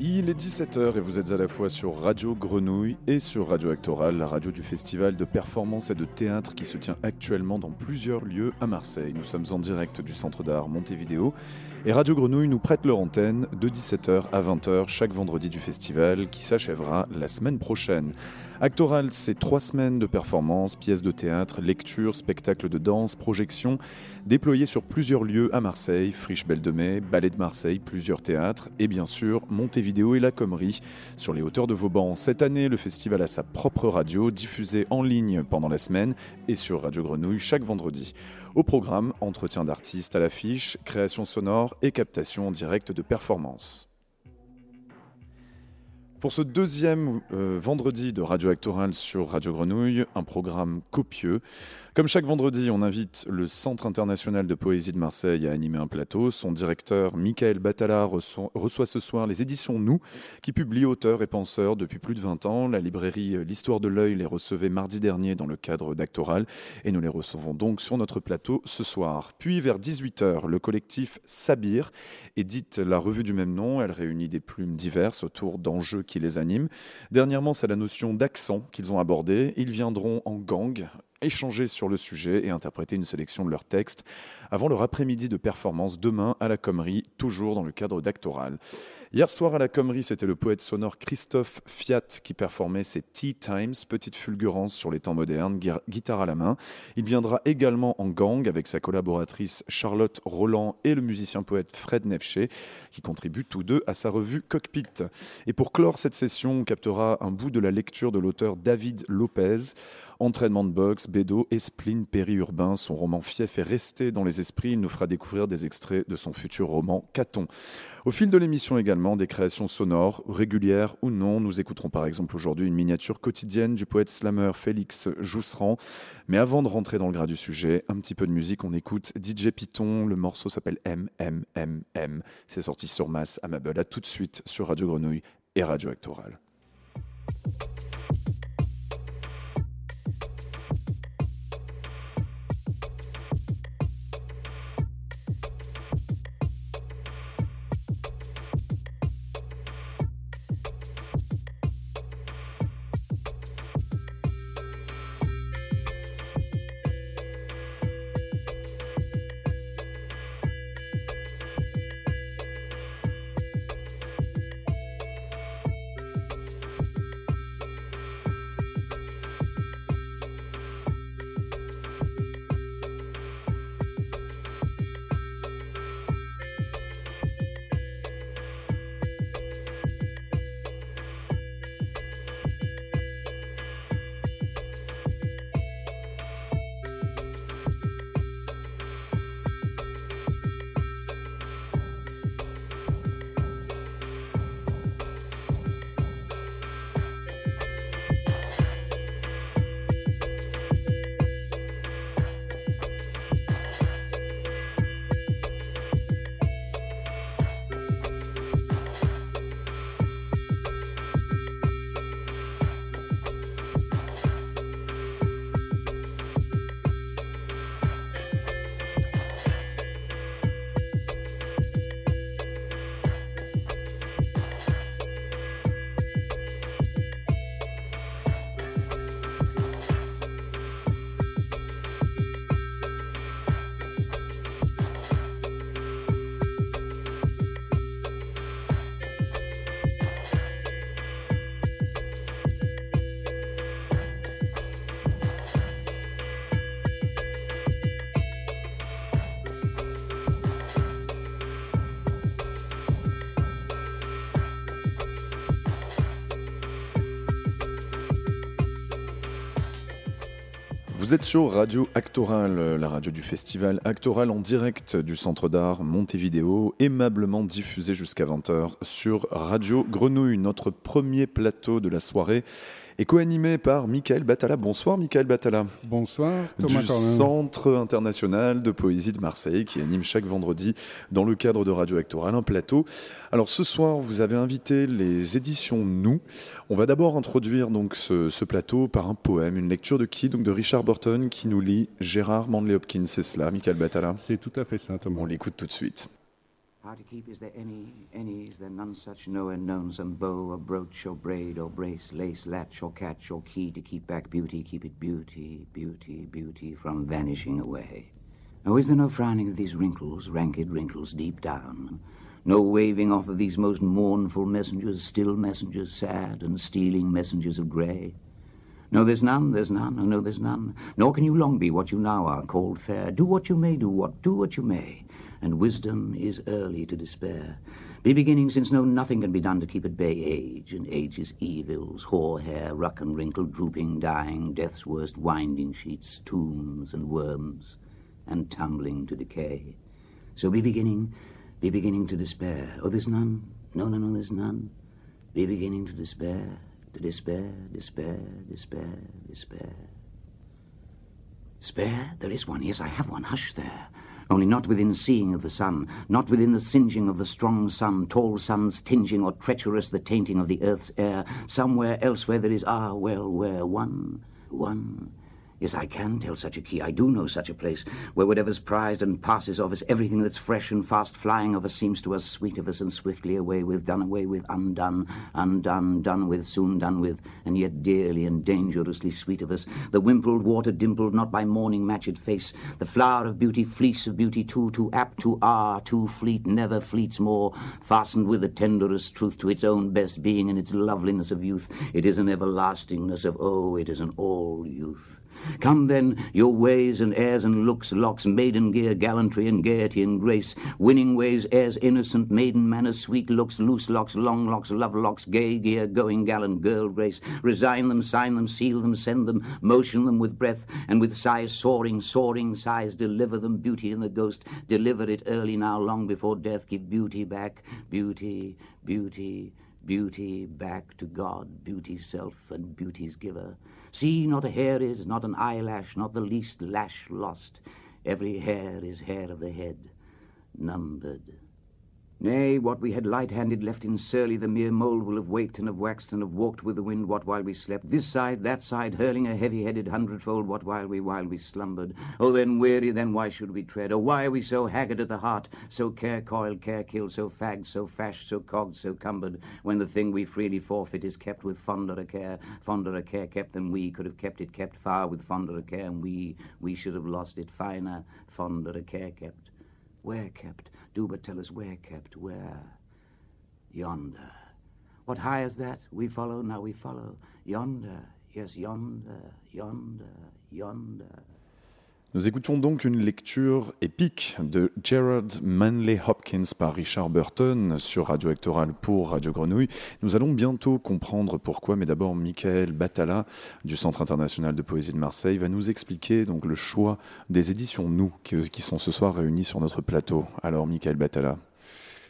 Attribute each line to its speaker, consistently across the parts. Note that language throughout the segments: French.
Speaker 1: Il est 17h et vous êtes à la fois sur Radio Grenouille et sur Radio Actoral, la radio du festival de performance et de théâtre qui se tient actuellement dans plusieurs lieux à Marseille. Nous sommes en direct du centre d'art Montevideo et Radio Grenouille nous prête leur antenne de 17h à 20h chaque vendredi du festival qui s'achèvera la semaine prochaine. Actoral, c'est trois semaines de performances, pièces de théâtre, lectures, spectacles de danse, projections, déployés sur plusieurs lieux à Marseille, Friche Belle de Mai, Ballet de Marseille, plusieurs théâtres et bien sûr Montevideo et la Commerie sur les hauteurs de Vauban. Cette année, le festival a sa propre radio diffusée en ligne pendant la semaine et sur Radio Grenouille chaque vendredi. Au programme, entretien d'artistes à l'affiche, création sonore et captation en direct de performances. Pour ce deuxième euh, vendredi de Radio Actoral sur Radio Grenouille, un programme copieux. Comme chaque vendredi, on invite le Centre international de poésie de Marseille à animer un plateau. Son directeur, Michael Batala, reçoit, ce soir les éditions Nous, qui publient auteurs et penseurs depuis plus de 20 ans. La librairie L'Histoire de l'œil les recevait mardi dernier dans le cadre d'Actoral et nous les recevons donc sur notre plateau ce soir. Puis vers 18h, le collectif Sabir édite la revue du même nom. Elle réunit des plumes diverses autour d'enjeux qui les animent. Dernièrement, c'est la notion d'accent qu'ils ont abordée. Ils viendront en gang échanger sur le sujet et interpréter une sélection de leurs textes avant leur après-midi de performance demain à la Commerie, toujours dans le cadre d'Actoral. Hier soir à la Commerie, c'était le poète sonore Christophe Fiat qui performait ses Tea Times, petite fulgurance sur les temps modernes, guitare à la main. Il viendra également en gang avec sa collaboratrice Charlotte Roland et le musicien poète Fred Nefché qui contribuent tous deux à sa revue Cockpit. Et pour clore cette session, on captera un bout de la lecture de l'auteur David Lopez. Entraînement de boxe, bédo et spleen périurbain. Son roman Fief est resté dans les Il nous fera découvrir des extraits de son futur roman Caton. Au fil de l'émission également, des créations sonores, régulières ou non. Nous écouterons par exemple aujourd'hui une miniature quotidienne du poète slammer Félix Jousserand. Mais avant de rentrer dans le gras du sujet, un petit peu de musique. On écoute DJ Python. Le morceau s'appelle MMMM. C'est sorti sur Mass à Mabel. À tout de suite sur Radio Grenouille et Radio Actoral. Radio Actoral, la radio du festival Actoral en direct du centre d'art Montevideo, aimablement diffusé jusqu'à 20h sur Radio Grenouille, notre premier plateau de la soirée et co-animé par Michael Batala. Bonsoir Michael Batala.
Speaker 2: Bonsoir Thomas
Speaker 1: Du Centre international de poésie de Marseille qui anime chaque vendredi dans le cadre de Radio Actoral un plateau. Alors ce soir, vous avez invité les éditions Nous. On va d'abord introduire donc ce, ce, plateau par un poème, une lecture de qui? Donc de Richard Burton qui nous lit Gérard Manley Hopkins. C'est cela, Michael Batala
Speaker 2: C'est tout à fait ça, Thomas.
Speaker 1: On l'écoute tout de suite.
Speaker 3: How to keep, is there any, any, is there none such nowhere known, some bow or brooch or braid or brace, lace, latch or catch or key to keep back beauty, keep it beauty, beauty, beauty from vanishing away? Oh, is there no frowning of these wrinkles, ranked wrinkles deep down? No waving off of these most mournful messengers, still messengers, sad and stealing messengers of grey? No, there's none, there's none, oh no, there's none. Nor can you long be what you now are, called fair. Do what you may, do what, do what you may and wisdom is early to despair. Be beginning, since no nothing can be done to keep at bay age, and age's evils, hoar hair, ruck and wrinkle, drooping, dying, death's worst winding sheets, tombs and worms, and tumbling to decay. So be beginning, be beginning to despair. Oh, there's none. No, no, no, there's none. Be beginning to despair, to despair, despair, despair, despair. Spare? There is one. Yes, I have one. Hush there only not within seeing of the sun, not within the singeing of the strong sun, tall sun's tinging or treacherous the tainting of the earth's air, somewhere else where there is, ah, well, where one, one, Yes, I can tell such a key. I do know such a place where whatever's prized and passes of us, everything that's fresh and fast flying of us seems to us sweet of us and swiftly away with, done away with, undone, undone, done with, soon done with, and yet dearly and dangerously sweet of us. The wimpled, water dimpled, not by morning matched face, the flower of beauty, fleece of beauty, too, too apt, too ah, too fleet, never fleets more, fastened with the tenderest truth to its own best being and its loveliness of youth. It is an everlastingness of, oh, it is an all youth. Come then, your ways and airs and looks, locks, maiden gear, gallantry and gaiety and grace, winning ways, airs innocent, maiden manners, sweet looks, loose locks, long locks, love locks, gay gear, going gallant, girl grace. Resign them, sign them, seal them, send them, motion them with breath, and with sighs soaring, soaring sighs, deliver them, beauty in the ghost, deliver it early now, long before death, give beauty back, beauty, beauty, beauty back to God, beauty's self and beauty's giver. See, not a hair is, not an eyelash, not the least lash lost. Every hair is hair of the head, numbered. Nay, what we had light-handed left in surly, the mere mould will have waked and have waxed and have walked with the wind, what while we slept, this side, that side, hurling a heavy-headed hundredfold, what while we, while we slumbered. Oh, then weary, then why should we tread? Oh, why are we so haggard at the heart, so care-coiled, care-killed, so fagged, so fashed, so cogged, so cumbered, when the thing we freely forfeit is kept with fonder a care, fonder a care kept than we could have kept it kept far with fonder a care, and we, we should have lost it finer, fonder a care kept. Where kept? Do but tell us where kept, where? Yonder. What high is that? We follow, now we follow. Yonder, yes, yonder, yonder, yonder.
Speaker 1: Nous écoutons donc une lecture épique de Gerard Manley Hopkins par Richard Burton sur Radio Actoral pour Radio Grenouille. Nous allons bientôt comprendre pourquoi, mais d'abord Michael Batala du Centre international de poésie de Marseille va nous expliquer donc le choix des éditions Nous qui sont ce soir réunies sur notre plateau. Alors Michael Batala.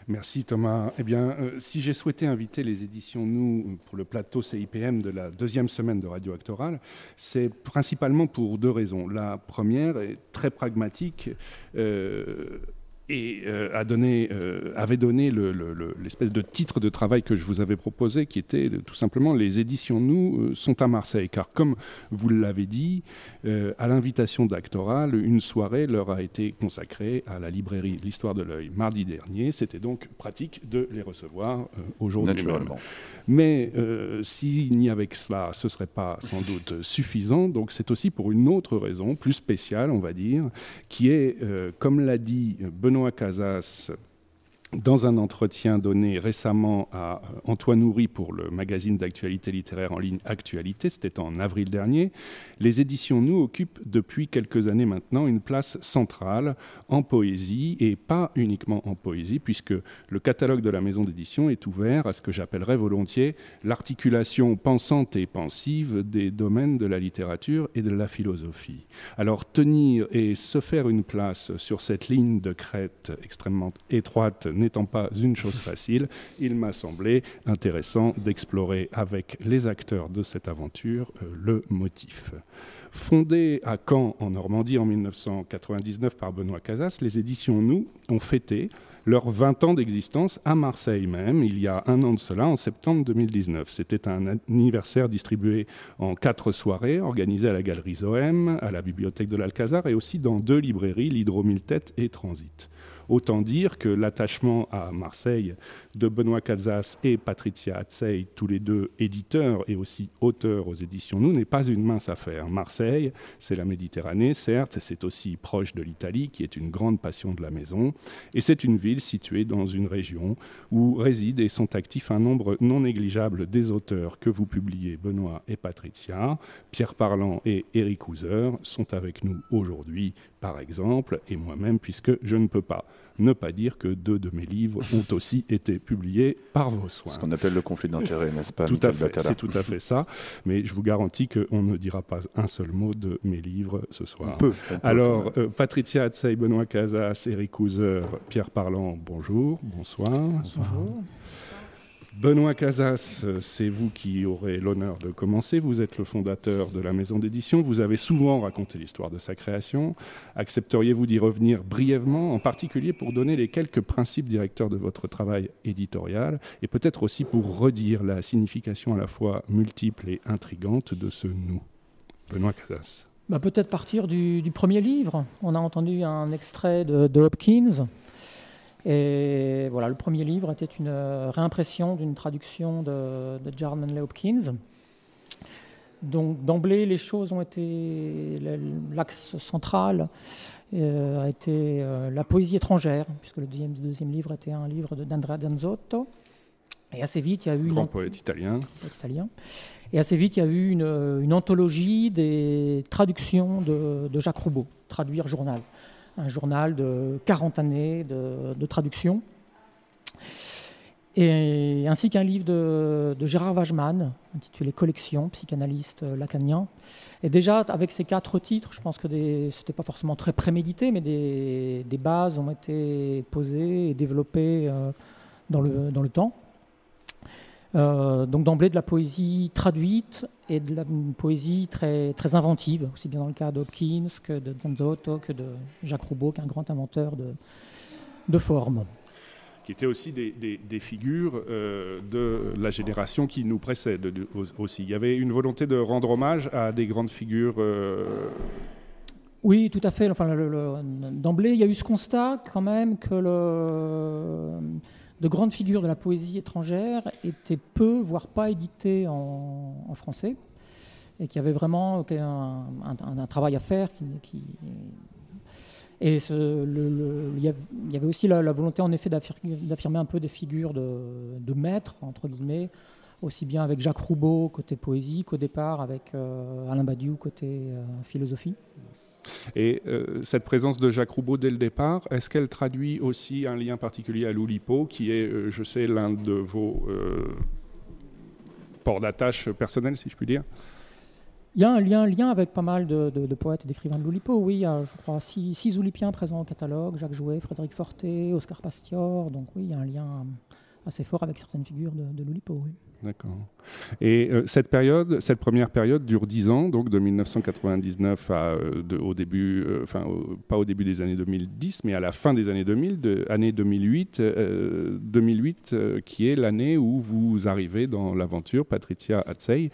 Speaker 2: Merci Thomas. Eh bien, euh, si j'ai souhaité inviter les éditions Nous pour le plateau CIPM de la deuxième semaine de Radio Actoral, c'est principalement pour deux raisons. La première est très pragmatique. Euh, et euh, a donné, euh, avait donné l'espèce le, de titre de travail que je vous avais proposé, qui était tout simplement Les éditions Nous euh, sont à Marseille. Car comme vous l'avez dit, à l'invitation d'Actoral, une soirée leur a été consacrée à la librairie L'Histoire de l'œil mardi dernier. C'était donc pratique de les recevoir aujourd'hui. Mais s'il n'y avait que cela, ce ne serait pas sans doute suffisant. Donc c'est aussi pour une autre raison, plus spéciale, on va dire, qui est, comme l'a dit Benoît Benoît Casas dans un entretien donné récemment à euh, Antoine Houry pour le magazine d'actualité littéraire en ligne Actualité, c'était en avril dernier, les éditions Nous occupent depuis quelques années maintenant une place centrale en poésie et pas uniquement en poésie, puisque le catalogue de la maison d'édition est ouvert à ce que j'appellerais volontiers l'articulation pensante et pensive des domaines de la littérature et de la philosophie. Alors tenir et se faire une place sur cette ligne de crête extrêmement étroite n'étant pas une chose facile, il m'a semblé intéressant d'explorer avec les acteurs de cette aventure le motif. Fondé à Caen, en Normandie, en 1999 par Benoît Casas, les éditions Nous ont fêté leurs 20 ans d'existence à Marseille même, il y a un an de cela, en septembre 2019. C'était un anniversaire distribué en quatre soirées, organisé à la Galerie Zoem, à la Bibliothèque de l'Alcazar et aussi dans deux librairies, l'Hydromille Tête et Transit. Autant dire que l'attachement à Marseille de Benoît Casas et Patricia Atzey, tous les deux éditeurs et aussi auteurs aux éditions Nous, n'est pas une mince affaire. Marseille, c'est la Méditerranée, certes, c'est aussi proche de l'Italie, qui est une grande passion de la maison, et c'est une ville située dans une région où résident et sont actifs un nombre non négligeable des auteurs que vous publiez, Benoît et Patricia. Pierre Parlant et Eric Houser sont avec nous aujourd'hui, par exemple, et moi-même, puisque je ne peux pas ne pas dire que deux de mes livres ont aussi été publiés par vos soins.
Speaker 1: Ce qu'on appelle le conflit d'intérêts, n'est-ce pas
Speaker 2: Tout à fait, c'est tout à fait ça. Mais je vous garantis qu'on ne dira pas un seul mot de mes livres ce soir.
Speaker 1: On peut.
Speaker 2: Alors, euh, Patricia Atsei, Benoît Casas, Eric Houser, Pierre Parlant, bonjour, bonsoir.
Speaker 4: Bonjour.
Speaker 2: Benoît Casas, c'est vous qui aurez l'honneur de commencer. Vous êtes le fondateur de la maison d'édition. Vous avez souvent raconté l'histoire de sa création. Accepteriez-vous d'y revenir brièvement, en particulier pour donner les quelques principes directeurs de votre travail éditorial et peut-être aussi pour redire la signification à la fois multiple et intrigante de ce nous? Benoît Casas.
Speaker 4: Bah, peut-être partir du, premier livre. On a entendu un extrait de, de Hopkins. Et voilà, le premier livre était une euh, réimpression d'une traduction de, Manley Hopkins. Donc d'emblée, les choses ont été l'axe central euh, a été euh, la poésie étrangère, puisque le deuxième, deuxième livre était un livre d'Andrea Danzotto. Et assez vite, il y a eu
Speaker 2: grand poète italien.
Speaker 4: italien. Et assez vite, il y a eu une, une anthologie des traductions de, de Jacques Roubaud, traduire journal un journal de 40 années de, traduction, et, ainsi qu'un livre de, Gérard Wajman, intitulé Collection, psychanalyste lacanien. Et déjà, avec ces quatre titres, je pense que ce n'était pas forcément très prémédité, mais des, bases ont été posées et développées euh, dans, le, dans le temps. Euh, donc d'emblée de la poésie traduite et de la poésie très, très inventive, aussi bien dans le cas d'Hopkins que de Zanzotto, que de Jacques Roubaud, qui est un grand inventeur de, de formes.
Speaker 2: Qui étaient aussi des, des, figures euh, de la génération qui nous précède aussi. Il y avait une volonté de rendre hommage à des grandes figures. Euh,
Speaker 4: oui, tout à fait. Enfin, D'emblée, il y a eu ce constat quand même que le de grandes figures de la poésie étrangère étaient peu, voire pas éditées en, français, et qui avaient vraiment un, travail à faire. Et il y avait aussi la, volonté, en effet, d'affirmer un peu des figures de, maîtres, entre guillemets, aussi bien avec Jacques Roubaud côté poésie qu'au départ avec euh, Alain Badiou côté euh, philosophie.
Speaker 2: Et euh, cette présence de Jacques Roubaud dès le départ, est-ce qu'elle traduit aussi un lien particulier à l'Oulipo, qui est, euh, je sais, l'un de vos euh, ports d'attache personnels, si je puis dire?
Speaker 4: Il y a un lien, avec pas mal de, poètes et d'écrivains de l'Oulipo. Oui, il y a, je crois, six, six Oulipiens présents au catalogue Jacques Jouet, Frédéric Forté, Oscar Pastior. Donc, oui, il y a un lien assez fort avec certaines figures de, de l'Oulipo. Oui.
Speaker 2: D'accord. Et euh, cette période, cette première période dure 10 ans, donc de 1999 à, euh, au début, euh, enfin pas au début des années 2010, mais à la fin des années 2000, de, année 2008, 2008 qui est l'année où vous arrivez dans l'aventure, Patricia Atzei.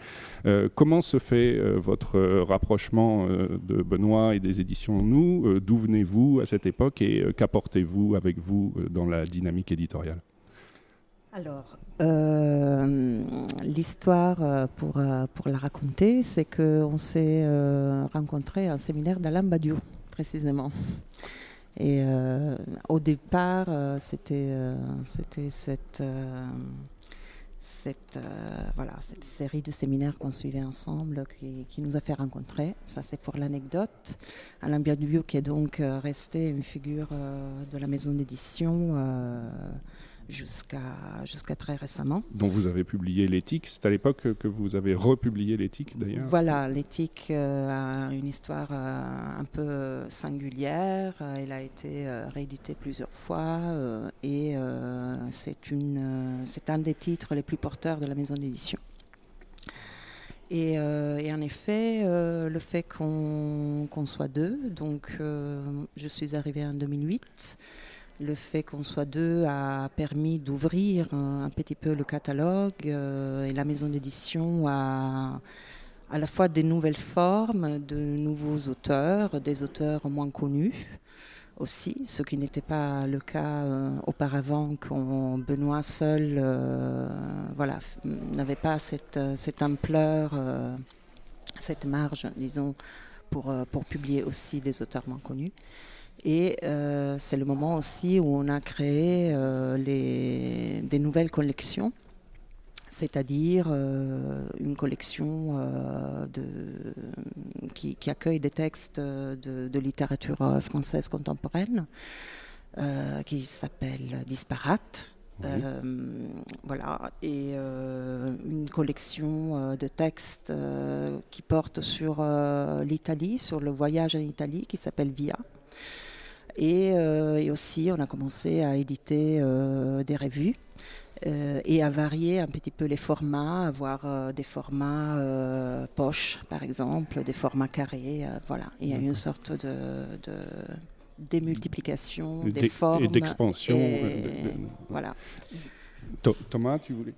Speaker 2: comment se fait votre rapprochement de Benoît et des éditions Nous? D'où venez-vous à cette époque et qu'apportez-vous avec vous dans la dynamique éditoriale?
Speaker 5: Alors, euh, l'histoire, euh, pour, euh, pour la raconter, c'est qu'on s'est rencontrés à un séminaire d'Alain Badiou, précisément. Et au départ, c'était c'était cette, cette, voilà, cette série de séminaires qu'on suivait ensemble qui, qui, nous a fait rencontrer. Ça, c'est pour l'anecdote. Alain Badiou, qui est donc resté une figure de la maison d'édition jusqu'à jusqu'à très récemment.
Speaker 2: Dont vous avez publié l'éthique. C'est à l'époque que vous avez republié l'éthique d'ailleurs.
Speaker 5: Voilà, l'éthique euh, a une histoire euh, un peu singulière. Elle a été euh, rééditée plusieurs fois et c'est une c'est un des titres les plus porteurs de la maison d'édition. Et, et, en effet, le fait qu'on soit deux, donc je suis arrivée en 2008. Le fait qu'on soit deux a permis d'ouvrir un, petit peu le catalogue euh, et la maison d'édition a à la fois des nouvelles formes, de nouveaux auteurs, des auteurs moins connus aussi, ce qui n'était pas le cas euh, auparavant quand Benoît seul euh, voilà, n'avait pas cette, ampleur, cette marge, disons, pour publier aussi des auteurs moins connus. Et euh, c'est le moment aussi où on a créé euh, les, des nouvelles collections, c'est-à-dire euh, une collection de, qui, accueille des textes de, littérature française contemporaine, qui s'appelle Disparate. voilà, et une collection de textes qui porte sur l'Italie, sur le voyage en Italie, qui s'appelle Via. Euh, et, aussi, on a commencé à éditer euh, des revues. Euh, et à varier un petit peu les formats, avoir des formats poche par exemple, des formats carrés, voilà. Il y a une sorte de, démultiplication des formes
Speaker 2: et d'expansion.
Speaker 5: Voilà.
Speaker 2: Thomas, tu voulais.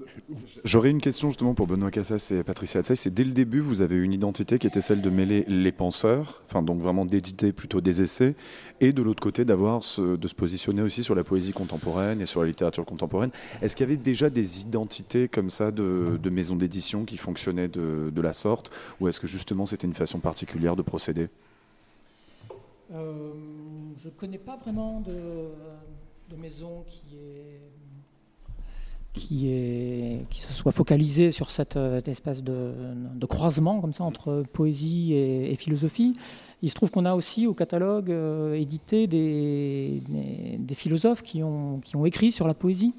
Speaker 1: J'aurais une question justement pour Benoît Cassas et Patricia Atsai. C'est dès le début, vous avez une identité qui était celle de mêler les penseurs, enfin donc vraiment d'éditer plutôt des essais, et de l'autre côté d'avoir de se positionner aussi sur la poésie contemporaine et sur la littérature contemporaine. Est-ce qu'il y avait déjà des identités comme ça de, maisons d'édition qui fonctionnaient de, la sorte, ou est-ce que justement c'était une façon particulière de procéder?
Speaker 4: Euh, Je ne connais pas vraiment de, de maison qui est qui, est, qui se soit focalisé sur cette, euh, espèce de, croisement comme ça entre poésie et, philosophie. Il se trouve qu'on a aussi au catalogue euh, édité des, des, philosophes qui ont, qui ont écrit sur la poésie.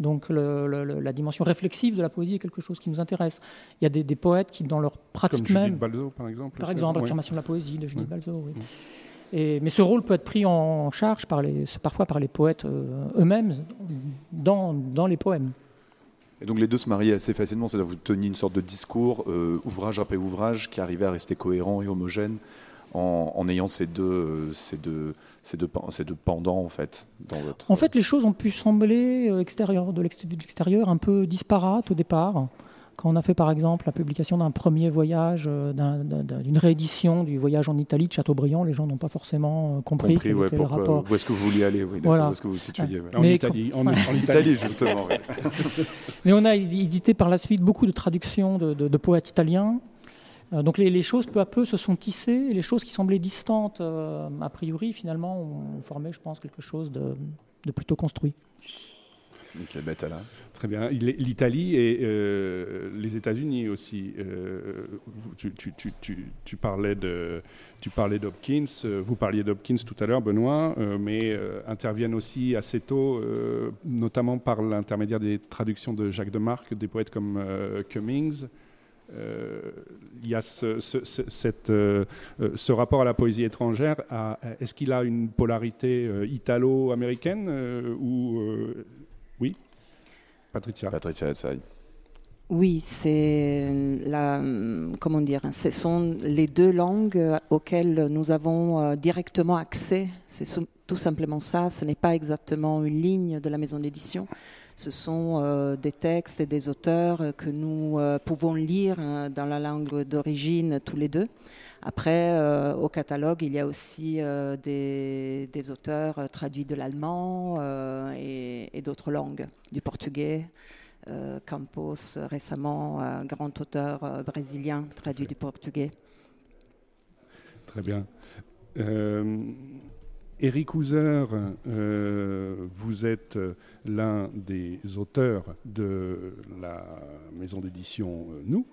Speaker 4: Donc la dimension réflexive de la poésie est quelque chose qui nous intéresse. Il y a des, poètes qui, dans leur pratique
Speaker 2: Comme
Speaker 4: même...
Speaker 2: Balzo, par exemple.
Speaker 4: Par exemple, l'affirmation de la poésie de Judith Balzo, oui. Et, mais ce rôle peut être pris en charge par les, parfois par les poètes euh, eux-mêmes dans, dans les poèmes.
Speaker 1: Et donc les deux se mariaient assez facilement, c'est-à-dire vous teniez une sorte de discours, euh, ouvrage après ouvrage, qui arrivait à rester cohérent et homogène en, ayant ces deux, euh, ces, deux, ces, deux, ces deux pendants en fait. Dans votre...
Speaker 4: En fait, les choses ont pu sembler extérieur, de l'extérieur un peu disparates au départ. Quand on a fait par exemple la publication d'un premier voyage, euh, d'une réédition du voyage en Italie de Chateaubriand, les gens n'ont pas forcément euh, compris, quel était le rapport.
Speaker 1: Où est-ce que vous vouliez aller Où est-ce que vous situiez
Speaker 2: En, Italie, en, Italie, justement.
Speaker 4: Mais on a édité par la suite beaucoup de traductions de, poètes italiens. Euh, donc les, choses peu à peu se sont tissées, et les choses qui semblaient distantes a priori finalement ont formé, je pense, quelque chose de, de plutôt construit.
Speaker 1: Bettala.
Speaker 2: Très bien. L'Italie et euh, les États-Unis aussi. Euh, tu, parlais de, tu parlais d'Hopkins. Euh, vous parliez d'Hopkins tout à l'heure, Benoît, mais interviennent aussi assez tôt, notamment par l'intermédiaire des traductions de Jacques de Marc, des poètes comme Cummings. il y a ce, ce, rapport à la poésie étrangère. Est-ce qu'il a une polarité italo-américaine ou Patricia.
Speaker 1: Patricia
Speaker 5: Oui, c'est la, comment dire, ce sont les deux langues auxquelles nous avons euh, directement accès. C'est tout simplement ça. Ce n'est pas exactement une ligne de la maison d'édition. Ce sont euh, des textes et des auteurs que nous euh, pouvons lire hein, dans la langue d'origine tous les deux. Après, euh, au catalogue, il y a aussi euh, des, auteurs euh, traduits de l'allemand et, d'autres langues, du portugais. Campos, récemment, un grand auteur brésilien traduit du portugais.
Speaker 2: Très bien. Eric Houser, vous êtes l'un des auteurs de la maison d'édition Nous.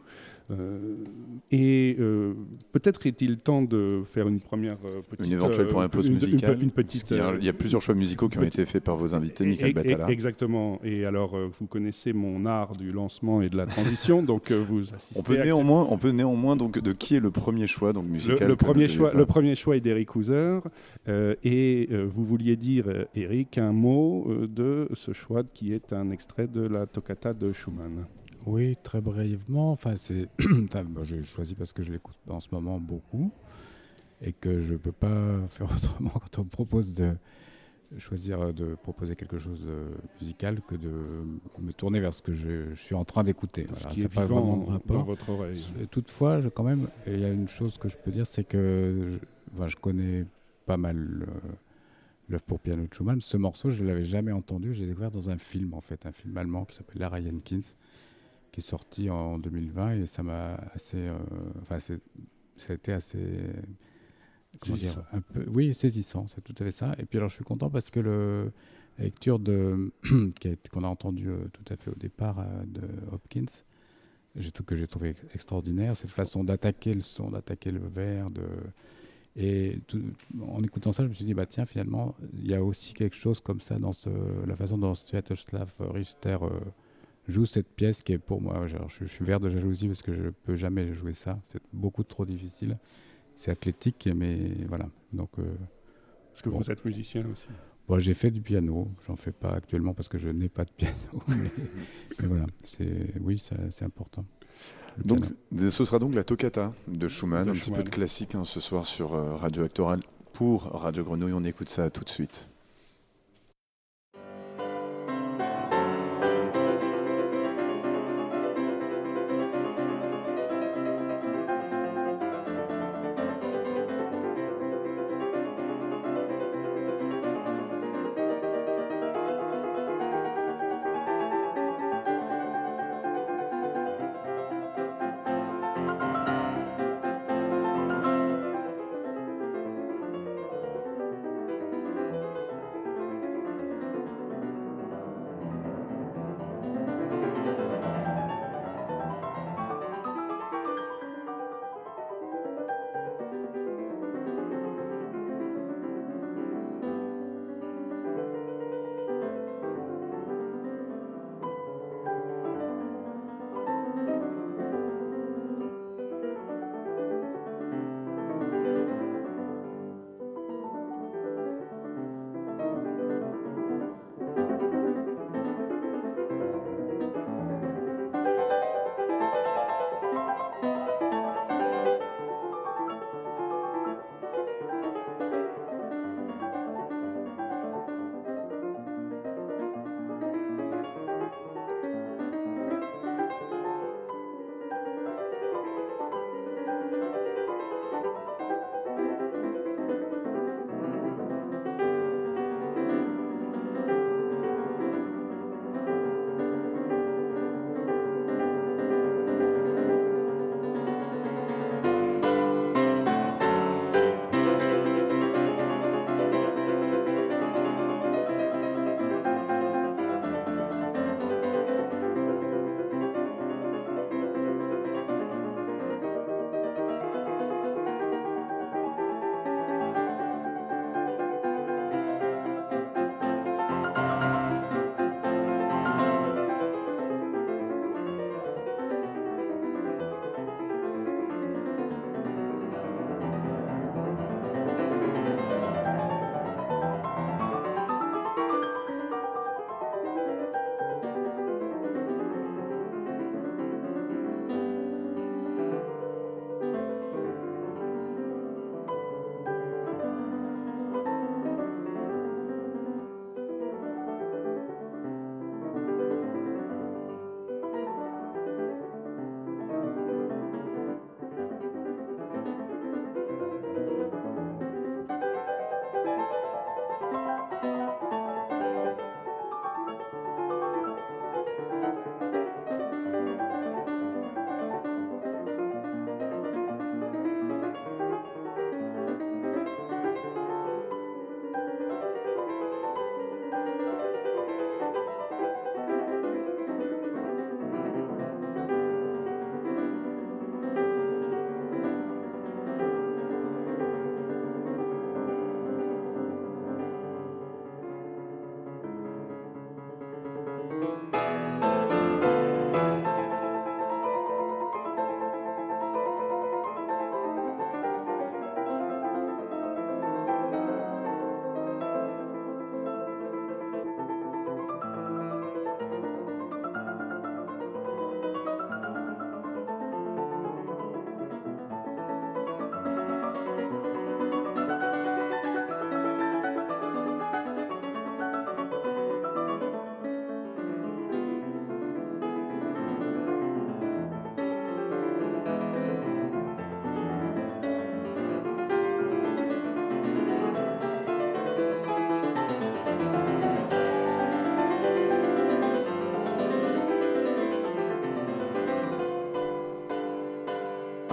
Speaker 2: Et peut-être est-il temps de faire une première petite...
Speaker 1: Une éventuelle première pause musicale.
Speaker 2: Une, petite,
Speaker 1: il, y a, plusieurs choix musicaux qui ont été faits par vos invités, Michael Batala.
Speaker 2: Exactement. Et alors, vous connaissez mon art du lancement et de la transition, donc vous assistez...
Speaker 1: On peut, néanmoins, on peut néanmoins, donc, de qui est le premier choix donc, musical
Speaker 2: le, premier choix, le premier choix est d'Eric Houser. et vous vouliez dire, Eric, un mot de ce choix qui est un extrait de la toccata de Schumann.
Speaker 6: Oui, très brièvement. Enfin, c'est, j'ai choisi parce que je l'écoute en ce moment beaucoup et que je ne peux pas faire autrement quand on me propose de choisir de proposer quelque chose de musical que de me tourner vers ce que je, suis en train d'écouter.
Speaker 2: Ce qui est pas vraiment dans votre oreille.
Speaker 6: Toutefois, je, quand même, il y a une chose que je peux dire, c'est que je, je connais pas mal euh, l'œuvre pour piano de Schumann. Ce morceau, je ne l'avais jamais entendu. J'ai découvert dans un film, en fait, un film allemand qui s'appelle Lara Jenkins qui est sorti en 2020 et ça m'a assez, euh, enfin ça a été assez, comment dire, un peu, oui saisissant, c'est tout à fait ça. Et puis alors je suis content parce que le la lecture de qu'on a entendu euh, tout à fait au départ euh, de Hopkins, j'ai tout que j'ai trouvé extraordinaire, cette façon d'attaquer le son, d'attaquer le verre, de et en écoutant ça, je me suis dit, bah tiens, finalement, il y a aussi quelque chose comme ça dans ce, la façon dont Sviatoslav Richter joue cette pièce qui est pour moi, genre, je, suis vert de jalousie parce que je ne peux jamais jouer ça. C'est beaucoup trop difficile. C'est athlétique, mais voilà. Donc, euh,
Speaker 2: Est-ce que vous êtes musicien aussi?
Speaker 6: Bon, J'ai fait du piano. J'en fais pas actuellement parce que je n'ai pas de piano. mais, voilà, c'est oui, c'est important.
Speaker 1: Donc, ce sera donc la toccata de Schumann, un petit peu de classique hein, ce soir sur euh, Radio Actoral pour Radio Grenouille. On écoute ça tout de suite.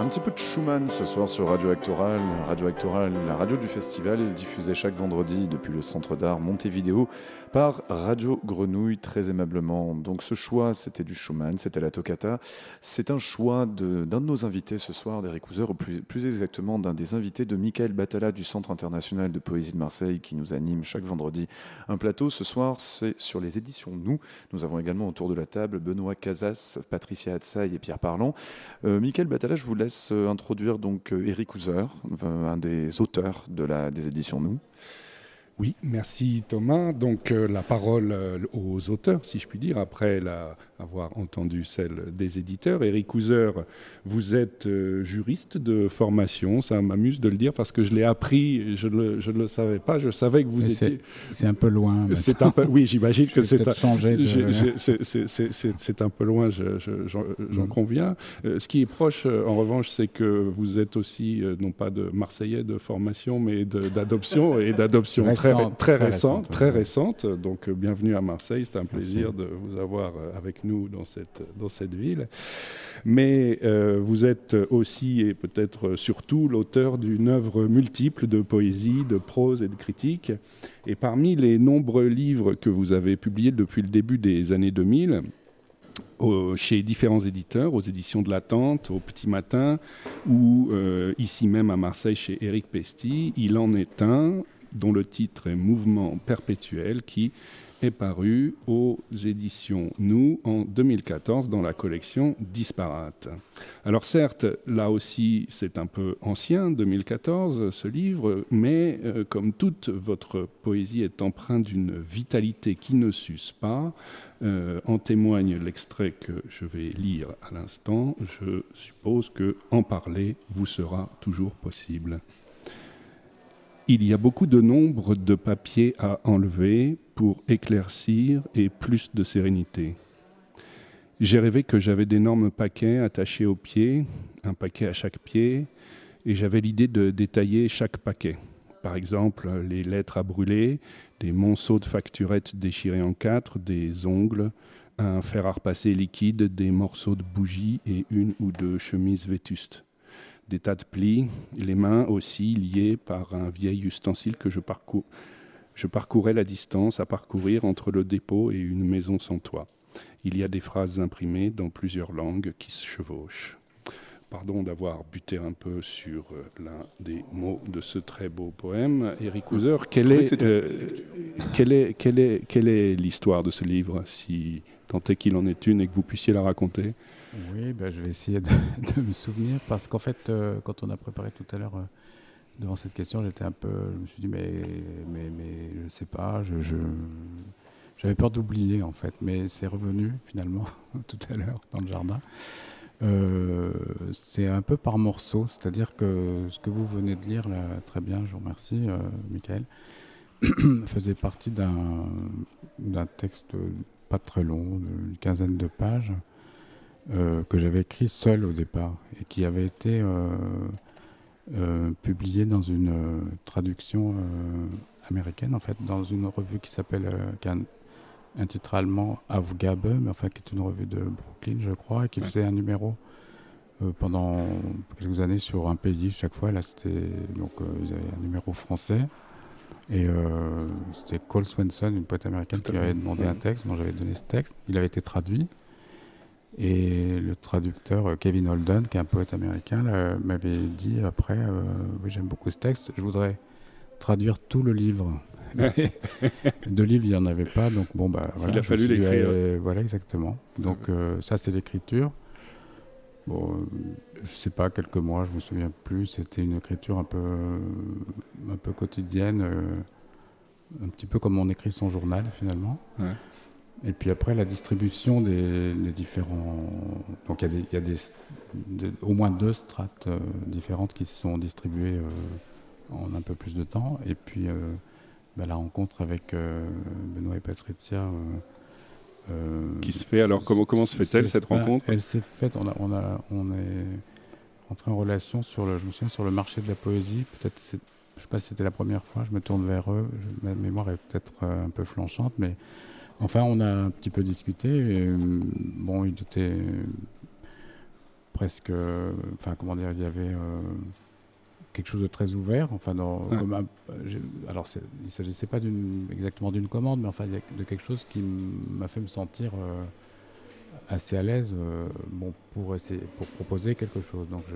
Speaker 1: Petit peu de Schumann ce soir sur Radio Actoral. Radio Actoral, la radio du festival, diffusée chaque vendredi depuis le centre d'art Montevideo par Radio Grenouille, très aimablement. Donc ce choix, c'était du Schumann, c'était la toccata. C'est un choix d'un de, nos invités ce soir, d'Eric Houser, ou plus, exactement d'un des invités de Michael Batala du Centre international de poésie de Marseille, qui nous anime chaque vendredi un plateau. Ce soir, c'est sur les éditions Nous. Nous avons également autour de la table Benoît Casas, Patricia Hatsaï et Pierre Parlant. Euh, Michael Batala, je vous laisse euh, introduire donc Eric Houser, un des auteurs de la, des éditions Nous.
Speaker 2: Oui, merci Thomas. Donc euh, la parole euh, aux auteurs, si je puis dire, après la, avoir entendu celle des éditeurs. Eric Houser, vous êtes euh, juriste de formation, ça m'amuse de le dire parce que je l'ai appris, je ne le, le, savais pas, je savais que vous étiez...
Speaker 6: C'est un peu loin.
Speaker 2: C'est un peu, oui, j'imagine que c'est un...
Speaker 6: De...
Speaker 2: C'est un peu loin, j'en mm. conviens. ce qui est proche, en revanche, c'est que vous êtes aussi, non pas de Marseillais de formation, mais d'adoption et d'adoption très très, récente, très récente. Donc, euh, bienvenue à Marseille. C'est un plaisir de vous avoir euh, avec nous dans cette, dans cette ville. Mais euh, vous êtes aussi et peut-être surtout l'auteur d'une œuvre multiple de poésie, de prose et de critique. Et parmi les nombreux livres que vous avez publiés depuis le début des années 2000, chez différents éditeurs, aux éditions de l'Attente, au Petit Matin, ou ici même à Marseille chez Éric Pesti. Il en est un dont le titre est Mouvement perpétuel, qui est paru aux éditions Nous en 2014 dans la collection Disparate. Alors certes, là aussi c'est un peu ancien, 2014, ce livre, mais euh, comme toute votre poésie est empreinte d'une vitalité qui ne s'use pas, euh, en témoigne l'extrait que je vais lire à l'instant, je suppose que en parler vous sera toujours possible. Il y a beaucoup de nombre de papiers à enlever pour éclaircir et plus de sérénité. J'ai rêvé que j'avais d'énormes paquets attachés aux pieds, un paquet à chaque pied, et j'avais l'idée de détailler chaque paquet. Par exemple, les lettres à brûler, des monceaux de facturettes déchirés en quatre, des ongles, un fer à repasser liquide, des morceaux de bougies et une ou deux chemises vétustes des tas de plis, les mains aussi liées par un vieil ustensile que je, parcours, je parcourais la distance à parcourir entre le dépôt et une maison sans toit. Il y a des phrases imprimées dans plusieurs langues qui se chevauchent. Pardon d'avoir buté un peu sur euh, l'un des mots de ce très beau poème. Eric Houser, quelle est, euh, quelle est, quelle est, quelle est l'histoire de ce livre, si tant est qu'il en est une et que vous puissiez la raconter?
Speaker 6: Oui, ben, je vais essayer de, me souvenir parce qu'en fait, euh, quand on a préparé tout à l'heure euh, devant cette question, j'étais un peu, je me suis dit mais mais mais je sais pas, je, j'avais peur d'oublier en fait, mais c'est revenu finalement tout à l'heure dans le jardin. Euh, c'est un peu par morceaux, c'est-à-dire que ce que vous venez de lire là, très bien, je vous remercie, Michael, faisait partie d'un d'un texte pas très long, d'une quinzaine de pages euh, que j'avais écrit seul au départ et qui avait été euh, euh, publié dans une traduction américaine, en fait, dans une revue qui s'appelle, qui a un, titre allemand, Aufgabe, mais enfin qui est une revue de Brooklyn, je crois, et qui faisait un numéro pendant quelques années sur un pays chaque fois. Là, c'était donc ils avaient un numéro français. Et c'était Cole Swenson, une poète américaine, qui avait demandé un texte, dont j'avais donné ce texte. Il avait été traduit. Et le traducteur euh, Kevin Holden, qui est un poète américain, m'avait dit après euh, Oui, j'aime beaucoup ce texte, je voudrais traduire tout le livre. de livres, il n'y en avait pas, donc bon, bah voilà.
Speaker 2: Il a fallu l'écrire.
Speaker 6: voilà, exactement. Donc euh, ça, c'est l'écriture. Bon, je sais pas, quelques mois, je me souviens plus. C'était une écriture un peu, un peu quotidienne, un petit peu comme on écrit son journal finalement. Ouais. Et puis après, la distribution des différents. Donc il y a, des, au moins deux strates euh, différentes qui sont distribuées euh, en un peu plus de temps. Et puis euh, bah, la rencontre avec Benoît et Patricia.
Speaker 2: qui se fait alors Comment, comment se fait-elle cette rencontre?
Speaker 6: Elle s'est faite. On, a, on, a, on est entré en relation sur le, je me souviens, sur le marché de la poésie. Peut-être, je ne sais pas si c'était la première fois. Je me tourne vers eux. ma mémoire est peut-être un peu flanchante, mais Enfin, on a un petit peu discuté. Et, bon, il était presque, enfin comment dire, il y avait quelque chose de très ouvert. Enfin, dans, alors il ne s'agissait pas exactement d'une commande, mais enfin de quelque chose qui m'a fait me sentir assez à l'aise bon, pour, essayer, pour proposer quelque chose. Donc je,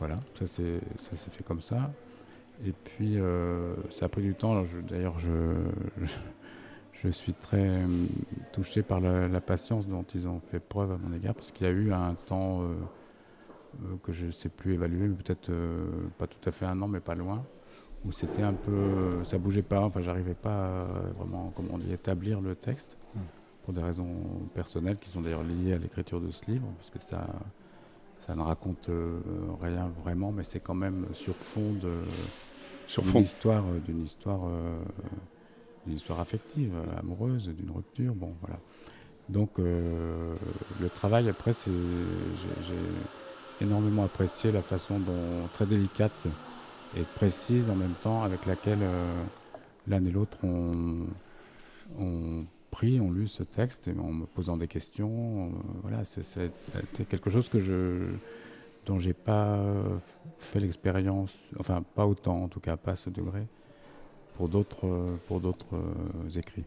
Speaker 6: voilà, ça s'est fait comme ça. Et puis, euh, ça a pris du temps. D'ailleurs, je, je, suis très euh, touché par la, patience dont ils ont fait preuve à mon égard, parce qu'il y a eu un temps euh, que je ne sais plus évaluer, peut-être pas tout à fait un an, mais pas loin, où c'était un peu. ça bougeait pas, enfin, j'arrivais pas à vraiment, comment on dit, établir le texte, hmm. pour des raisons personnelles qui sont d'ailleurs liées à l'écriture de ce livre, parce que ça ça ne raconte euh, rien vraiment, mais c'est quand même sur fond de sur fond histoire euh, d'une histoire euh, d'une histoire affective, amoureuse, d'une rupture. Bon, voilà. Donc le travail après, c'est j'ai énormément apprécié la façon dont très délicate et précise en même temps avec laquelle l'un et l'autre ont, ont pris, ont lu ce texte en me posant des questions. Euh, voilà, c'est quelque chose que je, dont j'ai pas fait l'expérience, enfin pas autant en tout cas, pas à ce degré, d'autres d'autres euh, écrits.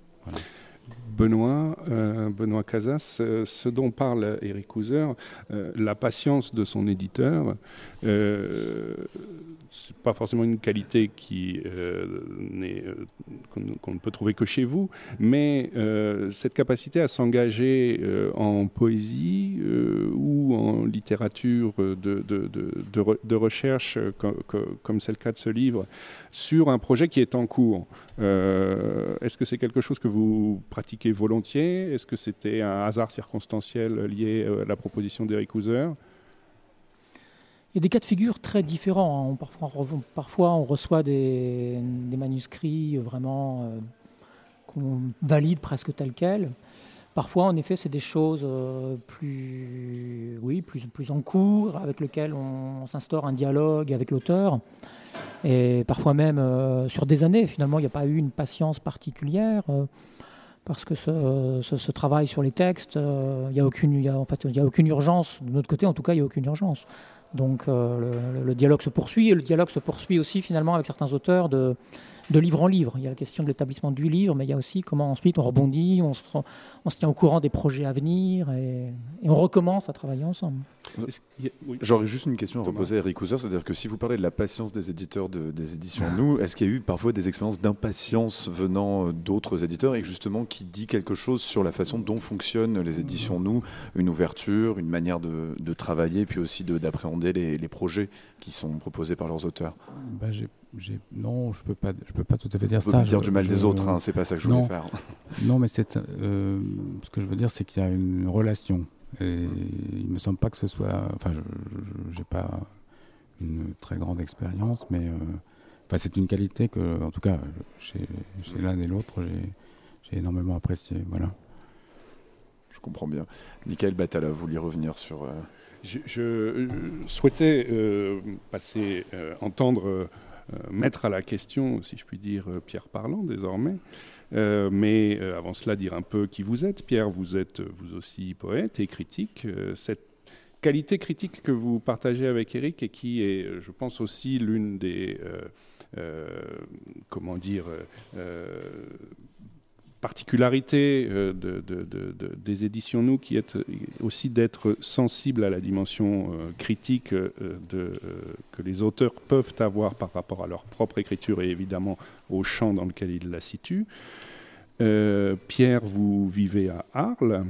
Speaker 2: Benoît, euh, Benoît Casas, ce dont parle Eric Houser, la patience de son éditeur, c'est pas forcément une qualité qui euh, euh, qu'on ne peut trouver que chez vous, mais euh, cette capacité à s'engager en poésie ou en littérature de, de, de, recherche, comme c'est le cas de ce livre, sur un projet qui est en cours. Est-ce que c'est quelque chose que vous pratiquez volontiers? Est-ce que c'était un hasard circonstanciel lié à la proposition d'Eric Houser
Speaker 4: il y a des cas de figure très différents. Hein. Parfois, on reçoit des, manuscrits vraiment euh, qu'on valide presque tels quels. Parfois, en effet, c'est des choses euh, plus, oui, plus, en cours, avec lesquelles on, s'instaure un dialogue avec l'auteur. Et parfois même euh, sur des années, finalement, il n'y a pas eu une patience particulière. parce que ce, travail sur les textes, il n'y a, en fait, a aucune urgence. De notre côté, en tout cas, il n'y a aucune urgence. Donc euh, le, dialogue se poursuit et le dialogue se poursuit aussi finalement avec certains auteurs de, de livre en livre. Il y a la question de l'établissement du livre, mais il y a aussi comment ensuite on rebondit, on se, on se tient au courant des projets à venir et, on recommence à travailler ensemble.
Speaker 1: J'aurais juste une question à reposer à Eric Houser, c'est-à-dire que si vous parlez de la patience des éditeurs des éditions Nous, est-ce qu'il y a eu parfois des expériences d'impatience venant d'autres éditeurs et justement qui dit quelque chose sur la façon dont fonctionnent les éditions Nous, une ouverture, une manière de, travailler, puis aussi d'appréhender les, les, projets qui sont proposés par leurs auteurs?
Speaker 6: Bah, non, je peux pas, je peux pas tout à fait dire ça.
Speaker 1: Pas dire du mal des autres, hein, c'est pas ça que je voulais faire.
Speaker 6: Non, mais c'est euh, ce que je veux dire, c'est qu'il y a une relation. Et il me semble pas que ce soit. Enfin, je n'ai pas une très grande expérience, mais euh, enfin, c'est une qualité que, en tout cas, chez, l'un et l'autre, j'ai énormément apprécié. Voilà.
Speaker 1: Je comprends bien. Michael Batala, vous voulez revenir sur. Euh,
Speaker 2: je, souhaitais passer, entendre euh, mettre à la question, si je puis dire, euh, Pierre Parlant désormais. Euh, mais avant cela, dire un peu qui vous êtes. Pierre, vous êtes vous aussi poète et critique. cette qualité critique que vous partagez avec Eric et qui est, je pense, aussi l'une des, comment dire, particularité euh, de, des éditions Nous, qui est aussi d'être sensible à la dimension euh, critique euh, que les auteurs peuvent avoir par rapport à leur propre écriture et évidemment au champ dans lequel ils la situent. Pierre, vous vivez à Arles.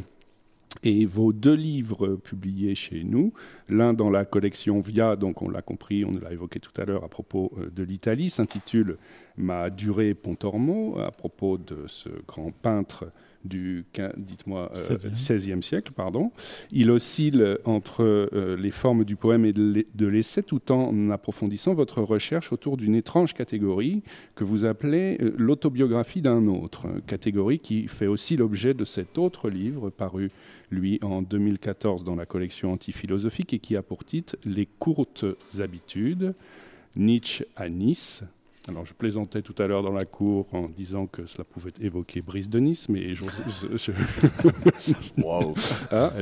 Speaker 2: Et vos deux livres publiés chez nous, l'un dans la collection Via, donc on l'a compris, on l'a évoqué tout à l'heure à propos de l'Italie, s'intitule Ma durée Pontormo, à propos de ce grand peintre du dites-moi, 16e. Euh, siècle. Pardon. Il oscille entre euh, les formes du poème et de l'essai tout en approfondissant votre recherche autour d'une étrange catégorie que vous appelez euh, l'autobiographie d'un autre, catégorie qui fait aussi l'objet de cet autre livre paru, lui, en 2014 dans la collection antiphilosophique et qui a pour titre Les courtes habitudes, Nietzsche à Nice, Alors, je plaisantais tout à l'heure dans la cour en disant que cela pouvait évoquer Brice de Nice, mais je.
Speaker 1: Waouh
Speaker 2: Ah,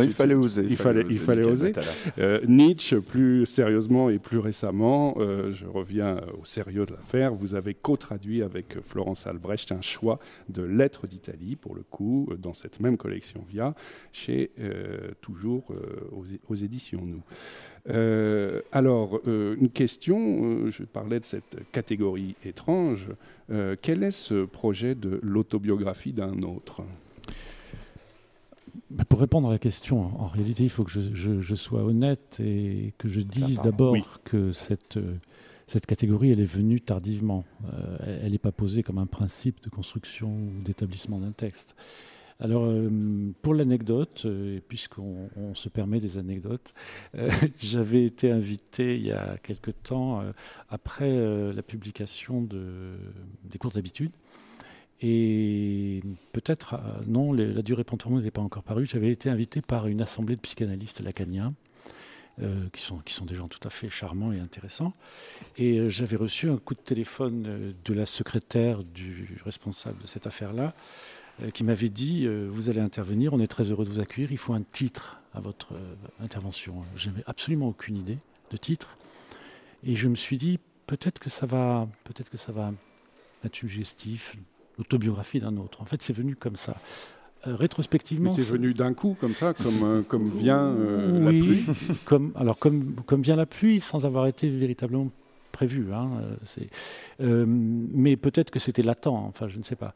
Speaker 1: Il fallait oser.
Speaker 2: Il fallait, il fallait oser. Euh, Nietzsche, plus sérieusement et plus récemment, euh, je reviens au sérieux de l'affaire, vous avez co-traduit avec Florence Albrecht un choix de lettres d'Italie, pour le coup, dans cette même collection Via, chez euh, toujours aux, aux, éditions Nous. Euh, alors, euh, une question, euh, je parlais de cette catégorie étrange. quel est ce projet de l'autobiographie d'un autre?
Speaker 7: Bah, pour répondre à la question, en réalité, il faut que je, sois honnête et que je dise d'abord que cette, cette catégorie, elle est venue tardivement. elle n'est pas posée comme un principe de construction ou d'établissement d'un texte. Alors, euh, pour l'anecdote, euh, puisqu'on se permet des anecdotes, euh, j'avais été invité il y a quelque temps, après la publication des cours d'habitude, et peut-être, non, la durée Pantoron n'était pas encore parue, j'avais été invité par une assemblée de psychanalystes lacaniens. qui, sont, des gens tout à fait charmants et intéressants. Et j'avais reçu un coup de téléphone de la secrétaire du responsable de cette affaire-là, qui m'avait dit euh, Vous allez intervenir, on est très heureux de vous accueillir, il faut un titre à votre euh, intervention. Je n'avais absolument aucune idée de titre. Et je me suis dit Peut-être que ça va, peut-être que ça va être suggestif, l'autobiographie d'un autre. En fait, c'est venu comme ça. rétrospectivement.
Speaker 2: c'est venu d'un coup, comme ça, comme, comme vient la pluie
Speaker 7: comme, Alors, comme, comme vient la pluie, sans avoir été véritablement prévu. Hein, mais peut-être que c'était latent, enfin, je ne sais pas.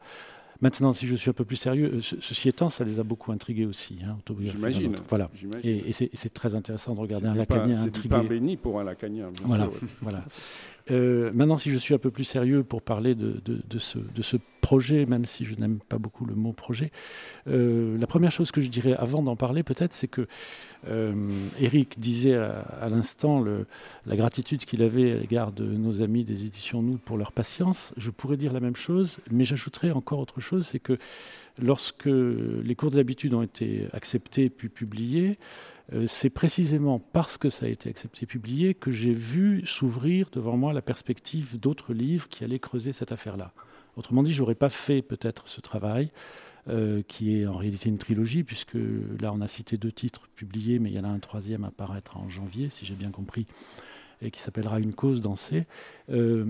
Speaker 7: Maintenant, si je suis un peu plus sérieux, euh, ceci étant, ça les a beaucoup intrigués aussi. Hein,
Speaker 2: J'imagine.
Speaker 7: Voilà. Et, c'est très intéressant de regarder un lacanien intrigué.
Speaker 2: C'est pas béni pour un lacanien. Bien
Speaker 7: voilà.
Speaker 2: Sûr.
Speaker 7: voilà. Euh, maintenant, si je suis un peu plus sérieux pour parler de, ce, projet, même si je n'aime pas beaucoup le mot projet, euh, la première chose que je dirais avant d'en parler, peut-être, c'est que euh, Eric disait à, l'instant la gratitude qu'il avait à l'égard de nos amis des éditions Nous pour leur patience. Je pourrais dire la même chose, mais j'ajouterais encore autre chose, c'est que lorsque les cours d'habitude ont été acceptés puis publiés, c'est précisément parce que ça a été accepté et publié que j'ai vu s'ouvrir devant moi la perspective d'autres livres qui allaient creuser cette affaire-là. Autrement dit, j'aurais pas fait peut-être ce travail, euh, qui est en réalité une trilogie, puisque là on a cité deux titres publiés, mais il y en a un troisième à paraître en janvier, si j'ai bien compris, et qui s'appellera Une cause dansée. Euh,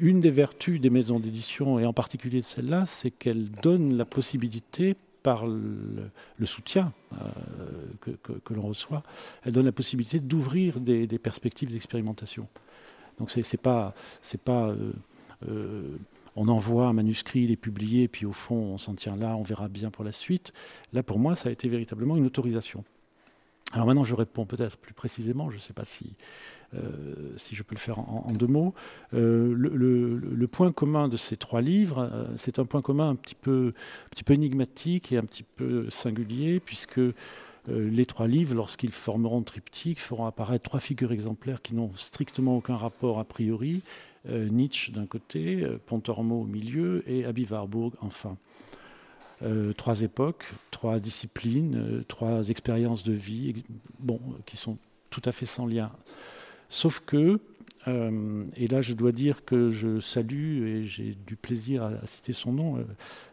Speaker 7: une des vertus des maisons d'édition, et en particulier de celle-là, c'est qu'elle donne la possibilité par le, soutien euh, que, l'on reçoit, elle donne la possibilité d'ouvrir des, perspectives d'expérimentation. Donc c'est pas c'est pas euh, euh, on envoie un manuscrit, il est publié, puis au fond on s'en tient là, on verra bien pour la suite. Là pour moi ça a été véritablement une autorisation. Alors maintenant je réponds peut-être plus précisément, je ne sais pas si si je peux le faire en, deux mots. Euh, le, point commun de ces trois livres, euh, c'est un point commun un petit, peu, un petit peu énigmatique et un petit peu singulier, puisque les trois livres, lorsqu'ils formeront triptyque, feront apparaître trois figures exemplaires qui n'ont strictement aucun rapport a priori. Nietzsche d'un côté, Pontormo au milieu et Abby Warburg enfin. trois époques, trois disciplines, trois expériences de vie, bon, qui sont tout à fait sans lien. Sauf que, euh, et là je dois dire que je salue et j'ai du plaisir à, citer son nom, euh,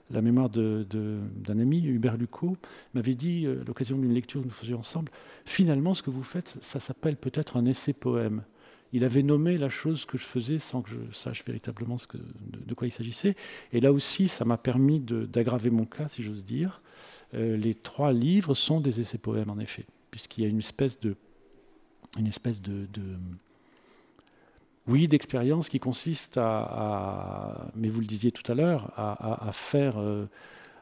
Speaker 7: la mémoire d'un ami, Hubert Lucot, m'avait dit euh, à l'occasion d'une lecture que nous faisions ensemble, finalement ce que vous faites, ça s'appelle peut-être un essai-poème. Il avait nommé la chose que je faisais sans que je sache véritablement ce de, quoi il s'agissait. Et là aussi, ça m'a permis d'aggraver mon cas, si j'ose dire. les trois livres sont des essais-poèmes, en effet, puisqu'il y a une espèce de une espèce de, oui, d'expérience qui consiste à, mais vous le disiez tout à l'heure, à, faire, euh,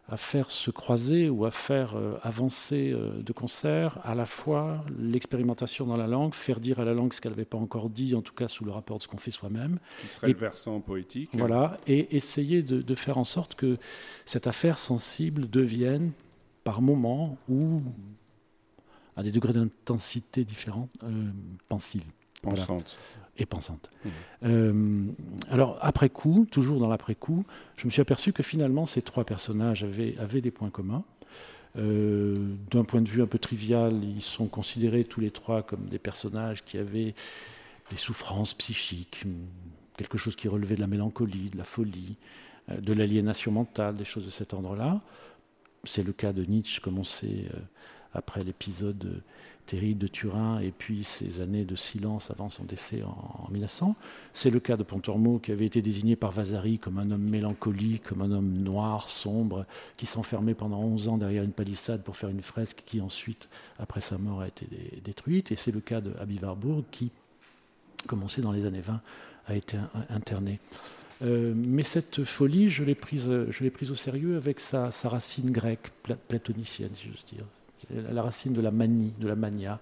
Speaker 7: à faire se croiser ou à faire euh, avancer euh, de concert à la fois l'expérimentation dans la langue, faire dire à la langue ce qu'elle n'avait pas encore dit, en tout cas sous le rapport de ce qu'on fait soi-même.
Speaker 2: Qui serait le versant poétique.
Speaker 7: Voilà, et essayer de, de, faire en sorte que cette affaire sensible devienne, par moments, ou à des degrés d'intensité différents, euh, pensive.
Speaker 2: Pensante.
Speaker 7: Et pensante. Mmh. Euh, alors, après coup, toujours dans l'après-coup, je me suis aperçu que finalement, ces trois personnages avaient, avaient des points communs. Euh, d'un point de vue un peu trivial, ils sont considérés tous les trois comme des personnages qui avaient des souffrances psychiques, quelque chose qui relevait de la mélancolie, de la folie, de l'aliénation mentale, des choses de cet ordre-là. C'est le cas de Nietzsche, comme on sait après l'épisode terrible de Turin et puis ses années de silence avant son décès en, 1900. C'est le cas de Pontormo qui avait été désigné par Vasari comme un homme mélancolique, comme un homme noir, sombre, qui s'enfermait pendant 11 ans derrière une palissade pour faire une fresque qui ensuite, après sa mort, a été détruite. Et c'est le cas de Abi Warburg qui, commencé dans les années 20, a été interné. Euh, mais cette folie, je l'ai prise, prise, au sérieux avec sa, sa racine grecque, platonicienne, si j'ose dire la racine de la manie, de la mania.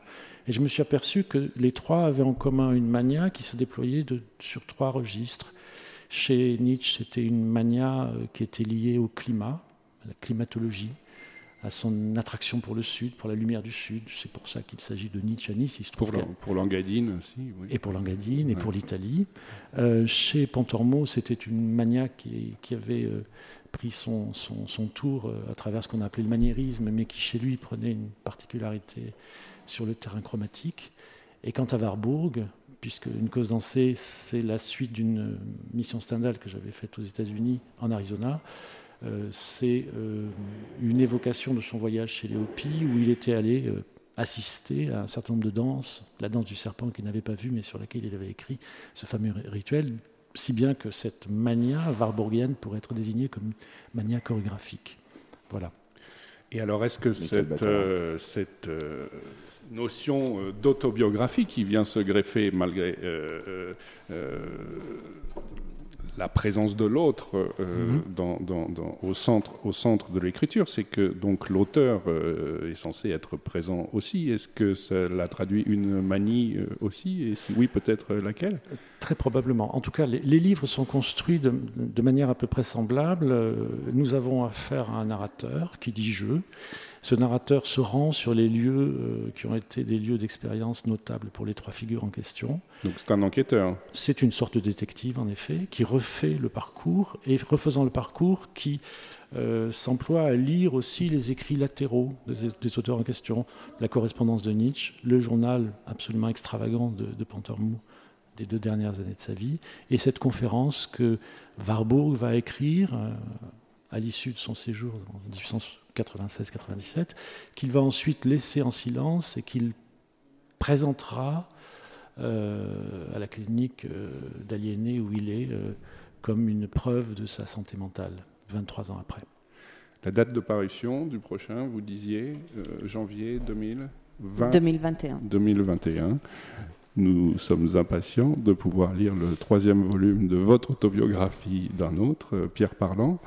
Speaker 7: Et je me suis aperçu que les trois avaient en commun une mania qui se déployait sur trois registres. Chez Nietzsche, c'était une mania euh, qui était liée au climat, à la climatologie, à son attraction pour le Sud, pour la lumière du Sud. C'est pour ça qu'il s'agit de Nietzsche à Nice.
Speaker 2: pour, pour Langadine aussi. Oui.
Speaker 7: Et pour Langadine et pour l'Italie. Euh, chez Pontormo, c'était une mania qui, qui avait euh, pris son, son, tour euh, à travers ce qu'on a appelé le maniérisme, mais qui chez lui prenait une particularité sur le terrain chromatique. Et quant à Warburg, puisque Une cause dansée, c'est la suite d'une mission Stendhal que j'avais faite aux États-Unis, en Arizona, euh, c'est euh, une évocation de son voyage chez les Hopis, où il était allé assister à un certain nombre de danses, la danse du serpent qu'il n'avait pas vue, mais sur laquelle il avait écrit ce fameux rituel, si bien que cette mania warburgienne pourrait être désignée comme mania chorégraphique. Voilà.
Speaker 2: Et alors, est-ce que cette, euh, cette euh, notion euh, d'autobiographie qui vient se greffer malgré la présence de l'autre euh, mhm. dans, au, centre, au centre de l'écriture. C'est que donc l'auteur euh, est censé être présent aussi. Est-ce que cela traduit une manie euh, aussi? Et si oui, peut-être laquelle?
Speaker 7: Très probablement. En tout cas, les, livres sont construits de, de, manière à peu près semblable. Nous avons affaire à un narrateur qui dit je ce narrateur se rend sur les lieux euh, qui ont été des lieux d'expérience notables pour les trois figures en question.
Speaker 2: Donc c'est un enquêteur.
Speaker 7: C'est une sorte de détective, en effet, qui refait le parcours et refaisant le parcours, qui euh, s'emploie à lire aussi les écrits latéraux des, auteurs en question, la correspondance de Nietzsche, le journal absolument extravagant de, de Pantermou des deux dernières années de sa vie, et cette conférence que Warburg va écrire euh, à l'issue de son séjour en 1800 96-97, qu'il va ensuite laisser en silence et qu'il présentera euh, à la clinique euh, d'aliénés où il est euh, comme une preuve de sa santé mentale, 23 ans après.
Speaker 2: La date de parution du prochain, vous disiez, janvier 2020,
Speaker 5: 2021.
Speaker 2: 2021. Nous sommes impatients de pouvoir lire le troisième volume de votre autobiographie d'un autre, Pierre Parlant.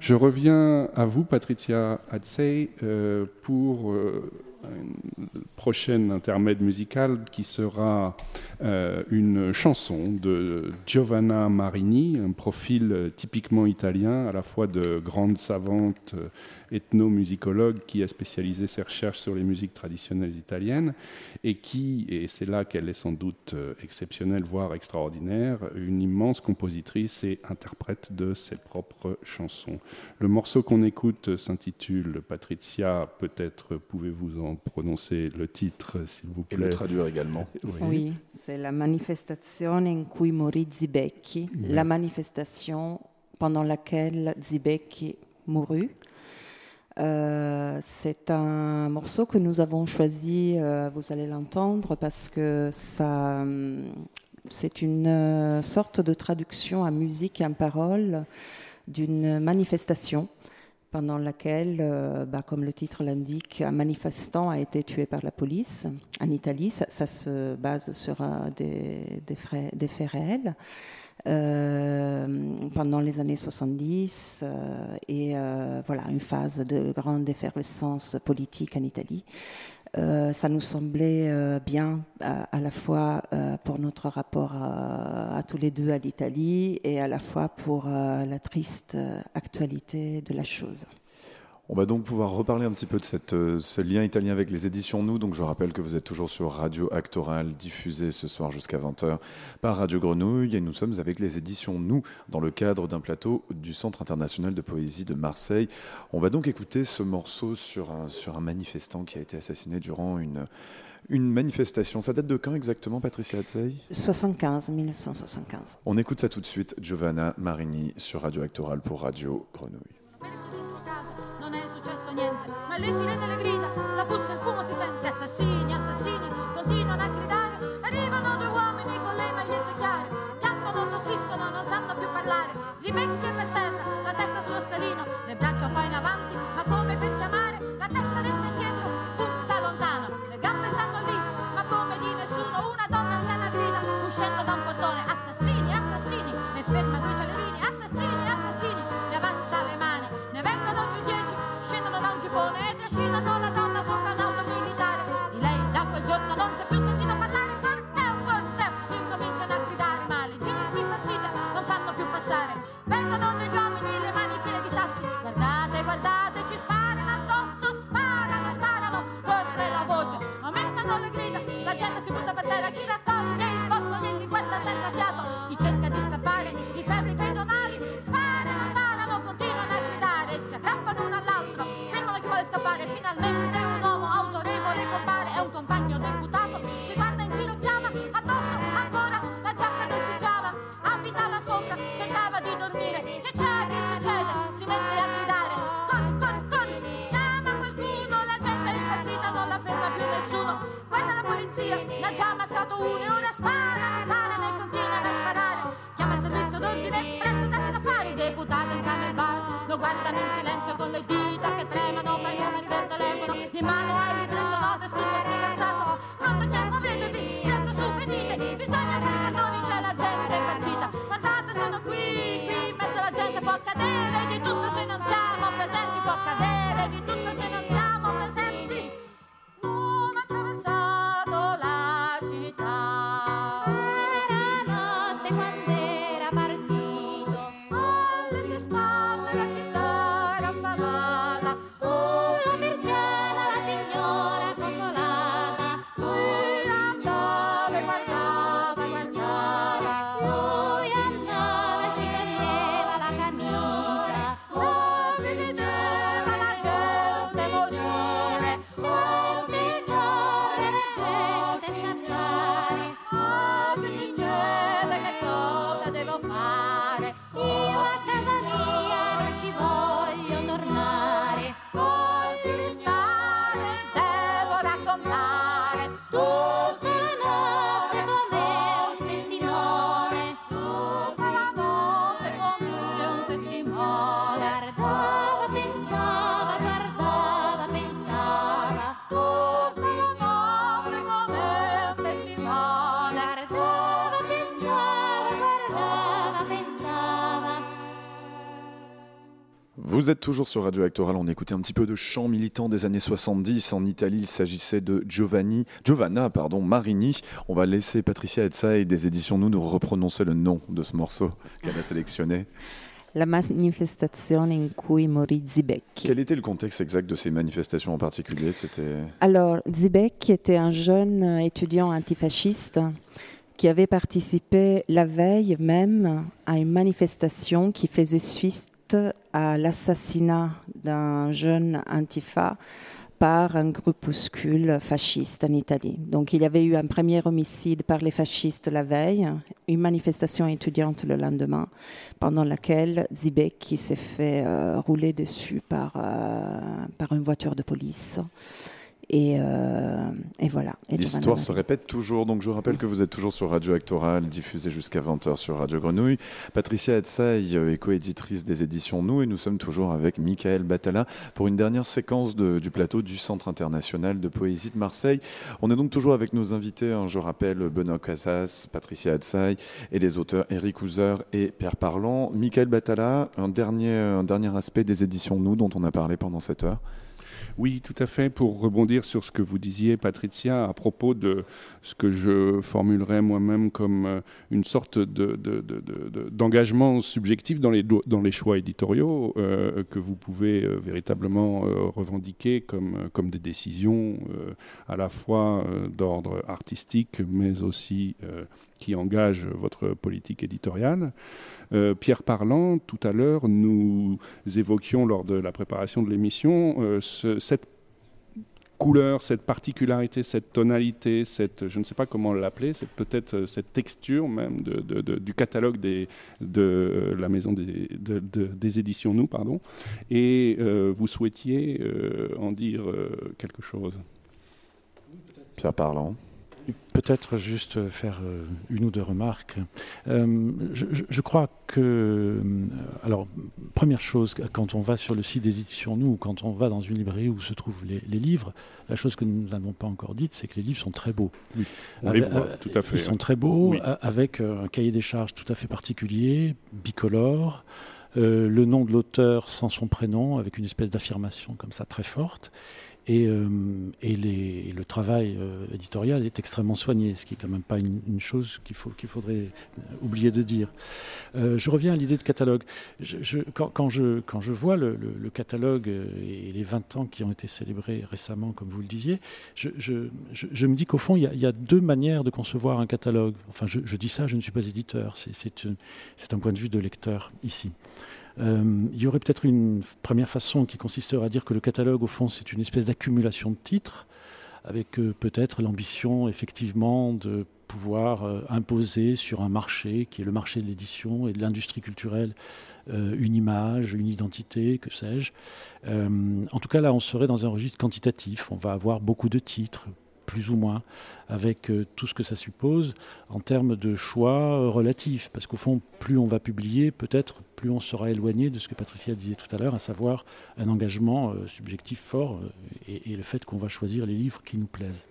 Speaker 2: Je reviens à vous, Patricia Hatzey, euh, pour euh, une prochaine intermède musical qui sera euh, une chanson de Giovanna Marini, un profil typiquement italien, à la fois de grande savante ethnomusicologue qui a spécialisé ses recherches sur les musiques traditionnelles italiennes et qui, et c'est là qu'elle est sans doute euh, exceptionnelle, voire extraordinaire, une immense compositrice et interprète de ses propres chansons. Le morceau qu'on écoute s'intitule Patricia, peut-être pouvez-vous en prononcer le titre, s'il vous plaît.
Speaker 1: Et le traduire également.
Speaker 5: Oui, c'est la manifestazione in cui morì Zibecchi, la manifestation pendant laquelle Zibecchi mourut. Euh, c'est un morceau que nous avons choisi, euh, vous allez l'entendre, parce que ça, hum, c'est une euh, sorte de traduction à musique et en parole d'une manifestation pendant laquelle, bah, comme le titre l'indique, un manifestant a été tué par la police en Italie. Ça, se base sur des faits réels. Euh, pendant les années 70 euh, et euh, voilà une phase de grande effervescence politique en Italie. ça nous semblait bien à, la fois pour notre rapport à, tous les deux à l'Italie et à la fois pour la triste actualité de la chose.
Speaker 1: On va donc pouvoir reparler un petit peu de cette, euh, ce lien italien avec les éditions Nous. Donc je rappelle que vous êtes toujours sur Radio Actoral, diffusé ce soir jusqu'à 20h par Radio Grenouille. Et nous sommes avec les éditions Nous dans le cadre d'un plateau du Centre international de poésie de Marseille. On va donc écouter ce morceau sur un, sur un manifestant qui a été assassiné durant une, une manifestation. Ça date de quand exactement, Patricia Hatzey
Speaker 5: 75, 1975.
Speaker 1: On écoute ça tout de suite, Giovanna Marini sur Radio Actoral pour Radio Grenouille.
Speaker 8: Ma lei si rende le grida, la puzza e il fumo si sente, assassini, assassini, continuano a gridare, arrivano due uomini con le magliette chiare, piangono, tossiscono, non sanno più parlare, zibecchie per terra, la testa sullo scalino, le braccia poi in avanti, ma come per chiamare, la testa resta indietro, punta lontano, le gambe stanno lì, ma come di nessuno, una donna anziana grida, uscendo da un portone, già ammazzato uno e ora spara, spara e continuano a sparare, chiama il servizio d'ordine, presto date da fare, i deputati entrano nel bar, lo guardano in silenzio con le dita che tremano, fa i numeri del telefono, in mano il prendo note, tutto spiegazzato, pronto chiamo, vedevi, presto su, venite, bisogna fare perdoni, c'è la gente impazzita, guardate sono qui, qui in mezzo alla gente. Può accadere di tutto se non siamo presenti, può accadere di tutto se non siamo
Speaker 1: Vous êtes toujours sur Radio Actoral, on écoutait un petit peu de chant militant des années 70. En Italie, il s'agissait de Giovanni, Giovanna pardon, Marini. On va laisser Patricia Etzai des éditions Nous nous reprononcer le nom de ce morceau qu'elle a sélectionné.
Speaker 5: La manifestazione in cui morì Zibecchi.
Speaker 1: Quel était le contexte exact de ces manifestations en particulier? C'était
Speaker 5: Alors, Zibecchi était un jeune étudiant antifasciste qui avait participé la veille même à une manifestation qui faisait suite à l'assassinat d'un jeune antifa par un groupuscule fasciste en Italie. Donc il y avait eu un premier homicide par les fascistes la veille, une manifestation étudiante le lendemain, pendant laquelle Zibecki s'est fait euh, rouler dessus euh, par une voiture de police. Et, euh, et voilà.
Speaker 1: L'histoire se répète toujours, donc je rappelle que vous êtes toujours sur Radio Actoral, diffusé jusqu'à 20h sur Radio Grenouille. Patricia Etzai est co-éditrice des éditions Nous et nous sommes toujours avec Michael Batala pour une dernière séquence de- du plateau du Centre international de poésie de Marseille. On est donc toujours avec nos invités, hein, je rappelle Benoît Casas, Patricia Etzai et les auteurs Eric Houser et Pierre Parlant. Michael Batala, un dernier, un dernier aspect des éditions Nous dont on a parlé pendant cette heure.
Speaker 2: Oui, tout à fait. Pour rebondir sur ce que vous disiez, Patricia, à propos de ce que je formulerais moi-même comme euh, une sorte d'engagement de, subjectif dans les, dans les choix éditoriaux euh, que vous pouvez euh, véritablement revendiquer comme, comme des décisions à la fois d'ordre artistique, mais aussi qui engagent votre politique éditoriale. Pierre Parlant, tout à l'heure, nous évoquions lors de la préparation de l'émission cette couleur, cette particularité, cette tonalité, cette, je ne sais pas comment l'appeler, c'est peut-être euh, cette texture même du catalogue de la maison des, éditions Nous, pardon. Et euh, vous souhaitiez euh, en dire quelque chose?
Speaker 1: Pierre Parlant.
Speaker 7: Peut-être juste faire euh, une ou deux remarques. Euh, je, crois que, euh, alors, première chose, quand on va sur le site des éditions Nous, ou quand on va dans une librairie où se trouvent les, livres, la chose que nous n'avons pas encore dite, c'est que les livres sont très beaux.
Speaker 2: Oui, on les voit, tout à fait.
Speaker 7: Ils sont très beaux, avec un cahier des charges tout à fait particulier, bicolore. le nom de l'auteur sans son prénom, avec une espèce d'affirmation comme ça très forte. Et, euh, le travail euh, éditorial est extrêmement soigné, ce qui est quand même pas une, chose qu'il faudrait euh, oublier de dire. je reviens à l'idée de catalogue. Quand, je, vois le, catalogue et les 20 ans qui ont été célébrés récemment, comme vous le disiez, je, me dis qu'au fond, il y, a, deux manières de concevoir un catalogue. Enfin, je, dis ça, je ne suis pas éditeur, c'est un point de vue de lecteur ici. Euh, il y aurait peut-être une première façon qui consisterait à dire que le catalogue, au fond, c'est une espèce d'accumulation de titres, avec euh, peut-être l'ambition, effectivement, de pouvoir euh, imposer sur un marché, qui est le marché de l'édition et de l'industrie culturelle, une image, une identité, que sais-je. en tout cas, là, on serait dans un registre quantitatif. On va avoir beaucoup de titres, plus ou moins, avec euh, tout ce que ça suppose en termes de choix euh, relatifs. Parce qu'au fond, plus on va publier, peut-être plus on sera éloigné de ce que Patricia disait tout à l'heure, à savoir un engagement euh, subjectif fort et, le fait qu'on va choisir les livres qui nous plaisent.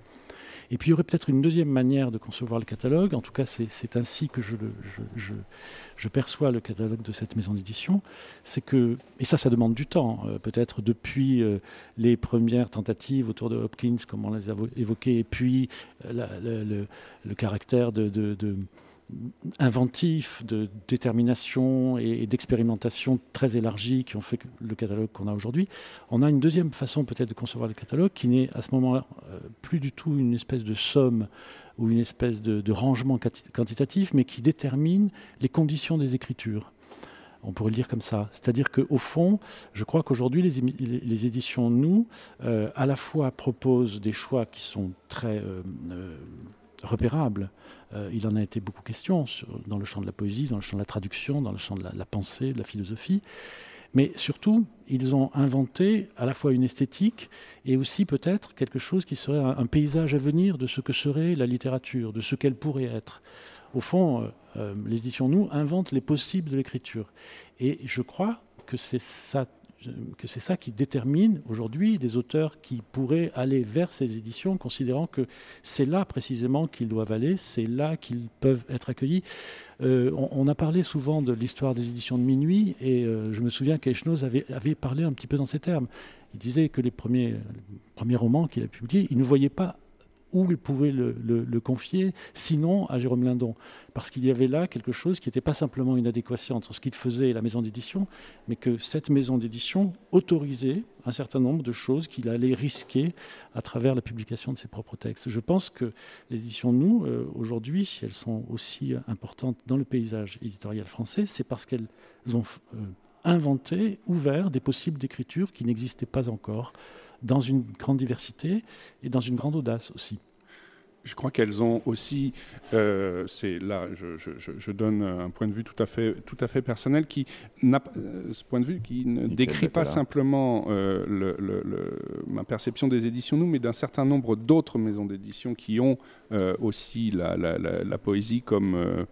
Speaker 7: Et puis il y aurait peut-être une deuxième manière de concevoir le catalogue, en tout cas c'est ainsi que je, perçois le catalogue de cette maison d'édition, c'est que, et ça ça demande du temps, euh, peut-être depuis euh, les premières tentatives autour de Hopkins, comme on les a évoquées, et puis euh, le, caractère de inventif, de détermination et, d'expérimentation très élargie qui ont fait le catalogue qu'on a aujourd'hui. On a une deuxième façon peut-être de concevoir le catalogue qui n'est à ce moment-là euh, plus du tout une espèce de somme ou une espèce de, rangement quantitatif, mais qui détermine les conditions des écritures. On pourrait le dire comme ça. C'est-à-dire qu'au fond, je crois qu'aujourd'hui, les, éditions Nous, euh, à la fois proposent des choix qui sont très euh, repérables, euh, il en a été beaucoup question dans le champ de la poésie, dans le champ de la traduction, dans le champ de la, pensée, de la philosophie. Mais surtout, ils ont inventé à la fois une esthétique et aussi peut-être quelque chose qui serait un, paysage à venir de ce que serait la littérature, de ce qu'elle pourrait être. Au fond, euh, euh, les éditions Nous inventent les possibles de l'écriture. Et je crois que c'est ça que c'est ça qui détermine aujourd'hui des auteurs qui pourraient aller vers ces éditions, considérant que c'est là précisément qu'ils doivent aller, c'est là qu'ils peuvent être accueillis. Euh, on, a parlé souvent de l'histoire des éditions de minuit, et euh, je me souviens qu'Echnoz avait, parlé un petit peu dans ces termes. Il disait que les premiers romans qu'il a publiés, il ne voyait pas où il pouvait le, confier, sinon à Jérôme Lindon. Parce qu'il y avait là quelque chose qui n'était pas simplement une adéquation entre ce qu'il faisait et la maison d'édition, mais que cette maison d'édition autorisait un certain nombre de choses qu'il allait risquer à travers la publication de ses propres textes. Je pense que les éditions Nous, euh, aujourd'hui, si elles sont aussi importantes dans le paysage éditorial français, c'est parce qu'elles ont euh, inventé, ouvert des possibles d'écriture qui n'existaient pas encore dans une grande diversité et dans une grande audace aussi.
Speaker 2: Je crois qu'elles ont aussi, euh, c'est là, je, donne un point de vue tout à fait, tout à fait personnel qui n'a, euh, ce point de vue qui ne décrit pas simplement euh, le, ma perception des éditions nous, mais d'un certain nombre d'autres maisons d'édition qui ont aussi la, la, poésie comme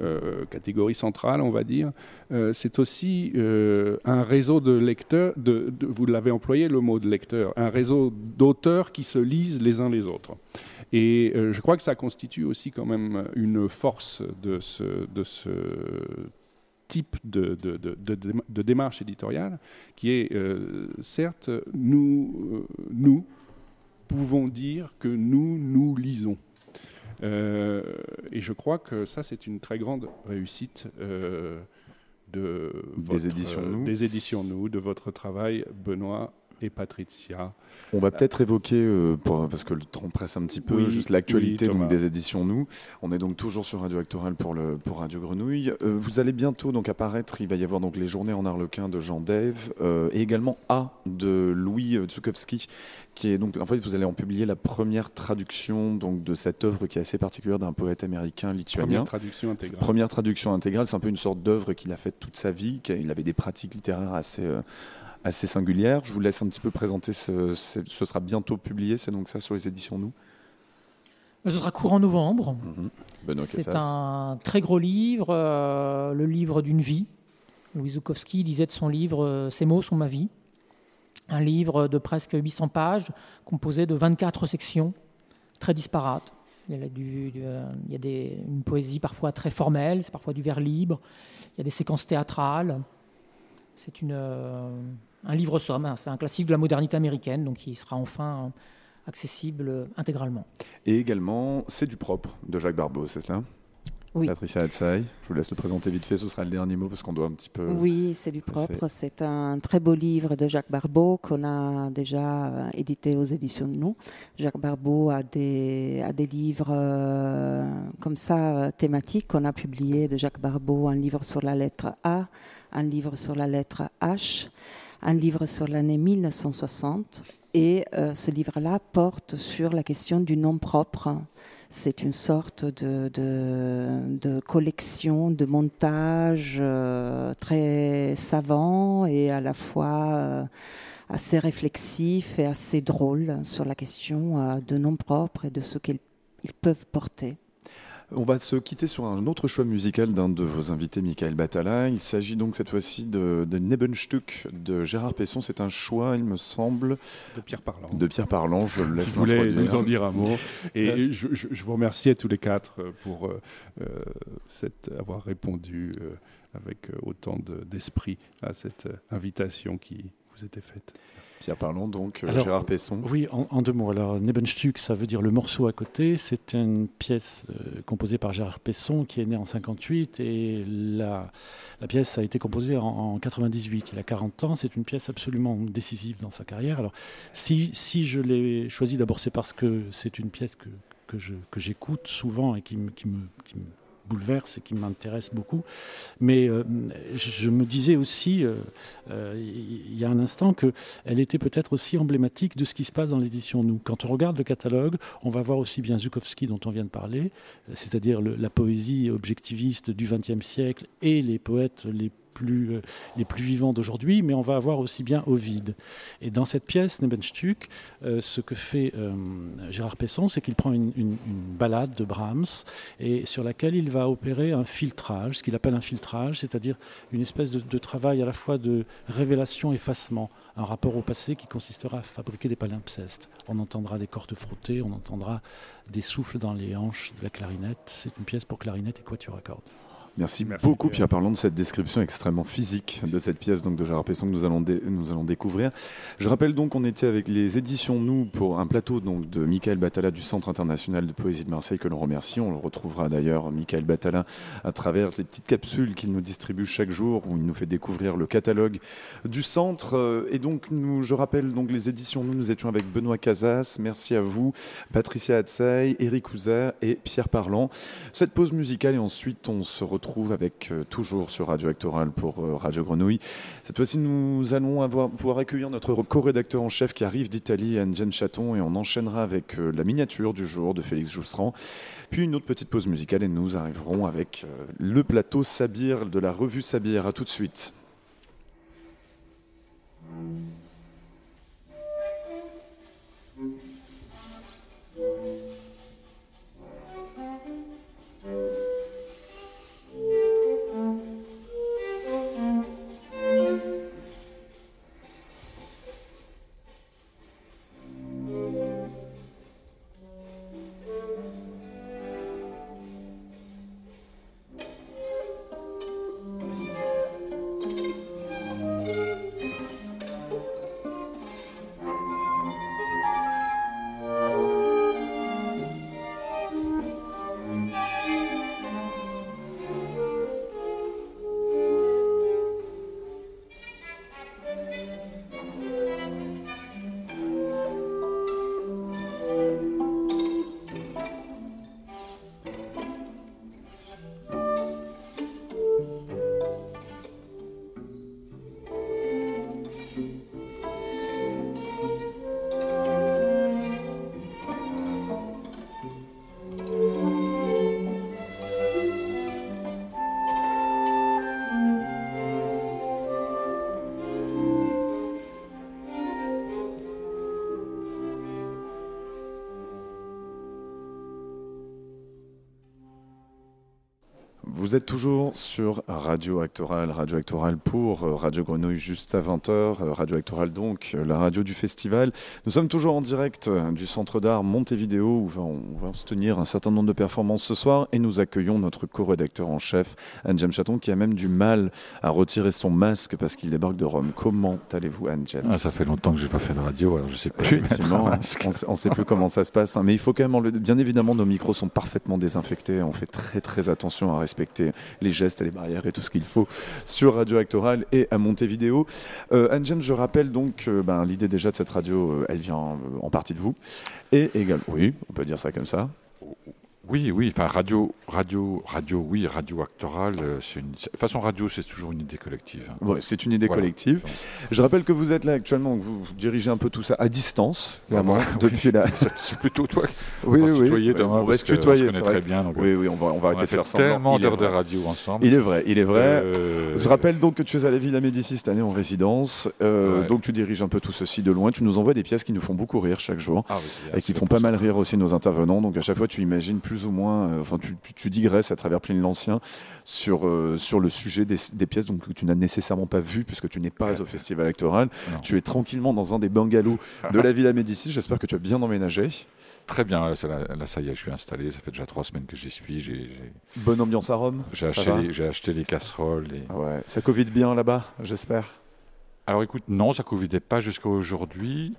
Speaker 2: euh, catégorie centrale, on va dire. Euh, c'est aussi euh, un réseau de lecteurs, vous l'avez employé le mot de lecteur, un réseau d'auteurs qui se lisent les uns les autres. Et je crois que ça constitue aussi quand même une force de ce, type de, démarche éditoriale qui est, certes, nous pouvons dire que nous, nous lisons. Euh, et je crois que ça, c'est une très grande réussite euh, de
Speaker 1: Des éditions Nous.
Speaker 2: des éditions Nous, de votre travail, Benoît et Patricia.
Speaker 1: On va peut-être évoquer, euh, pour- parce que le temps presse un petit peu,
Speaker 2: Oui,
Speaker 1: juste l'actualité
Speaker 2: oui,
Speaker 1: des éditions Nous. On est donc toujours sur Radio Actoral pour, le, pour Radio Grenouille. Euh, vous allez bientôt donc apparaître, il va y avoir donc les Journées en Arlequin de Jean Dave euh, et également A de Louis euh, Tsukowski, qui est donc, en fait, vous allez en publier la première traduction donc, de cette œuvre qui est assez particulière d'un poète américain lituanien.
Speaker 2: Première traduction intégrale.
Speaker 1: Première traduction intégrale, c'est un peu une sorte d'œuvre qu'il a faite toute sa vie. qu'il- Il avait des pratiques littéraires assez, assez singulières. Je vous laisse un petit peu présenter. Ce, ce- sera bientôt publié, c'est donc ça sur les éditions Nous.
Speaker 4: Ce sera courant novembre.
Speaker 1: Mhm.
Speaker 4: C'est un très gros livre, euh, le livre d'une vie. Louis Zukowski disait de son livre euh, Ces mots sont ma vie. Un livre de presque 800 pages, composé de 24 sections, très disparates. Il y a, du- du- euh, il y a des- une poésie parfois très formelle, c'est parfois du vers libre, il y a des séquences théâtrales. C'est une, euh, un livre-somme, hein. c'est un classique de la modernité américaine, donc il sera enfin accessible intégralement.
Speaker 1: Et également, c'est du propre de Jacques Barbeau, c'est cela?
Speaker 5: Oui.
Speaker 1: Patricia Hatzai. Je vous laisse le présenter vite fait, ce sera le dernier mot parce qu'on doit un petit peu.
Speaker 5: Oui, c'est du propre. C'est un très beau livre de Jacques Barbeau qu'on a déjà euh, édité aux éditions de nous. Jacques Barbeau a des, a des livres euh, comme ça euh, thématiques. On a publié de Jacques Barbeau un livre sur la lettre A, un livre sur la lettre H, un livre sur l'année 1960. Et euh, ce livre-là porte sur la question du nom propre. C'est une sorte de, collection, de montage euh, très savant et à la fois euh, assez réflexif et assez drôle sur la question de nom propre et de ce qu'ils ils peuvent porter.
Speaker 1: On va se quitter sur un autre choix musical d'un de vos invités, Michael Batala. Il s'agit donc cette fois-ci de, de Nebenstück de Gérard Pesson. C'est un choix, il me semble,
Speaker 2: De Pierre Parlant.
Speaker 1: de Pierre Parlant. Je le laisse
Speaker 2: Je voulais nous en dire un mot. Et je, je- je vous remercie à tous les quatre euh, pour euh, euh, cette, avoir répondu euh, avec euh, autant de- d'esprit à cette euh, invitation qui vous était faite.
Speaker 1: Pierre donc euh,
Speaker 7: Alors,
Speaker 1: Gérard Pesson.
Speaker 7: Oui, en, en deux mots. Alors, Nebenstück, ça veut dire le morceau à côté. C'est une pièce euh, composée par Gérard Pesson qui est né en 58 et la, la pièce a été composée en, en 98. Il a 40 ans. C'est une pièce absolument décisive dans sa carrière. Alors, si, si je l'ai choisi, d'abord, c'est parce que c'est une pièce que, que j'écoute souvent et qui me, qui me, qui me bouleverse et qui m'intéresse beaucoup. Mais euh, je me disais aussi, euh, euh, il y a un instant, que elle était peut-être aussi emblématique de ce qui se passe dans l'édition Nous. Quand on regarde le catalogue, on va voir aussi bien Zukowski dont on vient de parler, c'est-à-dire la poésie objectiviste du XXe siècle et les poètes les plus, euh, les plus vivants d'aujourd'hui, mais on va avoir aussi bien Ovide. Et dans cette pièce, Nebenstück, euh, ce que fait euh, Gérard Pesson, c'est qu'il prend une, ballade de Brahms et sur laquelle il va opérer un filtrage, ce qu'il appelle un filtrage, c'est-à-dire une espèce de, de travail à la fois de révélation-effacement, un rapport au passé qui consistera à fabriquer des palimpsestes. On entendra des cordes frottées, on entendra des souffles dans les hanches de la clarinette. C'est une pièce pour clarinette et quatuor à cordes.
Speaker 1: Merci,
Speaker 2: Merci,
Speaker 1: beaucoup
Speaker 2: Pierre.
Speaker 1: Pierre Parlant de cette description extrêmement physique de cette pièce donc de Gérard Pesson que nous allons, nous allons découvrir. Je rappelle donc qu'on était avec les éditions Nous pour un plateau donc de Michael Batala du Centre international de poésie de Marseille que l'on remercie. On le retrouvera d'ailleurs Michael Batala à travers ces petites capsules qu'il nous distribue chaque jour où il nous fait découvrir le catalogue du centre. Et donc nous, je rappelle donc les éditions Nous, nous étions avec Benoît Casas. Merci à vous, Patricia Hatzai, Eric Cousin et Pierre Parlant. Cette pause musicale et ensuite on se retrouve avec euh, toujours sur Radio Actoral pour euh, Radio Grenouille. Cette fois-ci nous allons avoir, pouvoir accueillir notre co-rédacteur en chef qui arrive d'Italie, Anne Chaton, et on enchaînera avec euh, la miniature du jour de Félix Jousserand. Puis une autre petite pause musicale et nous arriverons avec le plateau Sabir de la revue Sabir. À tout de suite. Vous êtes toujours sur Radio Actoral, Radio Actoral pour euh, Radio Grenouille juste à 20h, euh, Radio Actoral donc, euh, la radio du festival. Nous sommes toujours en direct du Centre d'art Montevideo où on va se tenir un certain nombre de performances ce soir et nous accueillons notre co-rédacteur en chef, Anne-James Chaton, qui a même du mal à retirer son masque parce qu'il débarque de Rome. Comment allez-vous Anne-James?
Speaker 9: Ah, Ça fait longtemps que j'ai pas fait de radio, alors je sais plus.
Speaker 1: Effectivement, on ne sait plus comment ça se passe, hein. mais il faut quand même, bien évidemment, nos micros sont parfaitement désinfectés, on fait très très attention à respecter les gestes et les barrières et tout ce qu'il faut sur Radio Actoral et à Montevideo. Euh, Anne je rappelle donc euh, ben, l'idée déjà de cette radio, euh, elle vient euh, en partie de vous. Et également, oui, on peut dire ça comme ça.
Speaker 9: Oui, oui, enfin radio, radio, radio, oui, radio actorale, euh, c'est une façon radio, c'est toujours une idée collective. Hein.
Speaker 1: Oui, c'est une idée collective. Je rappelle que vous êtes là actuellement, que vous dirigez un peu tout ça à distance, vraiment, depuis la.
Speaker 9: C'est plutôt toi.
Speaker 1: Oui,
Speaker 9: on va
Speaker 1: oui.
Speaker 9: se tutoyer, Thomas,
Speaker 1: on va se
Speaker 9: tutoyer, c'est très bien. Donc,
Speaker 1: oui, oui, on va, on va arrêter de faire ça.
Speaker 9: Tellement d'heures de radio ensemble.
Speaker 1: Il est vrai, il est vrai. Euh... Je rappelle donc que tu es à la Villa Médicis cette année en résidence, euh, ouais. donc tu diriges un peu tout ceci de loin. Tu nous envoies des pièces qui nous font beaucoup rire chaque jour
Speaker 9: ah, oui,
Speaker 1: et qui font pas mal rire aussi nos intervenants. Donc à chaque fois, tu imagines plus ou moins. Euh, enfin, tu, digresses à travers Pline l'Ancien sur, euh, sur le sujet des, des, pièces donc, que tu n'as nécessairement pas vues puisque tu n'es pas au festival actoral. Non. Tu es tranquillement dans un des bungalows de la Villa Médicis. J'espère que tu as bien emménagé.
Speaker 9: Très bien, là, là, ça y est, je suis installé. Ça fait déjà trois semaines que j'y suis. J'ai,
Speaker 1: Bonne ambiance à Rome
Speaker 9: J'ai acheté, acheté les casseroles. Et...
Speaker 1: Ouais. Ça covide bien là-bas, j'espère?
Speaker 9: Alors écoute, non, ça covidait pas jusqu'à aujourd'hui.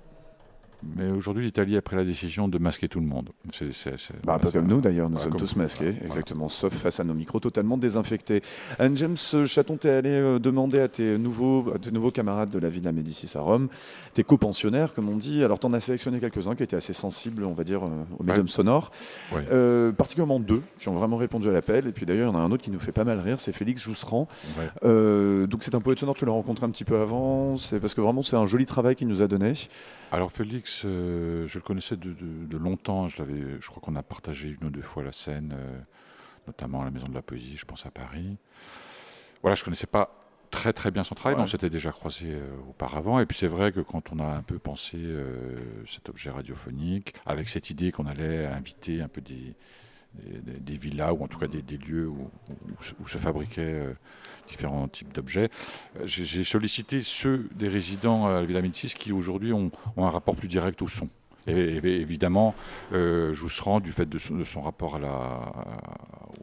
Speaker 9: Mais aujourd'hui, l'Italie a pris la décision de masquer tout le monde. C'est, c'est, c'est,
Speaker 1: bah, un peu comme nous d'ailleurs, nous sommes tous masqués,
Speaker 9: voilà,
Speaker 1: exactement, sauf face à nos micros totalement désinfectés. Anne James Chaton, t'es allé euh, demander à tes, nouveaux, à tes nouveaux camarades de la Villa Médicis à Rome, tes copensionnaires, comme on dit. Alors, t'en as sélectionné quelques-uns qui étaient assez sensibles, on va dire, euh, au médium
Speaker 9: ouais.
Speaker 1: sonore.
Speaker 9: Ouais.
Speaker 1: Euh, particulièrement deux qui ont vraiment répondu à l'appel. Et puis d'ailleurs, il y en a un autre qui nous fait pas mal rire, c'est Félix Jousserand. Euh, donc, c'est un poète sonore, tu l'as rencontré un petit peu avant. C'est parce que vraiment, c'est un joli travail qu'il nous a donné.
Speaker 9: Alors Félix, euh, je le connaissais de, de, de longtemps. Je, je crois qu'on a partagé une ou deux fois la scène, euh, notamment à la Maison de la Poésie, je pense à Paris. Voilà, je connaissais pas très très bien son travail, ouais. mais on s'était déjà croisé euh, auparavant. Et puis c'est vrai que quand on a un peu pensé euh, cet objet radiophonique, avec cette idée qu'on allait inviter un peu des, des, villas ou en tout cas des, lieux où, se fabriquaient euh, différents types d'objets. Euh, j'ai sollicité ceux des résidents à la Villa Médicis qui aujourd'hui ont, un rapport plus direct au son. Et, et évidemment, euh, Jousserand, du fait de son, de son rapport à la,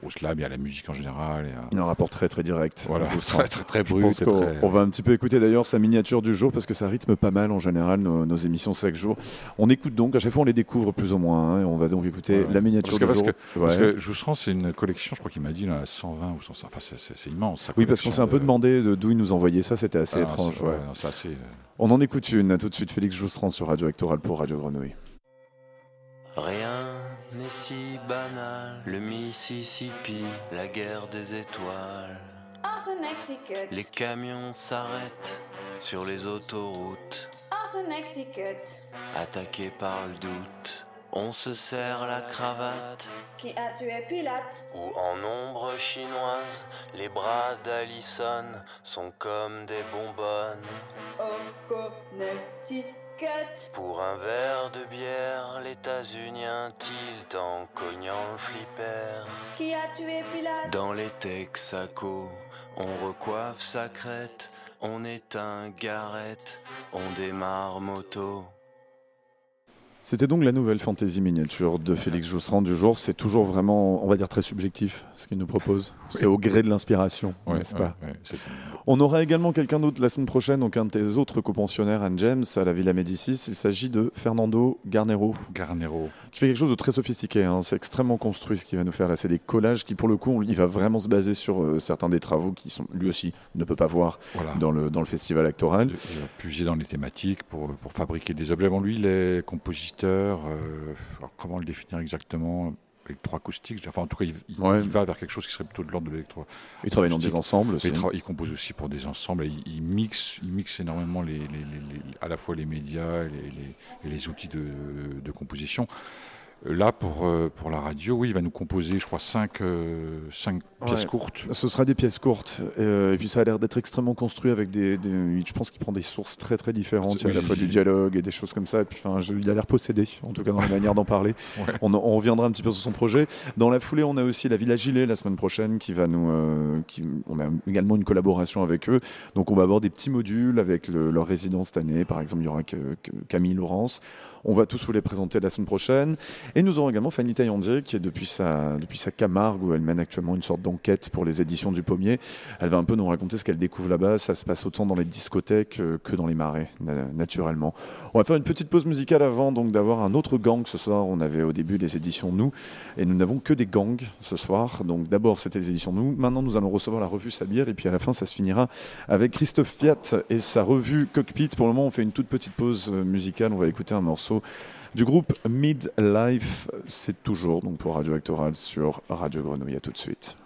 Speaker 9: au slam et à la musique en général. Et à...
Speaker 1: Il a un rapport très très direct.
Speaker 9: Voilà, très très, très brut.
Speaker 1: On,
Speaker 9: très...
Speaker 1: on, va un petit peu écouter d'ailleurs sa miniature du jour parce que ça rythme pas mal en général nos, nos, émissions chaque jour. On écoute donc, à chaque fois on les découvre plus ou moins. Hein, on va donc écouter ouais, la miniature
Speaker 9: parce
Speaker 1: du jour.
Speaker 9: Parce que, ouais. que Jousserand, c'est une collection, je crois qu'il m'a dit là, 120 ou 150. Enfin, c'est immense.
Speaker 1: Oui, parce qu'on s'est un peu demandé d'où il nous envoyait ça, c'était assez
Speaker 9: ah,
Speaker 1: étrange.
Speaker 9: Non, assez, euh...
Speaker 1: On en écoute une, à tout de suite Félix Jousserand sur Radio Actoral pour Radio Grenouille.
Speaker 10: Rien n'est si banal, le Mississippi, la guerre des étoiles.
Speaker 8: En Connecticut,
Speaker 10: les camions s'arrêtent sur les autoroutes.
Speaker 8: En Connecticut,
Speaker 10: attaqués par le doute. On se serre la cravate.
Speaker 8: Qui a tué Pilate
Speaker 10: Ou en ombre chinoise, les bras d'Allison sont comme des bonbonnes.
Speaker 8: Au Connecticut.
Speaker 10: Pour un verre de bière, les États-Unis un tilt en cognant le flipper.
Speaker 8: Qui a tué Pilate
Speaker 10: Dans les Texaco, on recoiffe sa crête, on éteint garette, on démarre moto.
Speaker 1: C'était donc la nouvelle fantaisie miniature de Félix Jousserand du jour. C'est toujours vraiment, on va dire, très subjectif ce qu'il nous propose. Oui. C'est au gré de l'inspiration,
Speaker 9: ouais,
Speaker 1: n'est-ce pas
Speaker 9: ouais,
Speaker 1: On aura également quelqu'un d'autre la semaine prochaine, donc un de tes autres copensionnaires, Anne James, à la Villa Médicis. Il s'agit de Fernando Garnero.
Speaker 9: Garnero.
Speaker 1: Qui fait quelque chose de très sophistiqué. Hein. C'est extrêmement construit ce qu'il va nous faire là. C'est des collages qui, pour le coup, il va vraiment se baser sur euh, certains des travaux qui sont, lui aussi, ne peut pas voir voilà. dans, le, dans le festival actoral.
Speaker 9: Il va puiser dans les thématiques pour, pour fabriquer des objets. Bon, lui, il est compositeur euh, comment le définir exactement électroacoustique. Enfin, en tout cas, il, il,
Speaker 1: ouais.
Speaker 9: il, va vers quelque chose qui serait plutôt de l'ordre de l'électro.
Speaker 1: Il travaille dans des ensembles aussi.
Speaker 9: Il, il, compose aussi pour des ensembles. Il, il, mixe, énormément les, les, les, à la fois les médias et les, outils de, de, composition. Là, pour, euh, pour la radio, oui, il va nous composer, je crois, cinq, euh, cinq Pièces courtes.
Speaker 1: Ce sera des pièces courtes. euh, et puis ça a l'air d'être extrêmement construit avec des, des- Je pense qu'il prend des sources très très différentes. Il y a à la fois du dialogue et des choses comme ça. Et puis enfin, je- il a l'air possédé, en tout cas dans la manière d'en parler.
Speaker 9: Ouais.
Speaker 1: On, on reviendra un petit peu sur son projet. Dans la foulée, on a aussi la Villa Gilet la semaine prochaine qui va nous. euh, qui, on a également une collaboration avec eux. Donc on va avoir des petits modules avec le- leur résidence cette année. Par exemple, il y aura que- que Camille Laurence. On va tous vous les présenter la semaine prochaine. Et nous aurons également Fanny Taillandier qui est depuis sa, Camargue où elle mène actuellement une sorte d'enquête pour les éditions du Pommier. Elle va un peu nous raconter ce qu'elle découvre là-bas. Ça se passe autant dans les discothèques euh, que dans les marais, na- naturellement. On va faire une petite pause musicale avant donc d'avoir un autre gang ce soir. On avait au début les éditions Nous et nous n'avons que des gangs ce soir. Donc d'abord c'était les éditions Nous. Maintenant nous allons recevoir la revue Sabir et puis à la fin ça se finira avec Christophe Fiat et sa revue Cockpit. Pour le moment on fait une toute petite pause euh, musicale. On va écouter un morceau du groupe Midlife. C'est toujours donc pour Radio Actoral sur Radio Grenouille. À tout de suite.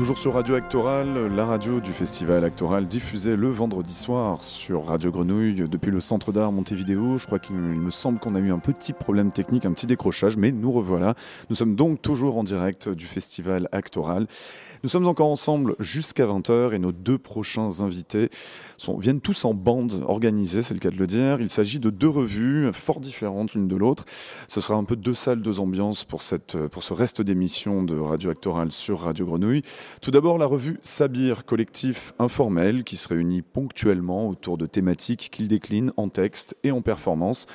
Speaker 1: Toujours sur Radio Actoral, la radio du festival Actoral diffusée le vendredi soir sur Radio Grenouille depuis le centre d'art Montevideo. Je crois qu'il me semble qu'on a eu un petit problème technique, un petit décrochage, mais nous revoilà. Nous sommes donc toujours en direct du festival Actoral. Nous sommes encore ensemble jusqu'à 20h et nos deux prochains invités sont, viennent tous en bande organisée, c'est le cas de le dire. Il s'agit de deux revues fort différentes l'une de l'autre. Ce sera un peu deux salles, deux ambiances pour, cette, pour ce reste d'émission de Radio Actoral sur Radio Grenouille. Tout d'abord, la revue Sabir, collectif informel qui se réunit ponctuellement autour de thématiques qu'il décline en texte et en performance.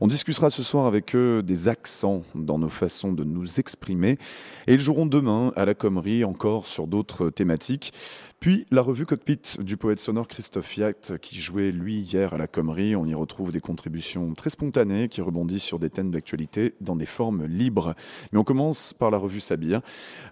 Speaker 1: On discutera ce soir avec eux des accents dans nos façons de nous exprimer et ils joueront demain à la Commerie encore sur d'autres thématiques. Puis la revue Cockpit du poète sonore Christophe Yacht qui jouait lui hier à la Commerie. On y retrouve des contributions très spontanées qui rebondissent sur des thèmes d'actualité dans des formes libres. Mais on commence par la revue Sabir.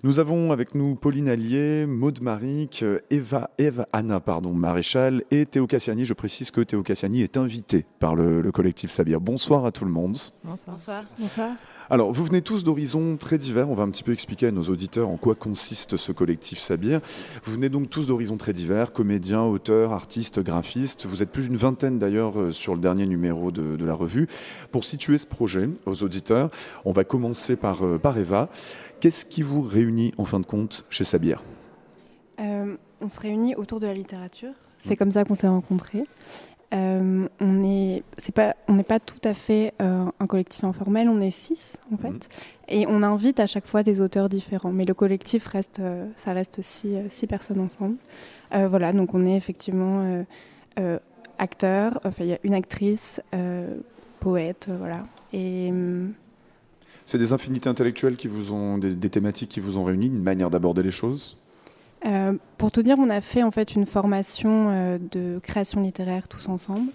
Speaker 1: Nous avons avec nous Pauline Allier, Maude Maric, Eva, Eva Anna pardon, Maréchal et Théo Cassiani. Je précise que Théo Cassiani est invité par le, le collectif Sabir. Bonsoir à tout le monde.
Speaker 11: Bonsoir. Bonsoir.
Speaker 1: Alors, vous venez tous d'horizons très divers. On va un petit peu expliquer à nos auditeurs en quoi consiste ce collectif Sabir. Vous venez donc tous d'horizons très divers, comédiens, auteurs, artistes, graphistes. Vous êtes plus d'une vingtaine d'ailleurs euh, sur le dernier numéro de, de, la revue. Pour situer ce projet aux auditeurs, on va commencer par, euh, par Eva. Qu'est-ce qui vous réunit en fin de compte chez Sabir?
Speaker 11: Euh, On se réunit autour de la littérature. C'est mmh. comme ça qu'on s'est rencontrés. Euh, on n'est pas, on pas tout à fait euh, un collectif informel, on est six en fait, mmh. et on invite à chaque fois des auteurs différents. Mais le collectif reste, euh, ça reste six, six personnes ensemble. Voilà, donc on est effectivement euh, acteur. Enfin, il y a une actrice, poète, voilà. Et
Speaker 1: c'est des infinités intellectuelles qui vous ont, des, des thématiques qui vous ont réunis, une manière d'aborder les choses?
Speaker 11: Euh, pour tout dire, on a fait en fait une formation euh, de création littéraire tous ensemble.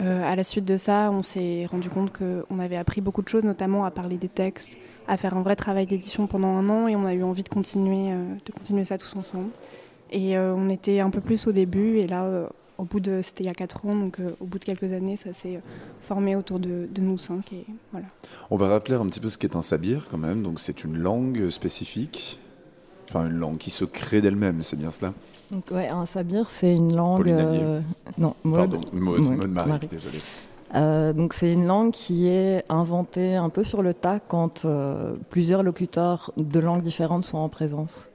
Speaker 11: Euh, à la suite de ça, on s'est rendu compte qu'on avait appris beaucoup de choses, notamment à parler des textes, à faire un vrai travail d'édition pendant un an, et on a eu envie de continuer, de continuer ça tous ensemble. Et on était un peu plus au début, et là, au bout de, c'était il y a 4 ans, donc au bout de quelques années, ça s'est formé autour de, de, nous cinq, et voilà.
Speaker 1: On va rappeler un petit peu ce qu'est un sabir quand même. Donc c'est une langue spécifique Enfin, une langue qui se crée d'elle-même, c'est bien cela
Speaker 12: Donc, ouais, un sabir, c'est une langue.
Speaker 1: Euh,
Speaker 12: non,
Speaker 1: mode. Pardon, mode, mode, mode Marie, Marie. désolé.
Speaker 12: Euh, donc c'est une langue qui est inventée un peu sur le tas quand euh, plusieurs locuteurs de langues différentes sont en présence.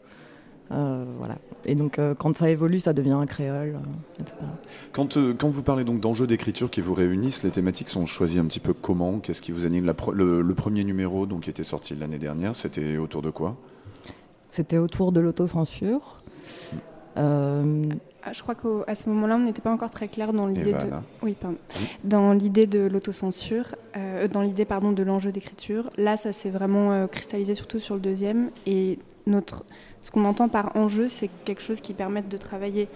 Speaker 12: Euh, voilà. Et donc euh, quand ça évolue, ça devient un créole, etc.
Speaker 1: Quand, quand vous parlez donc d'enjeux d'écriture qui vous réunissent, les thématiques sont choisies un petit peu comment? Qu'est-ce qui vous anime? La le, le, premier numéro donc, qui était sorti l'année dernière, c'était autour de quoi?
Speaker 12: C'était autour de l'autocensure.
Speaker 11: Euh... Ah, je crois qu'à ce moment-là, on n'était pas encore très clair dans l'idée de, oui, pardon. dans l'idée de l'autocensure, euh, dans l'idée pardon de l'enjeu d'écriture. Là, ça s'est vraiment euh, cristallisé surtout sur le deuxième. Et notre, ce qu'on entend par enjeu, c'est quelque chose qui permette de travailler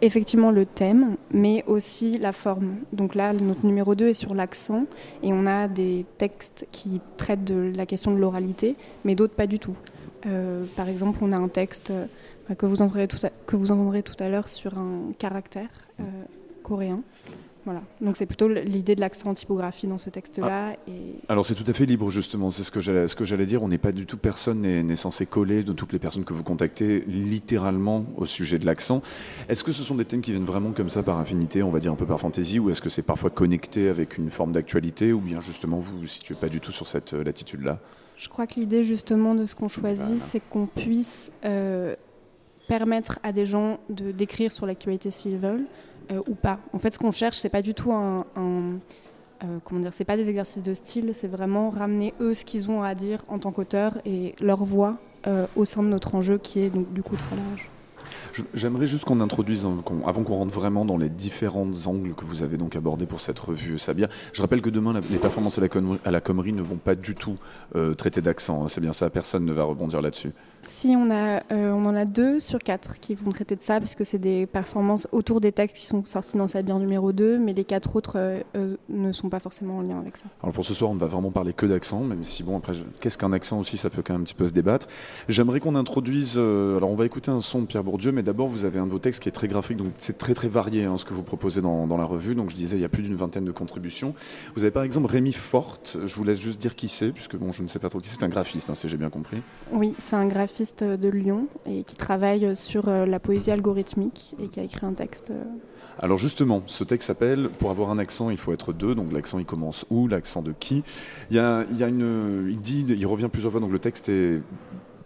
Speaker 11: effectivement le thème, mais aussi la forme. Donc là, notre numéro 2 est sur l'accent, et on a des textes qui traitent de la question de l'oralité, mais d'autres pas du tout. Euh, par exemple, on a un texte euh, que, vous entendrez tout à, que vous entendrez tout à l'heure sur un caractère euh, coréen. Voilà. Donc c'est plutôt l'idée de l'accent en typographie dans ce texte-là.
Speaker 1: Ah. Et... Alors c'est tout à fait libre justement, c'est ce que j'allais, ce que j'allais dire. On n'est pas du tout, personne n'est censé coller de toutes les personnes que vous contactez littéralement au sujet de l'accent. Est-ce que ce sont des thèmes qui viennent vraiment comme ça par infinité, on va dire un peu par fantaisie, ou est-ce que c'est parfois connecté avec une forme d'actualité, ou bien justement vous vous situez pas du tout sur cette latitude-là?
Speaker 11: Je crois que l'idée justement de ce qu'on choisit, voilà. c'est qu'on puisse euh, permettre à des gens de d'écrire sur l'actualité s'ils veulent euh, ou pas. En fait, ce qu'on cherche, c'est pas du tout un, un euh, comment dire, c'est pas des exercices de style, c'est vraiment ramener eux ce qu'ils ont à dire en tant qu'auteurs et leur voix au sein de notre enjeu qui est donc du coup très large.
Speaker 1: J'aimerais juste qu'on introduise, avant qu'on rentre vraiment dans les différentes angles que vous avez donc abordés pour cette revue Sabia. Je rappelle que demain, les performances à la, à la Commerie ne vont pas du tout euh, traiter d'accent. Hein, C'est bien ça, personne ne va rebondir là-dessus.
Speaker 11: Si, on, a, euh, on en a deux sur quatre qui vont traiter de ça, puisque c'est des performances autour des textes qui sont sortis dans Sabir numéro 2, mais les quatre autres euh, euh, ne sont pas forcément en lien avec ça.
Speaker 1: Alors pour ce soir, on ne va vraiment parler que d'accent, même si, bon, après, qu'est-ce qu'un accent aussi, ça peut quand même un petit peu se débattre. J'aimerais qu'on introduise, alors on va écouter un son de Pierre Bourdieu, mais d'abord, vous avez un de vos textes qui est très graphique, donc c'est très très varié hein, ce que vous proposez dans, la revue. Donc je disais, il y a plus d'une vingtaine de contributions. Vous avez par exemple Rémi Forte, je vous laisse juste dire qui c'est, puisque bon, je ne sais pas trop qui c'est, c'est un graphiste, hein, si j'ai bien compris.
Speaker 11: Oui, c'est un graphiste de Lyon et qui travaille sur euh, la poésie algorithmique et qui a écrit un texte. Euh,
Speaker 1: alors justement, ce texte s'appelle Pour avoir un accent, il faut être deux. Donc l'accent, il commence où? L'accent de qui? Il, y a, il, y a une, il dit, il revient plusieurs fois. Donc le texte est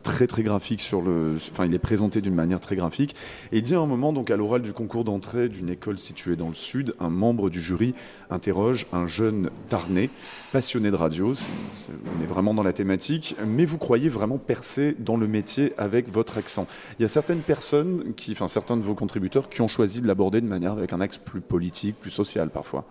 Speaker 1: très très graphique sur le. Enfin, il est présenté d'une manière très graphique. Et il dit à un moment, donc à l'oral du concours d'entrée d'une école située dans le sud, un membre du jury interroge un jeune Tarnais, passionné de radio. on est vraiment dans la thématique, mais vous croyez vraiment percer dans le métier avec votre accent? Il y a certaines personnes, qui, enfin certains de vos contributeurs, qui ont choisi de l'aborder de manière avec un axe plus politique, plus social parfois.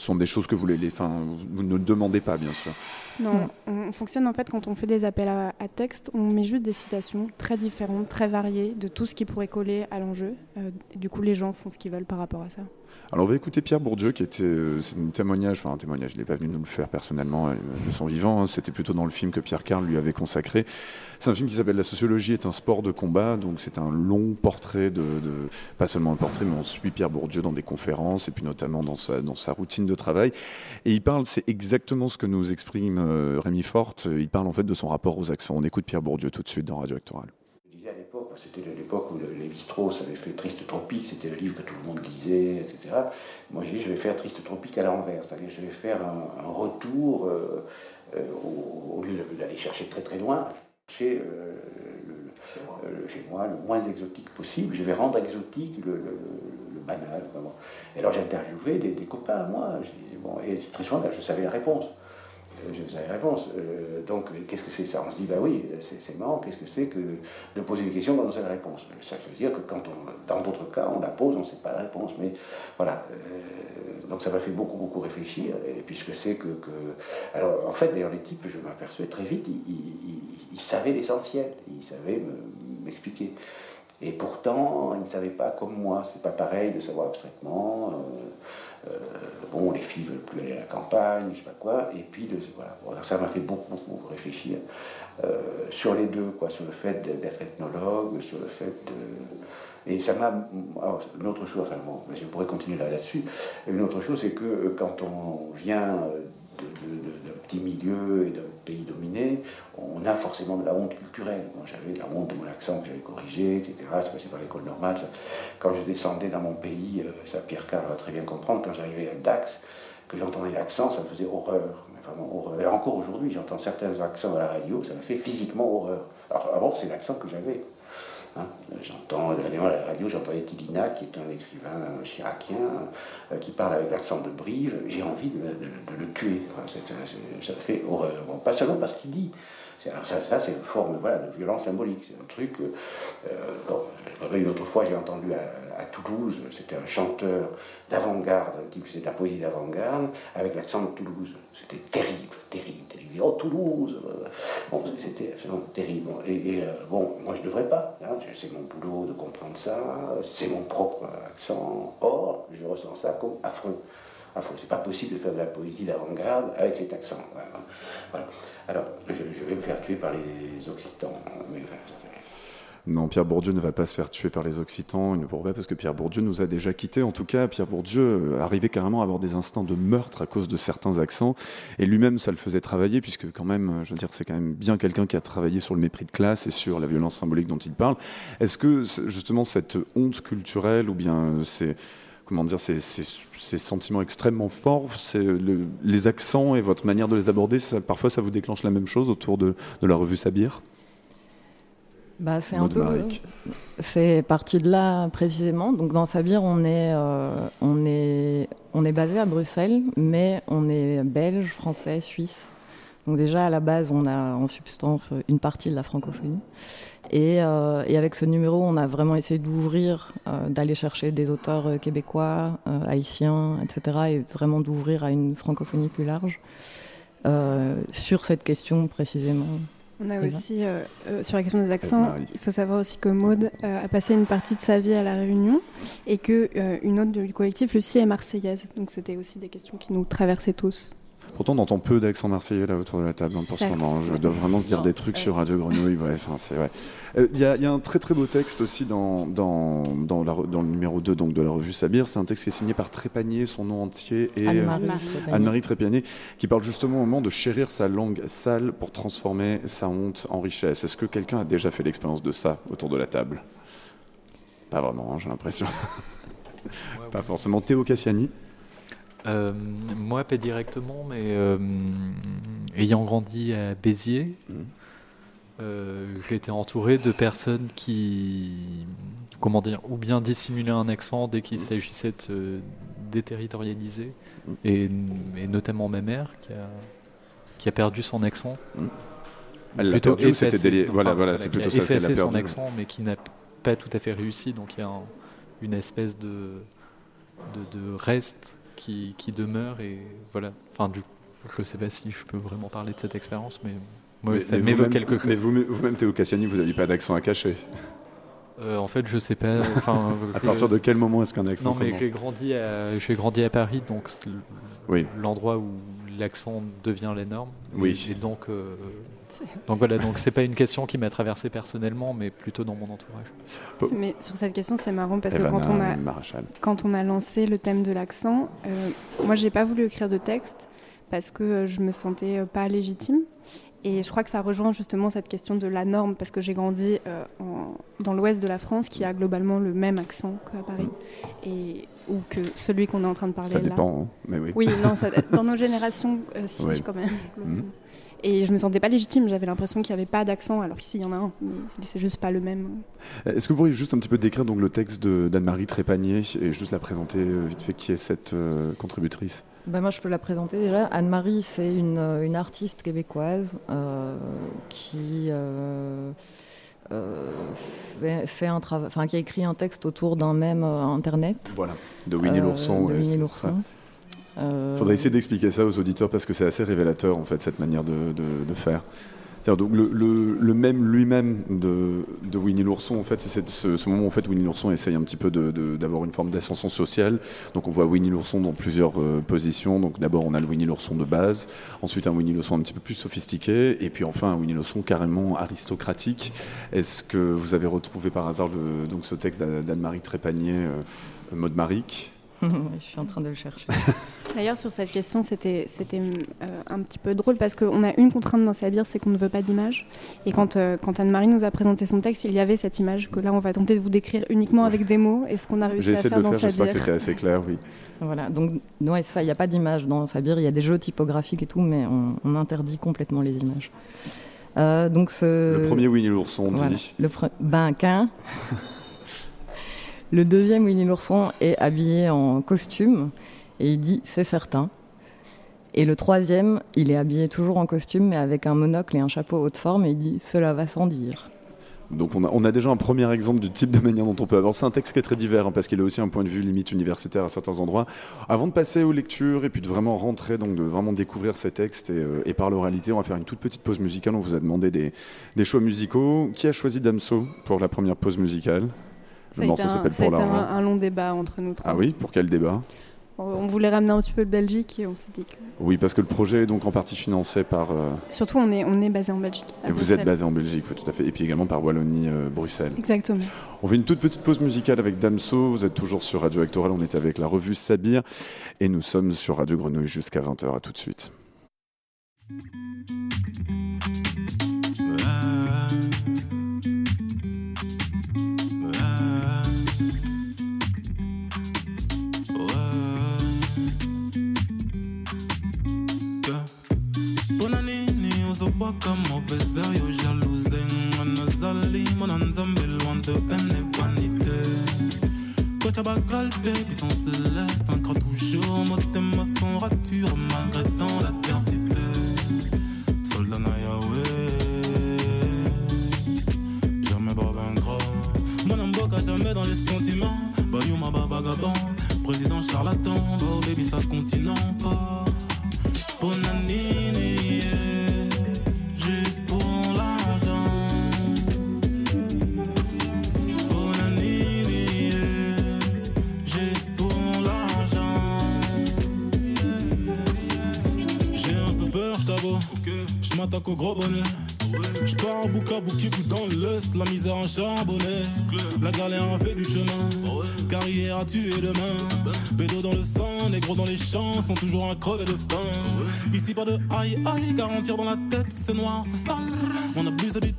Speaker 1: Ce sont des choses que vous, les, enfin, vous ne demandez pas, bien sûr.
Speaker 11: Non, on fonctionne en fait quand on fait des appels à, texte, on met juste des citations très différentes, très variées de tout ce qui pourrait coller à l'enjeu. Euh, du coup, les gens font ce qu'ils veulent par rapport à ça.
Speaker 1: Alors on va écouter Pierre Bourdieu qui était, euh, c'est un témoignage, enfin un témoignage, il n'est pas venu nous le faire personnellement euh, de son vivant, hein. c'était plutôt dans le film que Pierre Carl lui avait consacré. C'est un film qui s'appelle La sociologie est un sport de combat, donc c'est un long portrait de, pas seulement un portrait, mais on suit Pierre Bourdieu dans des conférences et puis notamment dans sa, dans sa routine de travail. Et il parle, c'est exactement ce que nous exprime euh, Rémi Forte, il parle en fait de son rapport aux accents. On écoute Pierre Bourdieu tout de suite dans Radio Actoral
Speaker 13: à l'époque, c'était l'époque où les Lévi-Strauss avait fait Triste Tropique, c'était le livre que tout le monde lisait, etc. Moi j'ai dit je vais faire Triste Tropique à l'envers, c'est-à-dire je vais faire un, retour, euh, euh, au, lieu d'aller chercher très très loin, chez, euh, chez moi le moins exotique possible, je vais rendre exotique le, banal. Et alors j'ai interviewé des, copains à moi, bon, et très souvent je savais la réponse je la réponse. Euh, donc, qu'est-ce que c'est ça? On se dit, bah oui, c'est marrant, qu'est-ce que c'est que de poser une question quand on sait la réponse? Ça veut dire que quand on, dans d'autres cas, on la pose, on ne sait pas la réponse. Mais voilà, euh, donc ça m'a fait beaucoup, beaucoup réfléchir. Et puisque c'est que, que, Alors, en fait, d'ailleurs, les types, je m'aperçois très vite, ils, savaient l'essentiel, ils savaient m'expliquer. Et pourtant, ils ne savaient pas comme moi. C'est pas pareil de savoir abstraitement. Euh, bon, les filles veulent plus aller à la campagne, je sais pas quoi. Et puis, de, voilà, ça m'a fait beaucoup, beaucoup réfléchir euh, sur les deux, quoi, sur le fait d'être ethnologue, sur le fait de. Et ça m'a. Une autre chose, enfin bon, je pourrais continuer là-dessus. une autre chose, c'est que euh, quand on vient d'un petit milieu et d'un pays dominé, on a forcément de la honte culturelle. j'avais de la honte de mon accent que j'avais corrigé, etc. Je passé par l'école normale. Quand je descendais dans mon pays, euh, ça Pierre Carl va très bien comprendre, quand j'arrivais à Dax, que j'entendais l'accent, ça me faisait horreur. Vraiment horreur. Et encore aujourd'hui, j'entends certains accents à la radio, ça me fait physiquement horreur. Alors avant, c'est l'accent que j'avais. Hein. J'entends, à la radio, j'entendais Tilina, qui est un écrivain chiracien, euh, qui parle avec l'accent de Brive. J'ai envie de, le tuer. ça fait horreur. Pas seulement parce qu'il dit. Ça, c'est une forme de violence symbolique. C'est un truc. Euh, bon, une autre fois, j'ai entendu à, Toulouse, c'était un chanteur d'avant-garde, un type, c'était de la poésie d'avant-garde, avec l'accent de Toulouse. C'était terrible, terrible, terrible. Oh, Toulouse Bon, c'était absolument terrible. Et, euh, bon, moi, je ne devrais pas. Hein, c'est mon boulot de comprendre ça. C'est mon propre accent. Or, je ressens ça comme affreux. affreux. C'est pas possible de faire de la poésie d'avant-garde avec cet accent. Voilà. Alors, je, vais me faire tuer par les Occitans. Mais, enfin,
Speaker 1: non, Pierre Bourdieu ne va pas se faire tuer par les Occitans, il ne pourra pas parce que Pierre Bourdieu nous a déjà quittés. En tout cas, Pierre Bourdieu euh, arrivait carrément à avoir des instants de meurtre à cause de certains accents. Et lui-même, ça le faisait travailler, puisque quand même, euh, je veux dire, c'est quand même bien quelqu'un qui a travaillé sur le mépris de classe et sur la violence symbolique dont il parle. Est-ce que justement cette honte culturelle ou bien c'est comment dire, ces, sentiments extrêmement forts, les accents et votre manière de les aborder, parfois ça vous déclenche la même chose autour de, de la revue Sabir?
Speaker 12: Bah, c'est un peu. C'est parti de là précisément. Donc dans Sabir, on est, euh, on est, on est basé à Bruxelles, mais on est belge, français, suisse. Donc déjà à la base, on a en substance une partie de la francophonie. Et, euh, et avec ce numéro, on a vraiment essayé d'ouvrir, euh, d'aller chercher des auteurs québécois, haïtiens, etc. Et vraiment d'ouvrir à une francophonie plus large sur cette question précisément.
Speaker 11: On a aussi, euh, euh, sur la question des accents, il faut savoir aussi que Maude euh, a passé une partie de sa vie à La Réunion et que une autre du collectif, Lucie, est marseillaise. Donc c'était aussi des questions qui nous traversaient tous.
Speaker 1: Pourtant, on entend peu d'accent marseillais là autour de la table hein, pour ce moment. Je dois vraiment se dire des trucs sur Radio Grenouille. c'est vrai. Euh, il y, a un très très beau texte aussi dans, dans, dans, le numéro 2 donc, de la revue Sabir. C'est un texte qui est signé par Trépanier, son nom entier, et Anne-Marie Trépanier, qui parle justement au moment de chérir sa langue sale pour transformer sa honte en richesse. Est-ce que quelqu'un a déjà fait l'expérience de ça autour de la table? Pas vraiment, hein, j'ai l'impression. Pas forcément. Théo Cassiani
Speaker 14: euh, moi, pas directement, mais euh, ayant grandi à Béziers, mmh. euh, j'ai été entouré de personnes qui, comment dire, ou bien dissimulaient un accent dès qu'il mmh. s'agissait de déterritorialiser, mmh. et, notamment ma mère qui a, qui a perdu son accent.
Speaker 1: Elle l'a perdu c'était Voilà, voilà, c'est plutôt ça qu'elle a perdu.
Speaker 14: son accent, mais qui n'a pas tout à fait réussi, donc il y a une espèce de, de, de reste qui, demeure et voilà. Enfin, du, je ne sais pas si je peux vraiment parler de cette expérience, mais moi, ça m'évoque quelque chose.
Speaker 1: Mais vous-même, Théo Cassiani, vous n'avez pas d'accent à cacher
Speaker 14: euh, en fait, je sais pas. Enfin,
Speaker 1: à partir de quel moment est-ce qu'un accent
Speaker 14: Non, mais j'ai grandi à j'ai grandi à Paris, donc oui. l'endroit où l'accent devient la norme.
Speaker 1: Oui.
Speaker 14: Et donc euh, donc voilà, donc c'est pas une question qui m'a traversé personnellement, mais plutôt dans mon entourage.
Speaker 11: Mais sur cette question, c'est marrant parce que quand on a quand on a lancé le thème de l'accent, euh, moi j'ai pas voulu écrire de texte parce que euh, je me sentais euh, pas légitime. Et je crois que ça rejoint justement cette question de la norme, parce que j'ai grandi dans l'ouest de la France, qui a globalement le même accent qu'à Paris, mm. et, ou que celui qu'on est en train de parler
Speaker 1: ça
Speaker 11: là.
Speaker 1: dépend, hein, mais oui.
Speaker 11: Oui, non, dans nos générations, si, quand même. Mm. Et je me sentais pas légitime, j'avais l'impression qu'il n'y avait pas d'accent, alors qu'ici il y en a un, mais c'est juste pas le même.
Speaker 1: Est-ce que vous pourriez juste un petit peu décrire donc, le texte d'Anne-Marie Trépanier et juste la présenter euh, vite fait qui est cette euh, contributrice?
Speaker 12: Ben moi, je peux la présenter déjà. Anne-Marie, c'est une, euh, une, artiste québécoise qui fait un enfin, qui a écrit un texte autour d'un même internet.
Speaker 1: Voilà, de Winnie l'ourson.
Speaker 12: de Winnie l'ourson.
Speaker 1: Il euh, faudrait essayer d'expliquer ça aux auditeurs parce que c'est assez révélateur en fait cette manière de, faire. Donc le, même lui-même de, Winnie l'ourson, en fait, c'est ce, moment en fait, où Winnie l'ourson essaye un petit peu d'avoir une forme d'ascension sociale. Donc on voit Winnie l'ourson dans plusieurs euh, positions. Donc d'abord on a le Winnie l'ourson de base, ensuite un Winnie l'ourson un petit peu plus sophistiqué, et puis enfin un Winnie l'ourson carrément aristocratique. Est-ce que vous avez retrouvé par hasard donc ce texte d'Anne-Marie Trépanier, euh, Maud Maric?
Speaker 12: Je suis en train de le chercher.
Speaker 11: D'ailleurs, sur cette question, c'était euh, un petit peu drôle parce qu'on a une contrainte dans Sabir, c'est qu'on ne veut pas d'image. Et quand, euh, quand Anne-Marie nous a présenté son texte, il y avait cette image que là, on va tenter de vous décrire uniquement avec des mots. Et ce qu'on a réussi à faire,
Speaker 1: de
Speaker 11: dans
Speaker 1: faire, J'espère que c'était assez clair, oui.
Speaker 12: Voilà, donc ouais, ça, il n'y a pas d'image dans Sabir. Il y a des jeux typographiques et tout, mais on, interdit complètement les images. Euh, donc ce...
Speaker 1: Le premier Winnie l'ourson, on dit.
Speaker 12: Le Ben, qu'un. Le deuxième, Winnie l'ourson, est habillé en costume et il dit c'est certain. Et le troisième, il est habillé toujours en costume mais avec un monocle et un chapeau haute forme et il dit cela va sans dire.
Speaker 1: Donc on a, déjà un premier exemple du type de manière dont on peut avancer. Un texte qui est très divers hein, parce qu'il a aussi un point de vue limite universitaire à certains endroits. Avant de passer aux lectures et puis de vraiment rentrer, donc de vraiment découvrir ces textes et, euh, par l'oralité, on va faire une toute petite pause musicale. On vous a demandé des, des choix musicaux. Qui a choisi Damso pour la première pause musicale?
Speaker 11: Le morceau s'appelle Pour l'argent. un, un long débat entre nous trois.
Speaker 1: Ah oui, pour quel débat?
Speaker 11: On voulait ramener un petit peu de Belgique et on s'est dit que...
Speaker 1: Oui, parce que le projet est donc en partie financé par... Euh,
Speaker 11: Surtout, on est, on est basé en Belgique.
Speaker 1: Et vous êtes basé en Belgique, tout à fait. Et puis également par Wallonie-Bruxelles.
Speaker 11: Exactement.
Speaker 1: On fait une toute petite pause musicale avec Damso. Vous êtes toujours sur Radio Actoral. On est avec la revue Sabir. Et nous sommes sur Radio Grenouille jusqu'à 20h. À tout de suite.
Speaker 15: Waka mauvais yo jalouse nga nazali mwana nzambe loin de haine et vanité. Kotia bakalpe puissance céleste ancra toujours motema sans rature malgré tant l'adversité charbonnet. La galère a fait du chemin, carrière a tué demain. Bédo dans le sang, négro dans les champs, sont toujours à crever de faim. Ici pas de aïe aïe, garantir dans la tête, c'est noir, c'est sale. On abuse du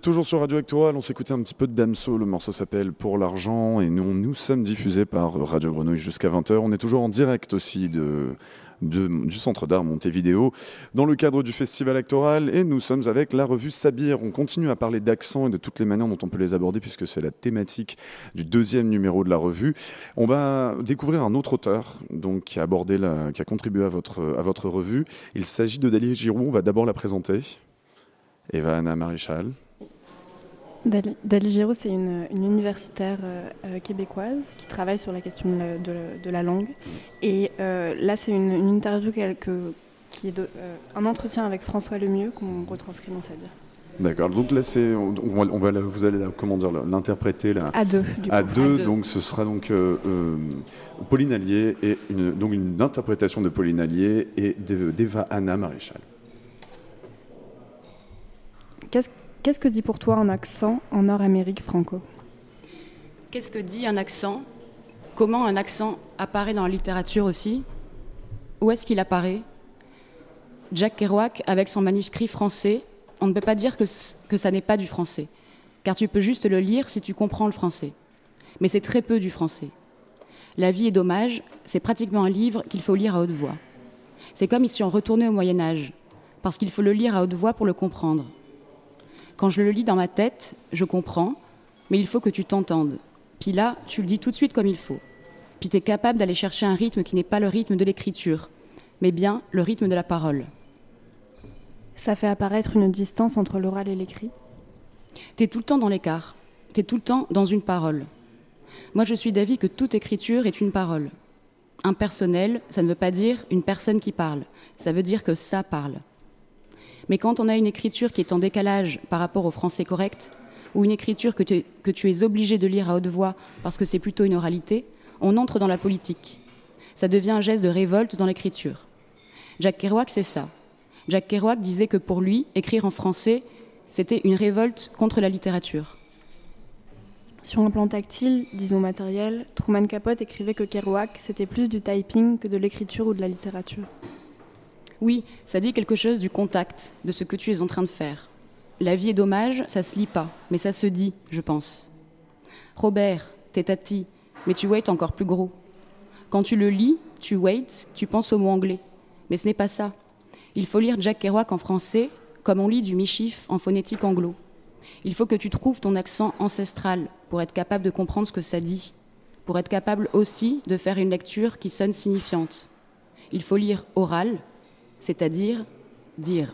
Speaker 1: toujours sur Radio Actuelle, on s'écoutait un petit peu de Damso, le morceau s'appelle Pour l'argent et nous, nous sommes diffusés par Radio Grenouille jusqu'à 20h. On est toujours en direct aussi du Centre d'art Montevideo dans le cadre du Festival Actoral et nous sommes avec la revue Sabir. On continue à parler d'accent et de toutes les manières dont on peut les aborder puisque c'est la thématique du deuxième numéro de la revue. On va découvrir un autre auteur donc, qui, a abordé qui a contribué à votre, à votre revue. Il s'agit de Dali Giroux. On va d'abord la présenter. Eva Anna Maréchal.
Speaker 11: Dali Giraud, c'est une, universitaire euh, euh, québécoise qui travaille sur la question de la, langue. Et euh, là, c'est une, interview qui est un entretien avec François Lemieux qu'on retranscrit dans sa vie.
Speaker 1: D'accord. Donc là, c'est, on, va, vous allez comment dire l'interpréter là.
Speaker 11: À deux.
Speaker 1: à, deux, donc ce sera donc Pauline Allier et une, donc une interprétation de Pauline Allier et d'Eva Anna Maréchal.
Speaker 11: Qu'est-ce Qu'est-ce que dit pour toi un accent en Nord-Amérique franco?
Speaker 16: Qu'est-ce que dit un accent? Comment un accent apparaît dans la littérature aussi? Où est-ce qu'il apparaît? Jack Kerouac, avec son manuscrit français, on ne peut pas dire que, que ça n'est pas du français, car tu peux juste le lire si tu comprends le français. Mais c'est très peu du français. La vie est dommage, c'est pratiquement un livre qu'il faut lire à haute voix. C'est comme si on retournait au Moyen Âge, parce qu'il faut le lire à haute voix pour le comprendre. Quand je le lis dans ma tête, je comprends, mais il faut que tu t'entendes. Puis là, tu le dis tout de suite comme il faut. Puis tu es capable d'aller chercher un rythme qui n'est pas le rythme de l'écriture, mais bien le rythme de la parole.
Speaker 11: Ça fait apparaître une distance entre l'oral et l'écrit
Speaker 16: Tu es tout le temps dans l'écart. Tu es tout le temps dans une parole. Moi, je suis d'avis que toute écriture est une parole. Impersonnel, ça ne veut pas dire une personne qui parle. Ça veut dire que ça parle. Mais quand on a une écriture qui est en décalage par rapport au français correct, ou une écriture que tu, es obligé de lire à haute voix parce que c'est plutôt une oralité, on entre dans la politique. Ça devient un geste de révolte dans l'écriture. Jack Kerouac, c'est ça. Jack Kerouac disait que pour lui, écrire en français, c'était une révolte contre la littérature.
Speaker 11: Sur un plan tactile, disons matériel, Truman Capote écrivait que Kerouac, c'était plus du typing que de l'écriture ou de la littérature.
Speaker 16: Oui, ça dit quelque chose du contact, de ce que tu es en train de faire. La vie est dommage, ça se lit pas, mais ça se dit, je pense. Robert, t'es tati, mais tu wait encore plus gros. Quand tu le lis, tu wait, tu penses au mot anglais. Mais ce n'est pas ça. Il faut lire Jack Kerouac en français, comme on lit du michif en phonétique anglo. Il faut que tu trouves ton accent ancestral pour être capable de comprendre ce que ça dit, pour être capable aussi de faire une lecture qui sonne signifiante. Il faut lire oral, c'est-à-dire dire.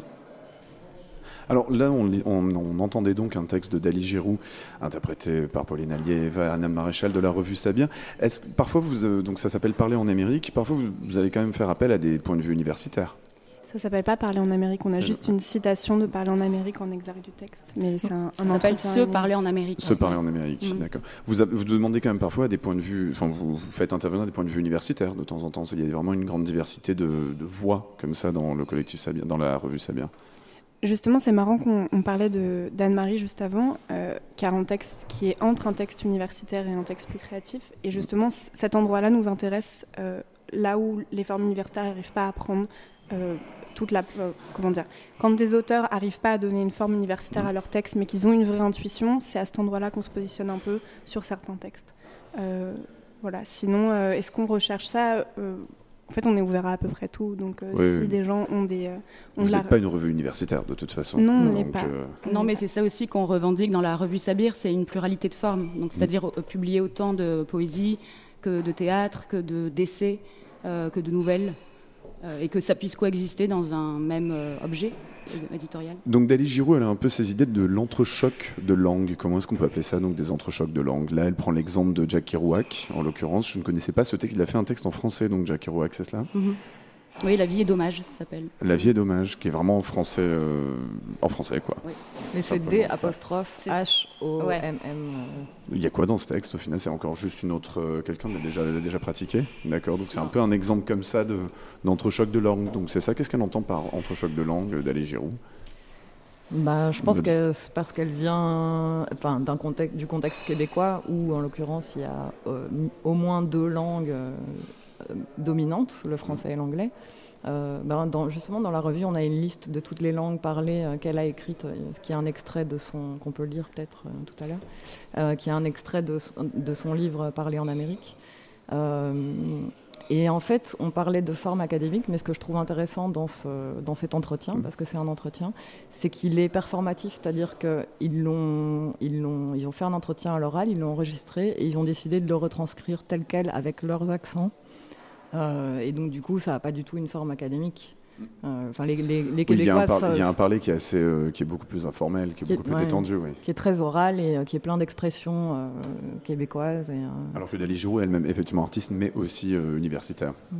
Speaker 1: Alors là, on, entendait donc un texte de Dali Giroux, interprété par Pauline Allier et Anna Maréchal de la revue Sabien. Est-ce parfois vous, euh, donc ça s'appelle Parler en Amérique. Parfois, vous, allez quand même faire appel à des points de vue universitaires.
Speaker 11: Ça s'appelle pas Parler en Amérique. On a juste une citation de Parler en Amérique en exergue du texte, mais c'est un,
Speaker 16: ça s'appelle Se Parler en Amérique.
Speaker 1: Se Parler en Amérique, mm. d'accord. Vous, vous, demandez quand même parfois des points de vue. Enfin, vous, faites intervenir des points de vue universitaires de temps en temps. Il y a vraiment une grande diversité de, voix comme ça dans le collectif Sabien, dans la revue Sabien.
Speaker 11: Justement, c'est marrant qu'on parlait d'Anne-Marie juste avant, euh, car un texte qui est entre un texte universitaire et un texte plus créatif. Et justement, cet endroit-là nous intéresse euh, là où les formes universitaires n'arrivent pas à prendre euh, toute la. comment dire Quand des auteurs n'arrivent pas à donner une forme universitaire à leur texte, mais qu'ils ont une vraie intuition, c'est à cet endroit-là qu'on se positionne un peu sur certains textes. Voilà. Sinon, est-ce qu'on recherche ça en fait, on est ouvert à à peu près tout. Donc, si des gens ont des.
Speaker 1: Vous n'êtes pas une revue universitaire, de toute façon.
Speaker 11: Non, on n'est pas.
Speaker 16: Non, mais c'est ça aussi qu'on revendique dans la revue Sabir c'est une pluralité de formes. Donc, c'est-à-dire publier autant de poésie que de théâtre, que d'essais, que de nouvelles. Euh, et que ça puisse coexister dans un même euh, objet éditorial.
Speaker 1: Donc Dali Giroud, elle a un peu ces idées de l'entrechoc de langue. Comment est-ce qu'on peut appeler ça donc des entrechocs de langue? Là, elle prend l'exemple de Jack Kerouac, en l'occurrence. Je ne connaissais pas ce texte. Il a fait un texte en français, donc Jack Kerouac, c'est cela?
Speaker 16: Mhm. Oui, La vie est dommage, ça s'appelle.
Speaker 1: La vie est dommage, qui est vraiment en français, euh, en français quoi. Oui.
Speaker 12: Mais c'est D apostrophe H O M M.
Speaker 1: Il y a quoi dans ce texte au final? C'est encore juste une autre euh, quelqu'un qui déjà déjà pratiqué, d'accord Donc c'est un peu un exemple comme ça de d'entrechoc de langue. Donc c'est ça. Qu'est-ce qu'elle entend par entrechoc de langue d'Ali Giroud
Speaker 12: bah, je pense que c'est parce qu'elle vient enfin, d'un contexte, du contexte québécois où, en l'occurrence, il y a euh, au moins deux langues euh, dominante, le français et l'anglais. Euh, ben, justement, dans la revue, on a une liste de toutes les langues parlées euh, qu'elle a écrites, qui est un extrait de son, qu'on peut lire peut-être tout à l'heure, qui est un extrait de, son livre Parler en Amérique. et en fait, on parlait de forme académique, mais ce que je trouve intéressant dans, ce, dans cet entretien, parce que c'est un entretien, c'est qu'il est performatif, c'est-à-dire qu'ils ont fait un entretien à l'oral, ils l'ont enregistré et ils ont décidé de le retranscrire tel quel avec leurs accents euh, et donc, du coup, ça n'a pas du tout une forme académique. Euh, enfin, les, les, Québécois,
Speaker 1: il, y a un il y a un parler qui est, assez, euh, qui est beaucoup plus informel, qui est beaucoup plus détendu. Oui.
Speaker 12: Qui est très oral et qui est plein d'expressions québécoises. Et,
Speaker 1: Alors que Dali Giroud, elle-même effectivement artiste, mais aussi universitaire. Mm.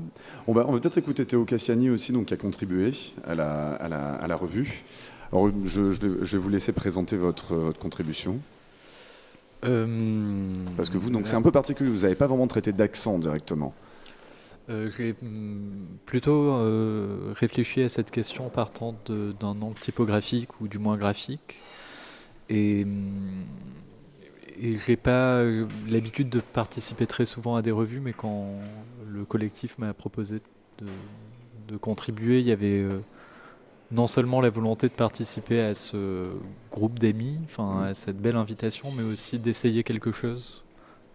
Speaker 1: On va, on va peut-être écouter Théo Cassiani aussi, donc, qui a contribué à la, à la, à la revue. Alors, je, je, vais vous laisser présenter votre, votre contribution. Parce que vous, donc, c'est un peu particulier, vous n'avez pas vraiment traité d'accent directement.
Speaker 14: Euh, j'ai mm, plutôt euh, réfléchi à cette question partant d'un angle typographique ou du moins graphique. Et, mm, et j'ai pas l'habitude de participer très souvent à des revues, mais quand le collectif m'a proposé de, contribuer, il y avait euh, non seulement la volonté de participer à ce groupe d'amis, enfin à cette belle invitation, mais aussi d'essayer quelque chose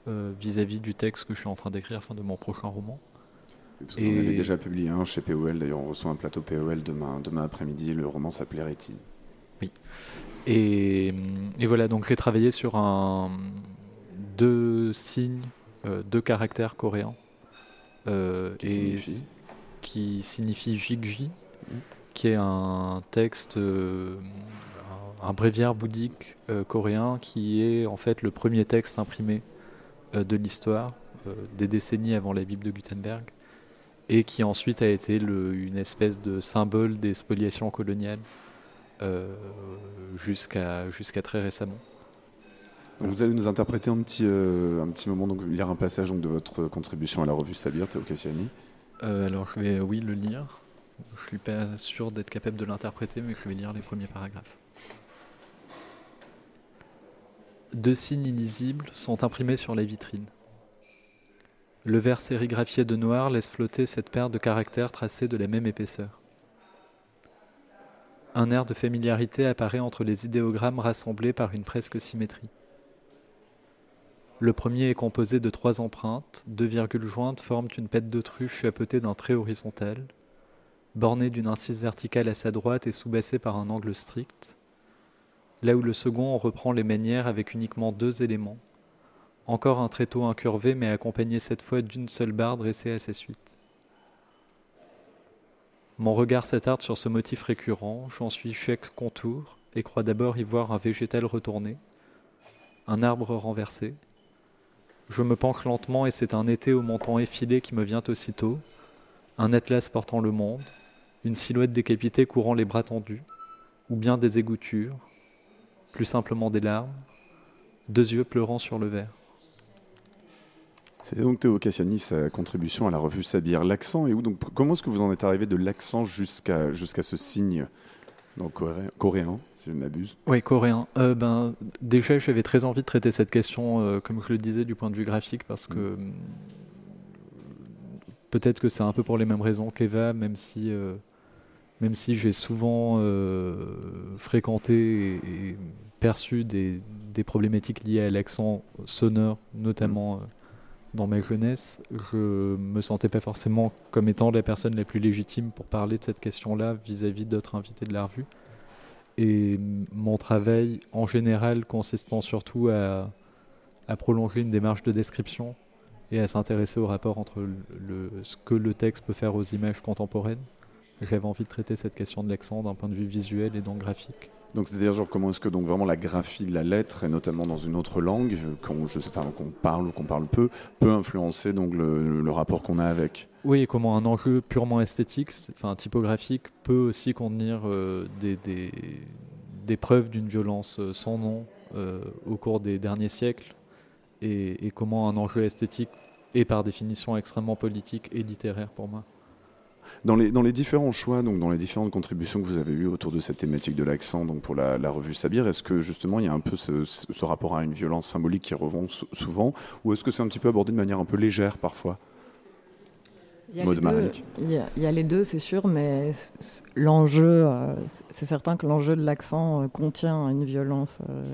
Speaker 14: vis-à-vis -vis du texte que je suis en train d'écrire, enfin de mon prochain roman.
Speaker 1: Et... On avait déjà publié un chez POL, d'ailleurs on reçoit un plateau POL demain, demain après-midi, le roman s'appelait Rétine.
Speaker 14: Oui. Et, voilà, donc j'ai travaillé sur un, deux signes, euh, deux caractères coréens.
Speaker 1: Euh, qui, et
Speaker 14: qui signifie Jigji, mmh. qui est un texte, euh, un, bréviaire bouddhique coréen qui est en fait le premier texte imprimé de l'histoire, des décennies avant la Bible de Gutenberg et qui ensuite a été une espèce de symbole des spoliations coloniales euh, jusqu'à très récemment.
Speaker 1: vous allez nous interpréter un petit, euh, un petit moment, donc lire un passage donc, de votre contribution à la revue Sabir, Théo Cassiani.
Speaker 14: Euh, alors je vais, oui, le lire. Je suis pas sûr d'être capable de l'interpréter, mais je vais lire les premiers paragraphes. Deux signes illisibles sont imprimés sur la vitrine. Le verre sérigraphié de noir laisse flotter cette paire de caractères tracés de la même épaisseur. Un air de familiarité apparaît entre les idéogrammes rassemblés par une presque symétrie. Le premier est composé de trois empreintes, deux virgules jointes forment une pète d'autruche chapeautée d'un trait horizontal, bornée d'une incise verticale à sa droite et sous-bassée par un angle strict, là où le second reprend les manières avec uniquement deux éléments, encore un tréteau incurvé, mais accompagné cette fois d'une seule barre dressée à sa suite. Mon regard s'attarde sur ce motif récurrent, j'en suis chaque contour, et crois d'abord y voir un végétal retourné, un arbre renversé. Je me penche lentement et c'est un été au menton effilé qui me vient aussitôt, un atlas portant le monde, une silhouette décapitée courant les bras tendus, ou bien des égoutures, plus simplement des larmes, deux yeux pleurant sur le verre.
Speaker 1: C'était donc Théo Cassiani, sa contribution à la revue Sabir. L'accent et où donc, Comment est-ce que vous en êtes arrivé de l'accent jusqu'à jusqu'à ce signe donc, coréen, si je ne m'abuse?
Speaker 14: Oui, coréen. Euh, ben, déjà, j'avais très envie de traiter cette question, euh, comme je le disais, du point de vue graphique, parce que mm. peut-être que c'est un peu pour les mêmes raisons qu'Eva, même si, euh, même si j'ai souvent fréquenté et, perçu des, des, problématiques liées à l'accent sonore, notamment dans ma jeunesse, je me sentais pas forcément comme étant la personne la plus légitime pour parler de cette question-là vis-à-vis d'autres invités de la revue. Et mon travail, en général, consistant surtout à, prolonger une démarche de description et à s'intéresser au rapport entre ce que le texte peut faire aux images contemporaines, j'avais envie de traiter cette question de l'accent d'un point de vue visuel et donc graphique.
Speaker 1: Donc c'est-à-dire comment est-ce que donc vraiment la graphie de la lettre et notamment dans une autre langue qu'on je sais pas qu'on parle ou qu'on parle peu peut influencer donc le, rapport qu'on a avec?
Speaker 14: Oui, et comment un enjeu purement esthétique, enfin typographique, peut aussi contenir euh, des, des, des, preuves d'une violence euh, sans nom euh, au cours des derniers siècles et, et comment un enjeu esthétique est par définition extrêmement politique et littéraire pour moi.
Speaker 1: Dans les, dans les différents choix, donc dans les différentes contributions que vous avez eues autour de cette thématique de l'accent, donc pour la, revue Sabir, est-ce que justement il y a un peu ce, rapport à une violence symbolique qui revient souvent, ou est-ce que c'est un petit peu abordé de manière un peu légère parfois?
Speaker 12: Il y, a il, y a, les deux, c'est sûr, mais l'enjeu, euh, c'est certain que l'enjeu de l'accent euh, contient une violence, euh,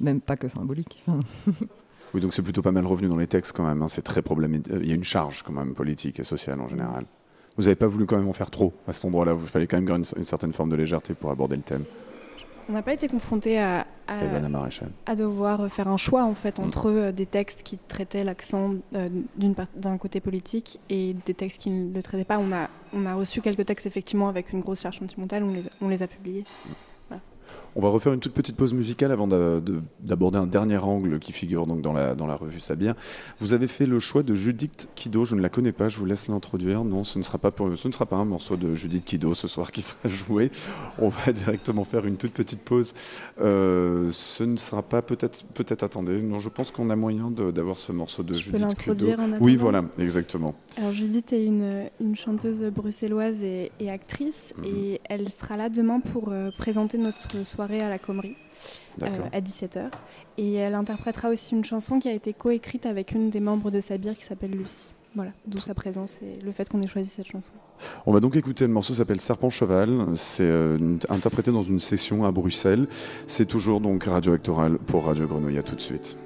Speaker 12: même pas que symbolique.
Speaker 1: oui, donc c'est plutôt pas mal revenu dans les textes quand même. Hein. c'est très problématique. Il y a une charge quand même politique et sociale en général. Vous n'avez pas voulu quand même en faire trop à cet endroit-là. Vous fallait quand même une, une certaine forme de légèreté pour aborder le thème.
Speaker 11: On n'a pas été confronté à, à, devoir faire un choix en fait entre mm. euh, des textes qui traitaient l'accent euh, d'un côté politique et des textes qui ne le traitaient pas. On a, on a reçu quelques textes effectivement avec une grosse charge sentimentale, on les, on les a publiés. Mm.
Speaker 1: On va refaire une toute petite pause musicale avant d'aborder un dernier angle qui figure donc dans la, dans la revue Sabien. Vous avez fait le choix de Judith Kido, je ne la connais pas, je vous laisse l'introduire. Non, ce ne, sera pas pour, ce ne sera pas un morceau de Judith Kido ce soir qui sera joué. On va directement faire une toute petite pause. Euh, ce ne sera pas peut-être, peut-être attendez, non, je pense qu'on a moyen d'avoir ce morceau de Judith Kido. oui, voilà, exactement.
Speaker 11: Alors Judith est une, une chanteuse bruxelloise et, actrice mhm. et elle sera là demain pour euh, présenter notre soirée à la Comrie euh, à 17h. Et elle interprétera aussi une chanson qui a été coécrite avec une des membres de Sabir qui s'appelle Lucie. Voilà, d'où sa présence et le fait qu'on ait choisi cette chanson.
Speaker 1: On va donc écouter le morceau s'appelle Serpent Cheval. C'est euh, interprété dans une session à Bruxelles. C'est toujours donc Radio Actoral pour Radio Grenouille. À tout de suite.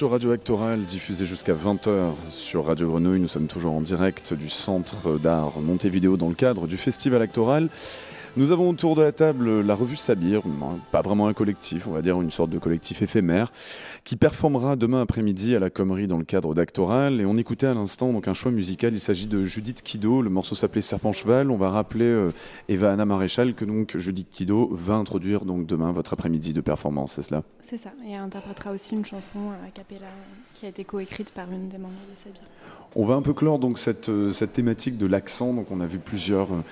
Speaker 1: Sur Radio Actoral, diffusé jusqu'à 20h sur Radio Grenouille. Nous sommes toujours en direct du Centre d'art Montevideo dans le cadre du Festival Actoral. Nous avons autour de la table la revue Sabir, pas vraiment un collectif, on va dire une sorte de collectif éphémère, qui performera demain après-midi à la Commerie dans le cadre d'Actoral. Et on écoutait à l'instant donc un choix musical. Il s'agit de Judith Kido. Le morceau s'appelait Serpent Cheval. On va rappeler euh, Eva Anna Maréchal que donc Judith Kido va introduire donc demain votre après-midi de performance, c'est cela?
Speaker 11: C'est ça. Et elle interprétera aussi une chanson a cappella qui a été coécrite par une des membres de Sabir.
Speaker 1: On va un peu clore donc cette, euh, cette thématique de l'accent. Donc on a vu plusieurs. Euh,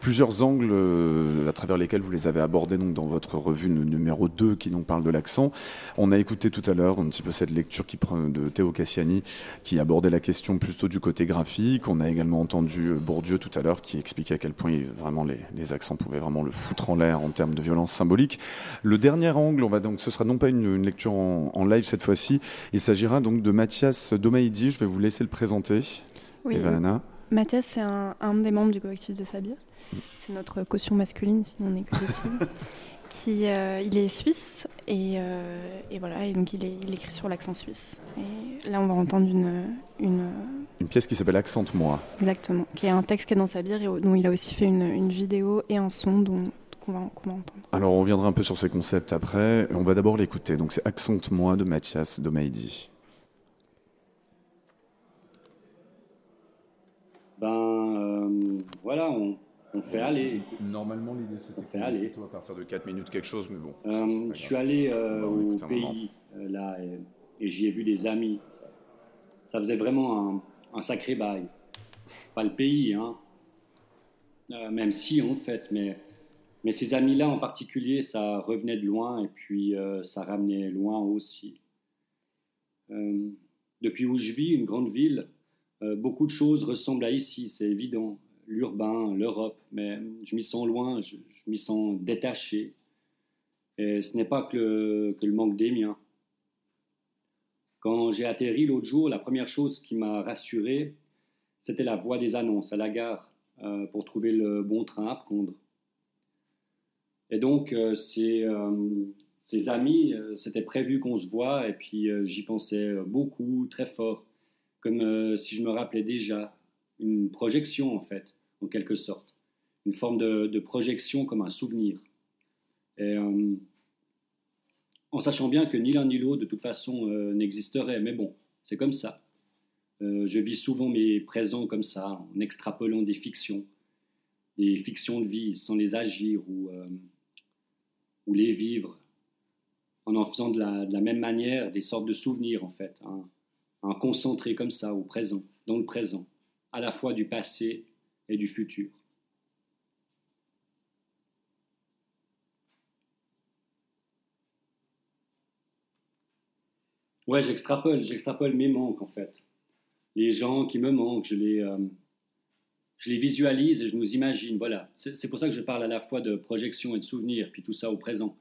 Speaker 1: plusieurs angles euh, à travers lesquels vous les avez abordés donc, dans votre revue numéro 2 qui nous parle de l'accent. On a écouté tout à l'heure un petit peu cette lecture qui de Théo Cassiani qui abordait la question plutôt du côté graphique. On a également entendu euh, Bourdieu tout à l'heure qui expliquait à quel point vraiment les, les, accents pouvaient vraiment le foutre en l'air en termes de violence symbolique. Le dernier angle, on va donc, ce sera non pas une, lecture en, live cette fois-ci, il s'agira donc de Mathias Domaidi. Je vais vous laisser le présenter.
Speaker 11: Oui. Mathias, c'est un, un, des membres du collectif de Sabir. C'est notre caution masculine, sinon on est que des filles. Qui, euh, il est suisse et, euh, et, voilà, et donc il, est, il écrit sur l'accent suisse. Et là, on va entendre une. Une,
Speaker 1: une pièce qui s'appelle Accente-moi.
Speaker 11: Exactement, qui est un texte qui est dans sa bière et dont il a aussi fait une, une vidéo et un son dont, qu'on va, va, entendre.
Speaker 1: Alors, on reviendra un peu sur ces concepts après. On va d'abord l'écouter. Donc, c'est Accente-moi de Mathias Domaidi.
Speaker 17: Ben, euh, voilà, on, on fait aller.
Speaker 1: Normalement, l'idée c'était
Speaker 17: aller.
Speaker 1: à partir de 4 minutes quelque chose, mais bon.
Speaker 17: Euh, je suis allé euh, au pays euh, là et, j'y ai vu des amis. Ça faisait vraiment un, sacré bail. Pas le pays, hein. même si en fait, mais, mais ces amis-là en particulier, ça revenait de loin et puis ça ramenait loin aussi. depuis où je vis, une grande ville, beaucoup de choses ressemblent à ici, c'est évident l'urbain, l'Europe, mais je m'y sens loin, je, m'y sens détaché. Et ce n'est pas que le, que le manque des miens. Quand j'ai atterri l'autre jour, la première chose qui m'a rassuré, c'était la voix des annonces à la gare euh, pour trouver le bon train à prendre. Et donc, euh, ces, euh, ces, amis, c'était prévu qu'on se voit, et puis j'y pensais beaucoup, très fort, comme si je me rappelais déjà une projection en fait en quelque sorte. Une forme de, projection comme un souvenir. Et, euh, en sachant bien que ni l'un ni l'autre, de toute façon, euh, n'existerait. Mais bon, c'est comme ça. Euh, je vis souvent mes présents comme ça, en extrapolant des fictions, des fictions de vie sans les agir ou, ou les vivre, en en faisant de la, de la, même manière des sortes de souvenirs en fait, hein, un concentré comme ça au présent, dans le présent, à la fois du passé et du futur. Ouais, j'extrapole, j'extrapole mes manques en fait. Les gens qui me manquent, je les, euh, je les visualise et je nous imagine. Voilà, c'est pour ça que je parle à la fois de projection et de souvenir, puis tout ça au présent.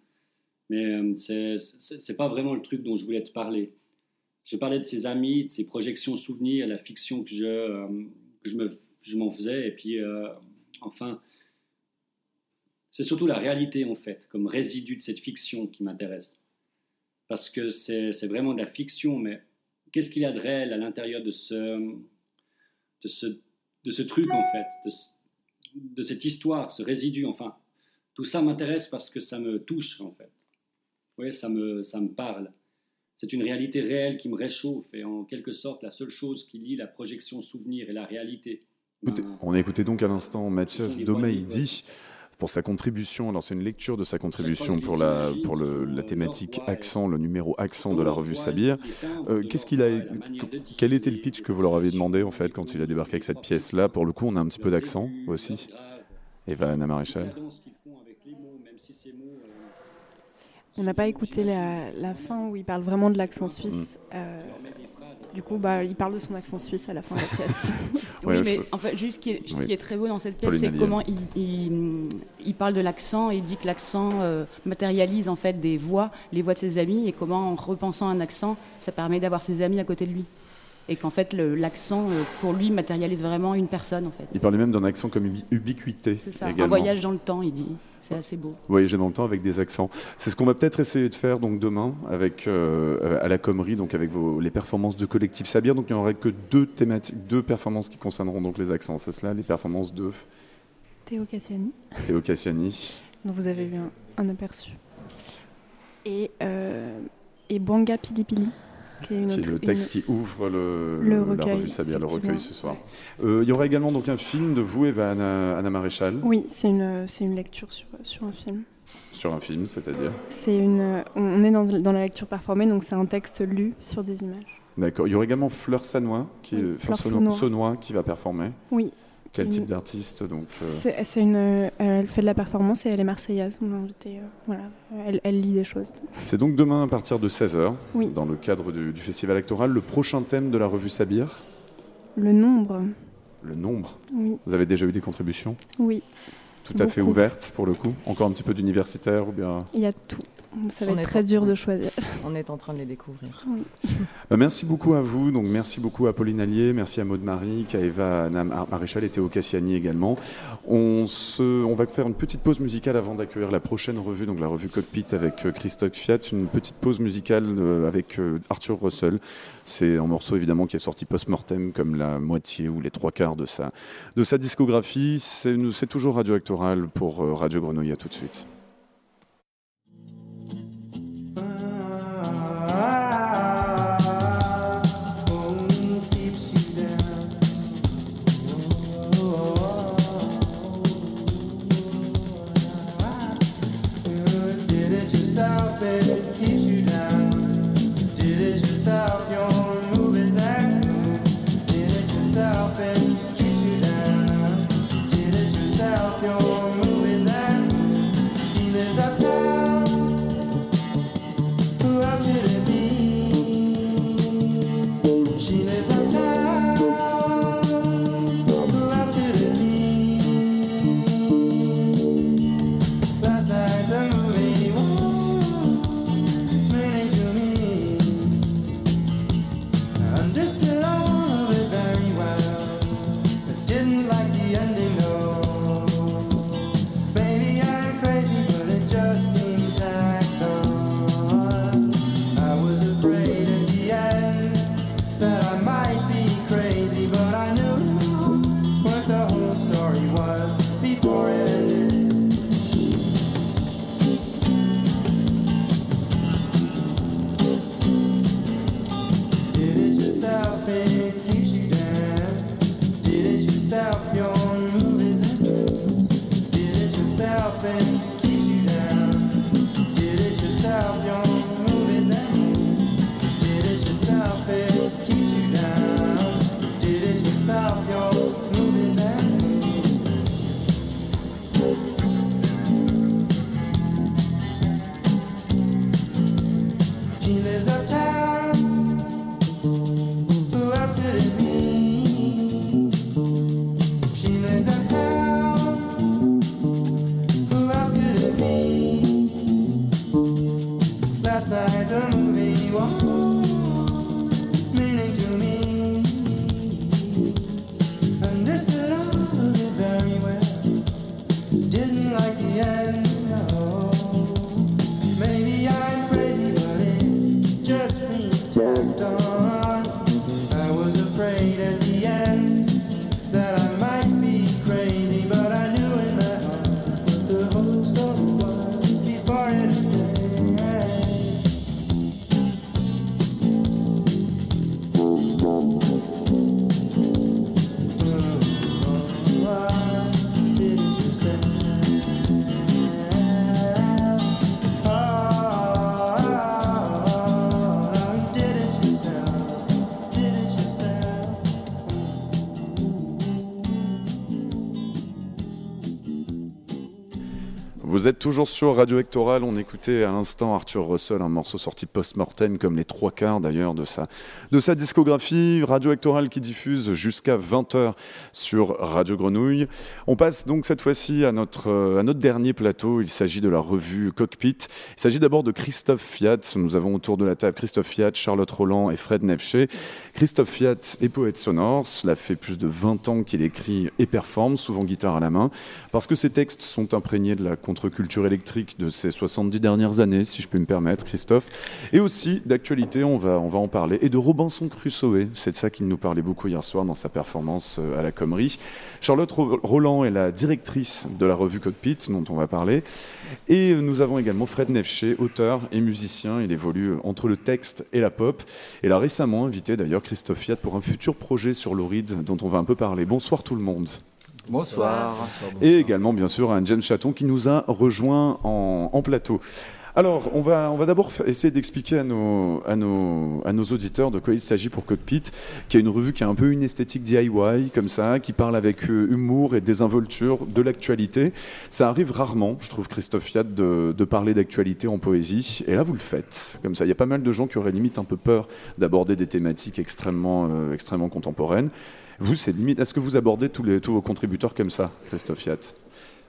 Speaker 17: Mais euh, ce c'est pas vraiment le truc dont je voulais te parler. Je parlais de ces amis, de ces projections souvenirs, la fiction que je, euh, que je me je m'en faisais. Et puis, euh, enfin, c'est surtout la réalité, en fait, comme résidu de cette fiction qui m'intéresse. Parce que c'est vraiment de la fiction, mais qu'est-ce qu'il y a de réel à l'intérieur de ce, de, ce, de ce truc, en fait, de, de cette histoire, ce résidu, enfin. Tout ça m'intéresse parce que ça me touche, en fait. Oui, ça me, ça me parle. C'est une réalité réelle qui me réchauffe et en quelque sorte la seule chose qui lie la projection souvenir et la réalité
Speaker 1: on a écouté donc à l'instant Mathias Domaidi pour sa contribution. Alors c'est une lecture de sa contribution pour la, pour la thématique accent, le numéro accent de la revue Sabir. Euh, qu'est-ce qu'il a, quel était le pitch que vous leur avez demandé en fait quand il a débarqué avec cette pièce-là? Pour le coup, on a un petit peu d'accent aussi. Eva Anna Maréchal.
Speaker 11: On n'a pas écouté la, fin où il parle vraiment de l'accent suisse. Euh, du coup, bah, il parle de son accent suisse à la fin de la pièce.
Speaker 16: oui, mais en fait, juste ce qui est, très beau dans cette pièce, c'est comment il, parle de l'accent et il dit que l'accent euh, matérialise en fait des voix, les voix de ses amis, et comment en repensant un accent, ça permet d'avoir ses amis à côté de lui. Et qu'en fait l'accent euh, pour lui matérialise vraiment une personne en fait.
Speaker 18: Il parlait même d'un accent comme ubiquité.
Speaker 16: C'est ça, un voyage dans le temps, il dit. C'est assez beau.
Speaker 18: Voyager dans le temps avec des accents. C'est ce qu'on va peut-être essayer de faire donc demain avec euh, à la Commerie, donc avec vos, les performances de collectif Sabir. Donc il n'y aura que deux thématiques, deux performances qui concerneront donc les accents. C'est cela, les performances de
Speaker 11: Théo Cassiani.
Speaker 18: Théo Cassiani.
Speaker 11: dont vous avez vu un, aperçu. Et, euh, et Banga Pilipili
Speaker 18: qui est, le texte qui ouvre le, le recueil, la revue Sabia, le recueil ce soir. Euh, il y aura également donc un film de vous, Eva Anna, Maréchal.
Speaker 11: Oui, c'est une, une lecture sur, sur un film.
Speaker 18: Sur un film, c'est-à-dire
Speaker 11: C'est une, on est dans, dans, la lecture performée, donc c'est un texte lu sur des images.
Speaker 18: D'accord. Il y aura également Fleur Sanois, qui, Fleur Saunois, qui va performer.
Speaker 11: Oui,
Speaker 18: quel type d'artiste donc
Speaker 11: euh c'est, une, Elle fait de la performance et elle est marseillaise. Euh, voilà, elle, lit des choses.
Speaker 18: C'est donc demain à partir de 16h, dans le cadre du, festival actoral, le prochain thème de la revue Sabir?
Speaker 11: Le nombre.
Speaker 18: Le nombre
Speaker 11: Oui.
Speaker 18: Vous avez déjà eu des contributions?
Speaker 11: Oui.
Speaker 18: Tout à fait ouvertes pour le coup Encore un petit peu d'universitaire ou bien
Speaker 11: Il y a tout. Ça va être très dur de choisir.
Speaker 12: On est en train de les découvrir.
Speaker 18: Euh, merci beaucoup à vous. Donc, merci beaucoup à Pauline Allier, merci à Maud Marie, à Eva Maréchal et Théo Cassiani également. On, se, on va faire une petite pause musicale avant d'accueillir la prochaine revue, donc la revue Cockpit avec euh, Christophe Fiat. Une petite pause musicale euh, avec Arthur Russell. C'est un morceau évidemment qui est sorti post-mortem comme la moitié ou les trois quarts de sa, de sa discographie. C'est toujours Radio Actoral pour Radio Grenouille. À tout de suite.
Speaker 1: Vous êtes toujours sur Radio Hectoral. On écoutait à l'instant Arthur Russell, un morceau sorti post-mortem, comme les trois quarts d'ailleurs de sa, de sa discographie. Radio Hectoral qui diffuse jusqu'à 20h sur Radio Grenouille. On passe donc cette fois-ci à notre, à notre dernier plateau. Il s'agit de la revue Cockpit. Il s'agit d'abord de Christophe Fiat. Nous avons autour de la table Christophe Fiat, Charlotte Roland et Fred Nefché. Christophe Fiat est poète sonore. Cela fait plus de 20 ans qu'il écrit et performe, souvent guitare à la main, parce que ses textes sont imprégnés de la contre-culture électrique de ces 70 dernières années, si je peux me permettre, Christophe. Et aussi d'actualité, on va, on va en parler, et de Robinson Crusoe. C'est de ça qu'il nous parlait beaucoup hier soir dans sa performance euh, à la Comrie. Charlotte Roland est la directrice de la revue Cockpit, dont on va parler. Et nous avons également Fred Nefché, auteur et musicien. Il évolue entre le texte et la pop. Et a récemment invité d'ailleurs Christophe Fiat pour un futur projet sur l'Oride dont on va un peu parler. Bonsoir tout le monde.
Speaker 19: Bonsoir.
Speaker 1: Et également, bien sûr, un James Chaton qui nous a rejoint en, plateau. Alors, on va, on va d'abord essayer d'expliquer à nos, à, nos, à nos auditeurs de quoi il s'agit pour Cockpit, qui est une revue qui a un peu une esthétique DIY, comme ça, qui parle avec euh, humour et désinvolture de l'actualité. Ça arrive rarement, je trouve, Christophe Fiat, de, de parler d'actualité en poésie. Et là, vous le faites. Comme ça, il y a pas mal de gens qui auraient limite un peu peur d'aborder des thématiques extrêmement, euh, extrêmement contemporaines. Vous, c'est limite. Est-ce que vous abordez tous, les, tous vos contributeurs comme ça, Christophe Fiat?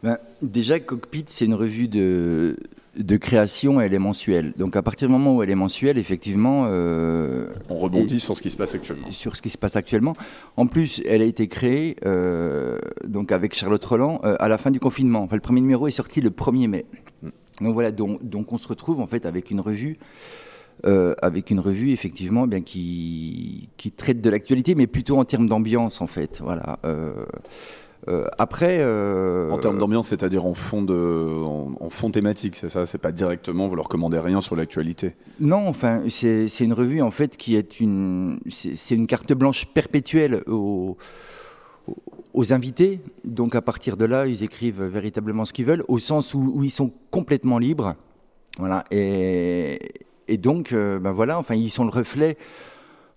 Speaker 19: Ben, Déjà, Cockpit, c'est une revue de, de création elle est mensuelle. Donc à partir du moment où elle est mensuelle, effectivement...
Speaker 1: Euh, On rebondit sur ce qui se passe actuellement.
Speaker 19: Sur ce qui se passe actuellement. En plus, elle a été créée euh, donc avec Charlotte Roland euh, à la fin du confinement. Enfin, le premier numéro est sorti le 1er mai. Mm. Donc voilà, donc, donc, on se retrouve en fait avec une revue euh, avec une revue effectivement eh bien qui, qui traite de l'actualité, mais plutôt en termes d'ambiance en fait. Voilà. Euh, euh, après,
Speaker 1: en termes d'ambiance, c'est-à-dire en fond de, en, fond thématique, c'est ça. C'est pas directement vous leur commandez rien sur l'actualité?
Speaker 19: Non, enfin, c'est une revue en fait qui est une, c'est une carte blanche perpétuelle aux, aux invités. Donc à partir de là, ils écrivent véritablement ce qu'ils veulent, au sens où, où ils sont complètement libres. Voilà. Et, et donc, euh, ben voilà, enfin, ils sont le reflet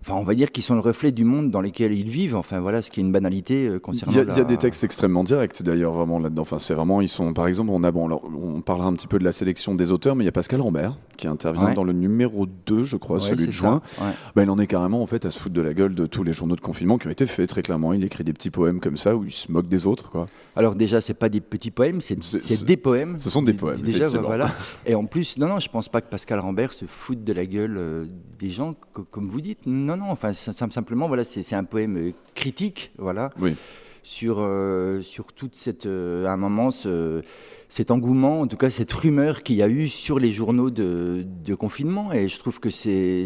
Speaker 19: Enfin, on va dire qu'ils sont le reflet du monde dans lequel ils vivent. Enfin, voilà, ce qui est une banalité euh, concernant.
Speaker 1: Il y, a, des textes extrêmement directs d'ailleurs, vraiment là-dedans. Enfin, c'est vraiment, ils sont, par exemple, on a bon, on parlera un petit peu de la sélection des auteurs, mais il y a Pascal Rambert qui intervient dans le numéro 2, je crois, celui de juin. Ben, il en est carrément en fait à se foutre de la gueule de tous les journaux de confinement qui ont été faits très clairement. Il écrit des petits poèmes comme ça où il se moque des autres, quoi.
Speaker 19: Alors déjà, c'est pas des petits poèmes, c'est des poèmes.
Speaker 1: Ce sont des poèmes. Déjà,
Speaker 19: voilà. Et en plus, non, non, je pense pas que Pascal Rambert se foute de la gueule euh, des gens, comme vous dites. Non, non, enfin, simplement, voilà, c'est un poème euh, critique, voilà, sur, euh, sur toute cette, euh, à un moment, cet engouement, en tout cas cette rumeur qu'il y a eu sur les journaux de, confinement. Et je trouve que c'est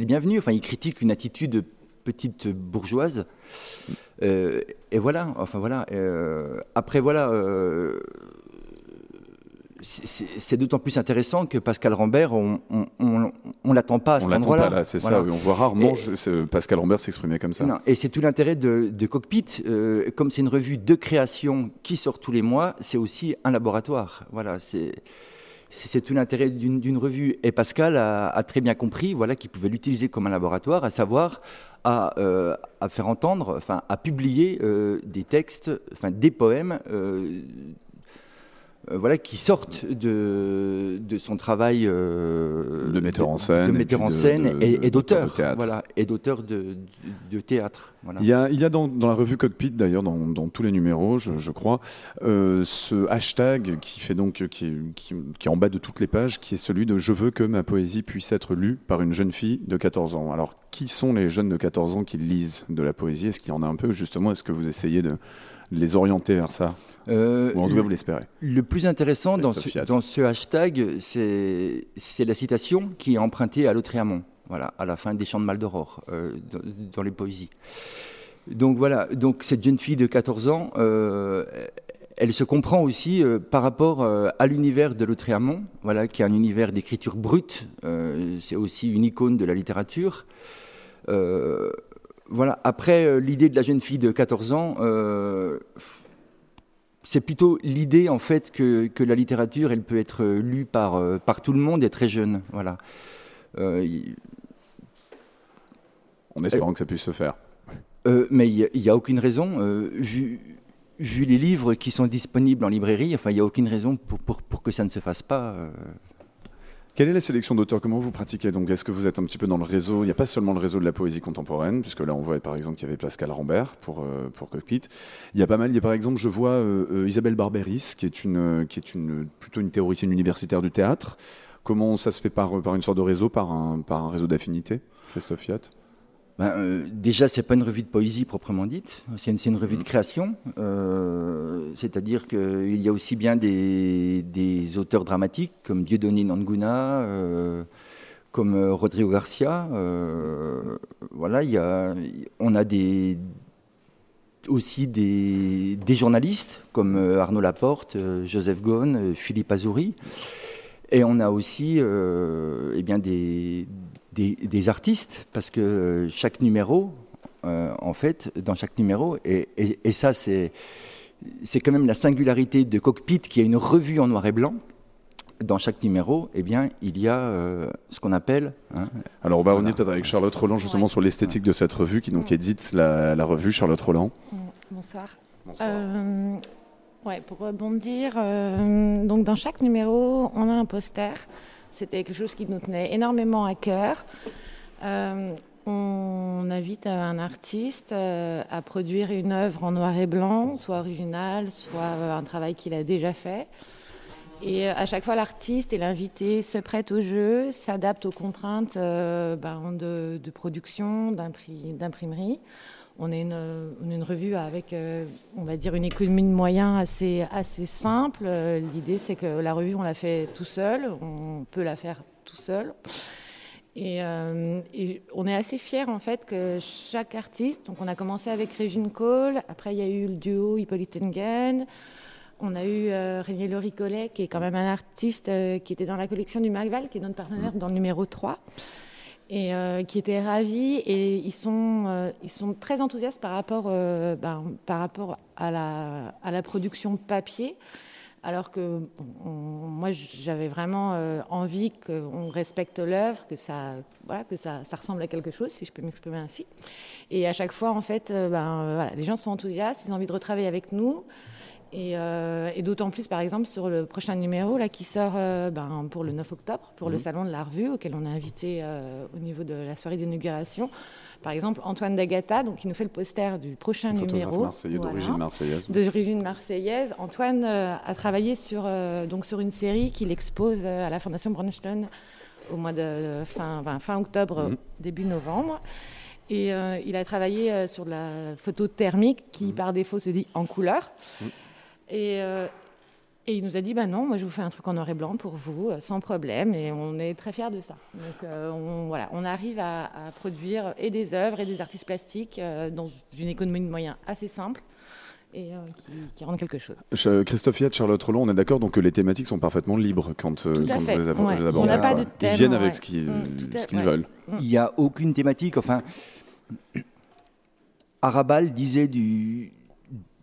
Speaker 19: le bienvenu. Enfin, il critique une attitude petite bourgeoise. et voilà, enfin voilà. après, voilà c'est d'autant plus intéressant que Pascal Rambert, on ne l'attend pas à cet endroit-là.
Speaker 1: C'est ça, on voit rarement Pascal Rambert s'exprimer comme ça.
Speaker 19: et c'est tout l'intérêt de, Cockpit. Euh, comme c'est une revue de création qui sort tous les mois, c'est aussi un laboratoire. Voilà, c'est tout l'intérêt d'une revue. Et Pascal a, très bien compris voilà, qu'il pouvait l'utiliser comme un laboratoire, à savoir à, euh, faire entendre, enfin, à publier euh, des textes, enfin, des poèmes voilà, qui sortent de, de son travail
Speaker 1: euh, de metteur en scène,
Speaker 19: de metteur en scène et, d'auteur, voilà, et d'auteur de, de, théâtre.
Speaker 1: Il y a, il y a dans, dans la revue Cockpit d'ailleurs, dans, dans, tous les numéros, je, je crois, euh, ce hashtag qui fait donc qui, qui, qui, est en bas de toutes les pages, qui est celui de je veux que ma poésie puisse être lue par une jeune fille de 14 ans. Alors, qui sont les jeunes de 14 ans qui lisent de la poésie? Est-ce qu'il y en a un peu justement? Est-ce que vous essayez de les orienter vers ça euh, Ou en tout cas, vous l'espérez
Speaker 19: Le plus intéressant dans ce, dans ce, hashtag, c'est la citation qui est empruntée à Lautréamont, voilà, à la fin des Chants de Mal d'Aurore, euh, dans, les poésies. Donc voilà, donc cette jeune fille de 14 ans, euh, elle se comprend aussi par rapport à l'univers de Lautréamont, voilà, qui est un univers d'écriture brute, c'est aussi une icône de la littérature. Voilà. Après, euh, l'idée de la jeune fille de 14 ans, euh, c'est plutôt l'idée en fait que, la littérature, elle peut être lue par, euh, par tout le monde et très jeune. Voilà.
Speaker 1: En espérant que ça puisse se faire.
Speaker 19: mais il n'y a, aucune raison, vu, vu les livres qui sont disponibles en librairie, enfin, il n'y a aucune raison pour, pour, pour, que ça ne se fasse pas. Euh.
Speaker 1: Quelle est la sélection d'auteurs? Comment vous pratiquez? Donc, est-ce que vous êtes un petit peu dans le réseau? Il n'y a pas seulement le réseau de la poésie contemporaine, puisque là, on voit par exemple qu'il y avait Pascal Rambert pour, euh, pour Cockpit. Il y a pas mal. Il y a par exemple, je vois euh, Isabelle Barberis, qui est, une, qui est une, plutôt une théoricienne universitaire du théâtre. Comment ça se fait par, par une sorte de réseau, par un, par un réseau d'affinité Christophe Fiat
Speaker 19: ben, euh, déjà, c'est pas une revue de poésie proprement dite, c'est une, une, revue de mm. création. Euh, C'est-à-dire qu'il y a aussi bien des, des, auteurs dramatiques comme Dieudonné Nanguna, euh, comme euh, Rodrigo Garcia. Voilà, il y a, on a des, aussi des, des journalistes comme Arnaud Laporte, Joseph Ghosn, Philippe Azouri. Et on a aussi eh bien des, des, artistes, parce que euh, chaque numéro, euh, en fait, dans chaque numéro, et, et, ça c'est c'est quand même la singularité de Cockpit, qui a une revue en noir et blanc. Dans chaque numéro, eh bien, il y a euh, ce qu'on appelle.
Speaker 1: Hein, Alors, on va revenir peut-être avec Charlotte Roland justement sur l'esthétique de cette revue, qui donc édite la, la revue. Charlotte Roland.
Speaker 20: Bonsoir. Bonsoir. ouais, pour rebondir, donc dans chaque numéro, on a un poster c'était quelque chose qui nous tenait énormément à cœur. Euh, on invite un artiste euh, à produire une œuvre en noir et blanc, soit originale, soit euh, un travail qu'il a déjà fait. Et à chaque fois, l'artiste et l'invité se prêtent au jeu, s'adaptent aux contraintes ben, de, de, production, d'imprimerie. On est une, revue avec, euh, on va dire, une économie de moyens assez, simple. Euh, l'idée, c'est que la revue, on la fait tout seul, on peut la faire tout seul. Et, euh, et, on est assez fiers en fait que chaque artiste, donc on a commencé avec Régine Cole, après il y a eu le duo Hippolyte Engen, on a eu euh, René Loricolet qui est quand même un artiste qui était dans la collection du Magval, qui est notre partenaire dans le numéro 3 et euh, qui étaient ravis et ils sont, euh, ils sont très enthousiastes par rapport, euh, ben, par rapport à, la, à la production papier. Alors que moi, j'avais vraiment envie qu'on respecte l'œuvre, que, ça, voilà, que ça, ressemble à quelque chose, si je peux m'exprimer ainsi. Et à chaque fois, en fait, ben, voilà, les gens sont enthousiastes, ils ont envie de retravailler avec nous. Euh, et, d'autant plus, par exemple, sur le prochain numéro là, qui sort euh, ben, pour le 9 octobre, pour le mhm. Salon de la Revue, auquel on a invité euh, au niveau de la soirée d'inauguration. Par exemple, Antoine Dagata, donc, qui nous fait le poster du prochain numéro.
Speaker 1: Marseillais d'origine marseillaise.
Speaker 20: D'origine marseillaise. Antoine a travaillé sur, donc, sur une série qu'il expose à la Fondation Brunstone au mois de fin, fin octobre, mhm. début novembre. Et il a travaillé sur la photo thermique qui, mhm. par défaut, se dit en couleur. Euh, et, il nous a dit, bah non, moi je vous fais un truc en noir et blanc pour vous, euh, sans problème, et on est très fiers de ça. Donc euh, on, voilà, on arrive à, produire et des œuvres et des artistes plastiques dans une économie de moyens assez simple. Et qui, rendent quelque chose.
Speaker 1: Christophe Yatt, Charlotte Roland, on est d'accord donc que les thématiques sont parfaitement libres quand, quand vous les abordez.
Speaker 20: On n'a pas de thème,
Speaker 1: Ils viennent avec ce qu'ils mm, veulent.
Speaker 19: Il n'y a aucune thématique. Enfin, Arabal disait du,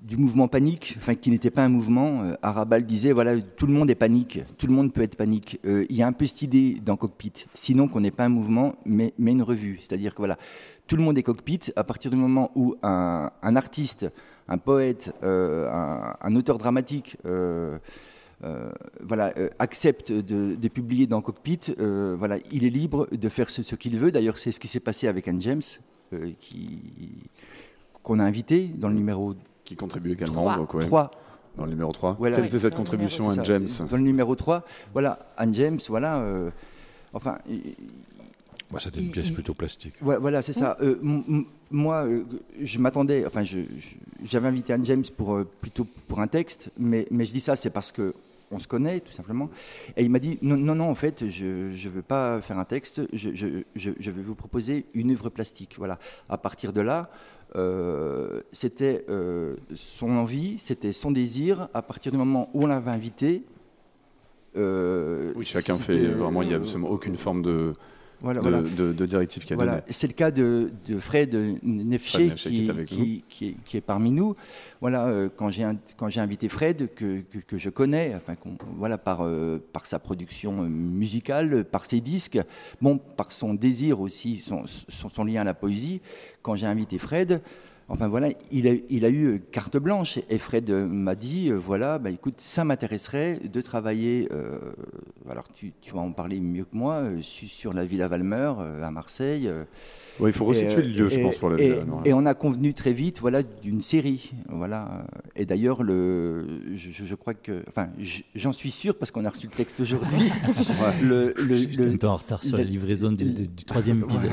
Speaker 19: du mouvement panique, enfin qui n'était pas un mouvement. Euh, Arabal disait voilà tout le monde est panique, tout le monde peut être panique. Euh, il y a un peu cette idée dans Cockpit, sinon qu'on n'est pas un mouvement mais, une revue, c'est-à-dire que voilà tout le monde est Cockpit à partir du moment où un, artiste, un poète, euh, un, auteur dramatique voilà, accepte de, publier dans Cockpit, voilà, il est libre de faire ce, qu'il veut. D'ailleurs, c'est ce qui s'est passé avec Anne James, qu'on a invité dans le numéro
Speaker 1: qui contribue également. Donc, Dans le numéro 3. Quelle était cette contribution, Anne James
Speaker 19: Dans le numéro 3, voilà, Anne James, voilà. Euh, enfin.
Speaker 9: Moi, c'était une pièce plutôt plastique.
Speaker 19: voilà, c'est ça. Euh, moi, euh, je m'attendais, enfin, j'avais invité Anne James pour, plutôt pour un texte, mais, mais je dis ça, c'est parce que on se connaît, tout simplement. Et il m'a dit non, non, non, en fait, je ne veux pas faire un texte, je, je, je, je, vais vous proposer une œuvre plastique. Voilà. À partir de là, euh, c'était euh, son envie, c'était son désir. À partir du moment où on l'avait invité.
Speaker 1: Euh, oui, chacun fait vraiment, il n'y a absolument aucune forme de. De, directive qui a
Speaker 19: voilà. C'est le cas de, Fred Nefché, qui, qui, est parmi nous. Voilà, quand j'ai quand j'ai invité Fred, que, que, je connais, enfin, voilà, par, par sa production musicale, par ses disques, bon, par son désir aussi, son, son, son lien à la poésie, quand j'ai invité Fred, Enfin voilà, il a, il a, eu carte blanche et Fred m'a dit voilà, bah, écoute, ça m'intéresserait de travailler. alors tu, tu, vas en parler mieux que moi sur la Villa Valmer à Marseille.
Speaker 1: il faut resituer le lieu, je pense, pour la
Speaker 19: Villa Valmer. Et on a convenu très vite, voilà, d'une série, voilà. Et d'ailleurs, le, je, je, crois que, enfin, j'en suis sûr parce qu'on a reçu le texte aujourd'hui.
Speaker 21: le, le, je suis un peu en retard sur la livraison du, du troisième épisode.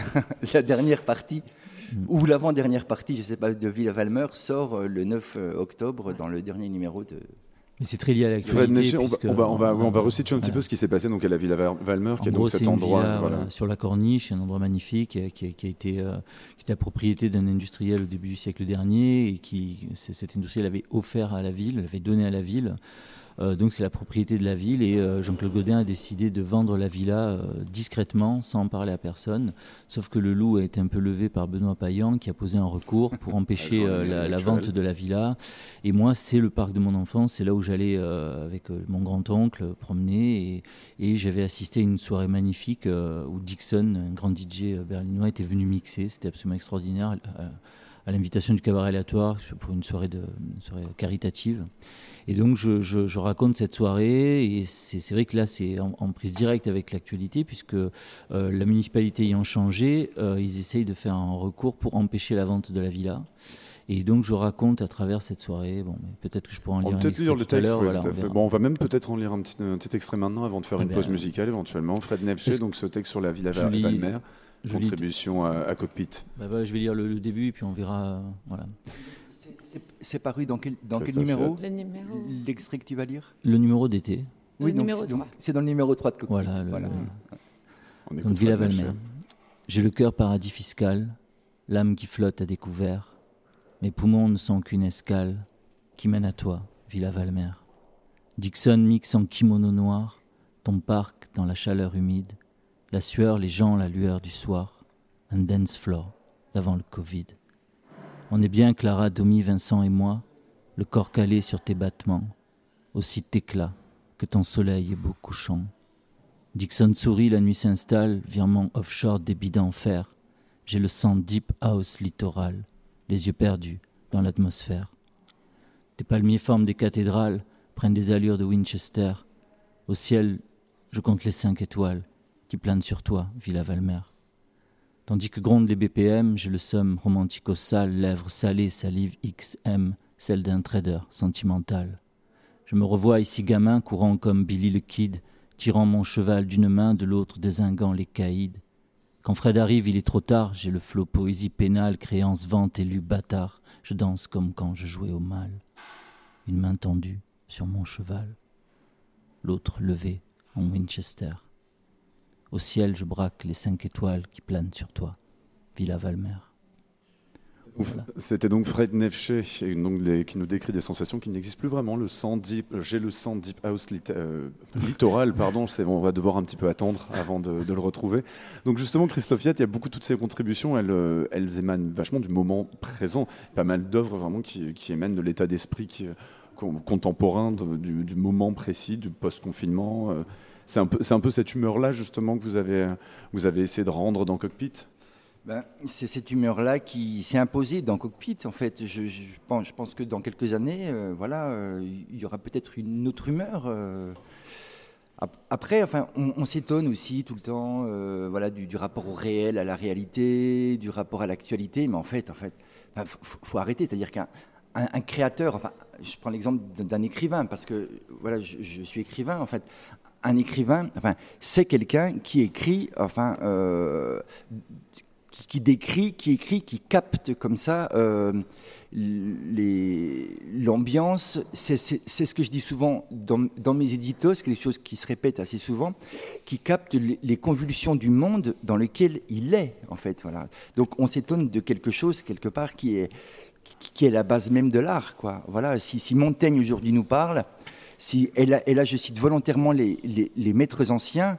Speaker 19: la dernière partie ou l'avant-dernière partie, je ne sais pas, de Villa Valmer sort euh, le 9 euh, octobre dans le dernier numéro de.
Speaker 21: Mais c'est très lié à l'actualité.
Speaker 1: On, on, va, on, va, on va resituer un petit peu ce qui s'est passé donc à la Villa Valmer, qui est donc cet endroit.
Speaker 21: voilà. sur la corniche, un endroit magnifique qui, qui a été, euh, qui était la propriété d'un industriel au début du siècle dernier et qui, cet industriel avait offert à la ville, l'avait donné à la ville. Euh, donc c'est la propriété de la ville et euh, Jean-Claude Godin a décidé de vendre la villa euh, discrètement, sans en parler à personne. Sauf que le loup a été un peu levé par Benoît Payan qui a posé un recours pour empêcher la, vente de la villa. Et moi, c'est le parc de mon enfance, c'est là où j'allais avec mon grand-oncle promener et, j'avais assisté à une soirée magnifique où Dixon, un grand DJ berlinois, était venu mixer. C'était absolument extraordinaire à l'invitation du cabaret aléatoire pour une soirée, de, une soirée caritative. Et donc je, je, raconte cette soirée et c'est vrai que là c'est en, prise directe avec l'actualité puisque euh, la municipalité ayant changé, euh, ils essayent de faire un recours pour empêcher la vente de la villa. Et donc je raconte à travers cette soirée, bon, peut-être que je pourrais en lire
Speaker 1: on
Speaker 21: un
Speaker 1: extrait lire le texte, voilà, on, bon, on va même peut-être en lire un petit, un petit, extrait maintenant avant de faire une pause musicale éventuellement. Fred Nefché, donc ce texte sur la villa Valmer, contribution à, à, Cockpit.
Speaker 21: Bah, bah, je vais lire le, début et puis on verra. Euh, voilà.
Speaker 19: C'est paru dans quel, dans quel numéro L'extrait que tu vas lire
Speaker 21: Le numéro d'été.
Speaker 19: Oui, donc c'est dans le numéro 3 de Cockpit.
Speaker 21: Voilà, voilà. donc Villa Valmer. J'ai le cœur paradis fiscal, l'âme qui flotte à découvert. Mes poumons ne sont qu'une escale qui mène à toi, Villa Valmer. Dixon mixe en kimono noir, ton parc dans la chaleur humide, la sueur, les gens, la lueur du soir, un dance floor d'avant le Covid. On est bien, Clara, Domi, Vincent et moi, le corps calé sur tes battements, aussi t'éclat que ton soleil est beau couchant. Dixon sourit, la nuit s'installe, virement offshore débit d'enfer. J'ai le sang deep house littoral, les yeux perdus dans l'atmosphère. Tes palmiers forment des cathédrales, prennent des allures de Winchester. Au ciel, je compte les cinq étoiles qui sur toi, Villa Valmer. Tandis que grondent les BPM, j'ai le somme romantico-sale, lèvres salées, salive XM, celle d'un trader sentimental. Je me revois ici gamin, courant comme Billy le Kid, tirant mon cheval d'une main, de l'autre désinguant les caïds. Quand Fred arrive, il est trop tard, j'ai le flot poésie pénale, créance, vente, élu, bâtard. Je danse comme quand je jouais au mal. Une main tendue sur mon cheval, l'autre levée en Winchester. Au ciel, je braque les cinq étoiles qui planent sur toi, Villa Valmer.
Speaker 1: C'était donc Fred Nefché qui nous décrit des sensations qui n'existent plus vraiment. Le sang deep, j'ai le sang deep house euh, littoral, pardon. on va devoir un petit peu attendre avant de, le retrouver. Donc justement, Christophe Yatt, il y a beaucoup de toutes ces contributions. Elles, euh, elles émanent vachement du moment présent. Pas mal d'œuvres vraiment qui, qui, émanent de l'état d'esprit euh, contemporain, du, du, moment précis, du post-confinement. C'est un, peu, cette humeur-là, justement, que vous avez, essayé de rendre dans Cockpit?
Speaker 19: Ben, c'est cette humeur-là qui s'est imposée dans Cockpit. En fait, je, pense, que dans quelques années, euh, voilà, euh, il y aura peut-être une autre humeur. Euh. Après, enfin, on, s'étonne aussi tout le temps, voilà, du, rapport au réel, à la réalité, du rapport à l'actualité. Mais en fait, en fait, ben, faut, arrêter. C'est-à-dire qu'un un, créateur, enfin, je prends l'exemple d'un écrivain parce que voilà, je, je, suis écrivain. En fait, un écrivain, enfin, c'est quelqu'un qui écrit, enfin, euh, qui, décrit, qui écrit, qui capte comme ça euh, l'ambiance. C'est ce que je dis souvent dans, mes éditos, c'est quelque chose qui se répète assez souvent, qui capte les, convulsions du monde dans lequel il est, en fait. Voilà. Donc on s'étonne de quelque chose, quelque part, qui est, qui est la base même de l'art. Voilà. Si Montaigne aujourd'hui nous parle, si, et, là, je cite volontairement les, maîtres anciens,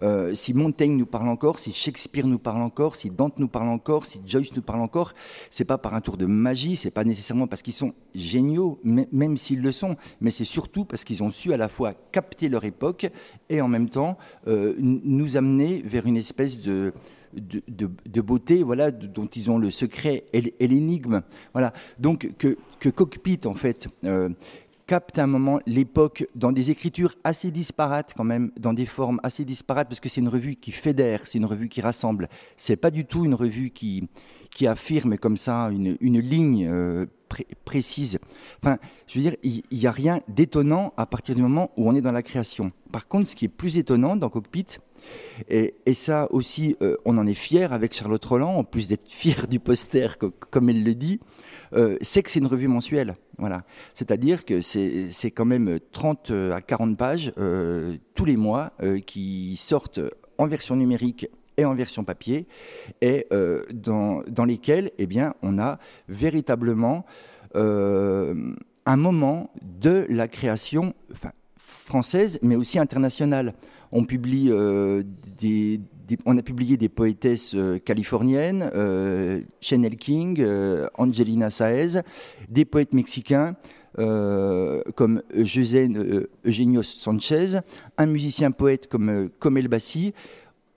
Speaker 19: euh, si Montaigne nous parle encore, si Shakespeare nous parle encore, si Dante nous parle encore, si Joyce nous parle encore, c'est pas par un tour de magie, c'est pas nécessairement parce qu'ils sont géniaux, même s'ils le sont, mais c'est surtout parce qu'ils ont su à la fois capter leur époque et en même temps euh, nous amener vers une espèce de de, beauté, voilà, dont ils ont le secret et, l'énigme. Voilà. Donc que, que, Cockpit, en fait, euh, capte à un moment l'époque dans des écritures assez disparates quand même, dans des formes assez disparates, parce que c'est une revue qui fédère, c'est une revue qui rassemble. C'est pas du tout une revue qui, qui affirme comme ça une, une ligne euh, précise. Enfin, je veux dire, il n'y a rien d'étonnant à partir du moment où on est dans la création. Par contre, ce qui est plus étonnant dans Cockpit, et, ça aussi, euh, on en est fier avec Charlotte Roland, en plus d'être fier du poster, comme elle le dit, euh, c'est que c'est une revue mensuelle. Voilà. C'est-à-dire que c'est quand même 30 à 40 pages euh, tous les mois qui sortent en version numérique et en version papier, et dans, dans, lesquelles eh bien, on a véritablement un moment de la création française, mais aussi internationale. On publie des, on a publié des poétesses euh, californiennes, euh, Chanel King, euh, Angelina Saez, des poètes mexicains comme Eugenio Sanchez, un musicien poète comme Comel Bassi.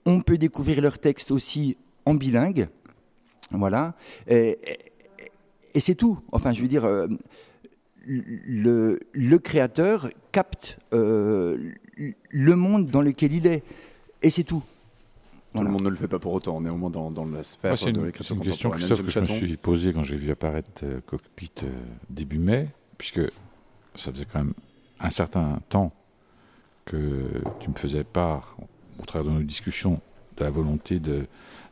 Speaker 19: On peut découvrir leurs textes aussi en bilingue. Voilà. Et, c'est tout. Enfin, je veux dire, le, créateur capte le monde dans lequel il est. Et c'est tout.
Speaker 1: Tout le monde ne le fait pas pour autant, néanmoins dans, dans la sphère
Speaker 9: Moi, de l'écriture C'est une question que je me suis posée quand j'ai vu apparaître euh, Cockpit euh, début mai, puisque ça faisait quand même un certain temps que tu me faisais part, au travers de nos discussions, de la volonté